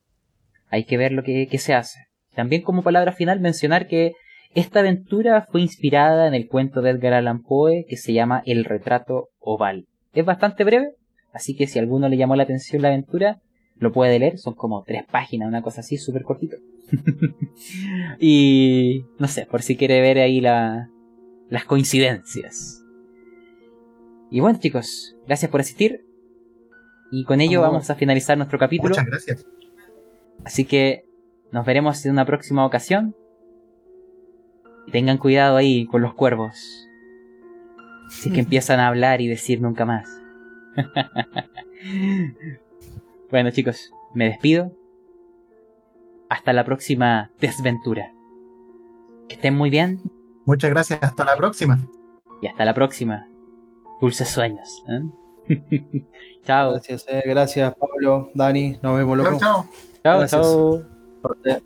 hay que ver lo que, que se hace. También como palabra final mencionar que esta aventura fue inspirada en el cuento de Edgar Allan Poe que se llama El retrato oval. Es bastante breve, así que si a alguno le llamó la atención la aventura, lo puede leer, son como tres páginas, una cosa así, súper cortito. y no sé, por si quiere ver ahí la, las coincidencias. Y bueno chicos, gracias por asistir. Y con ello vamos a finalizar nuestro capítulo. Muchas gracias. Así que nos veremos en una próxima ocasión. Tengan cuidado ahí con los cuervos. Si es que empiezan a hablar y decir nunca más. bueno chicos, me despido. Hasta la próxima desventura. Que estén muy bien. Muchas gracias. Hasta la próxima. Y hasta la próxima. Dulces sueños. ¿eh? chao. Gracias, eh, gracias Pablo, Dani. Nos vemos, loco. Chao, chao. Chao, chao.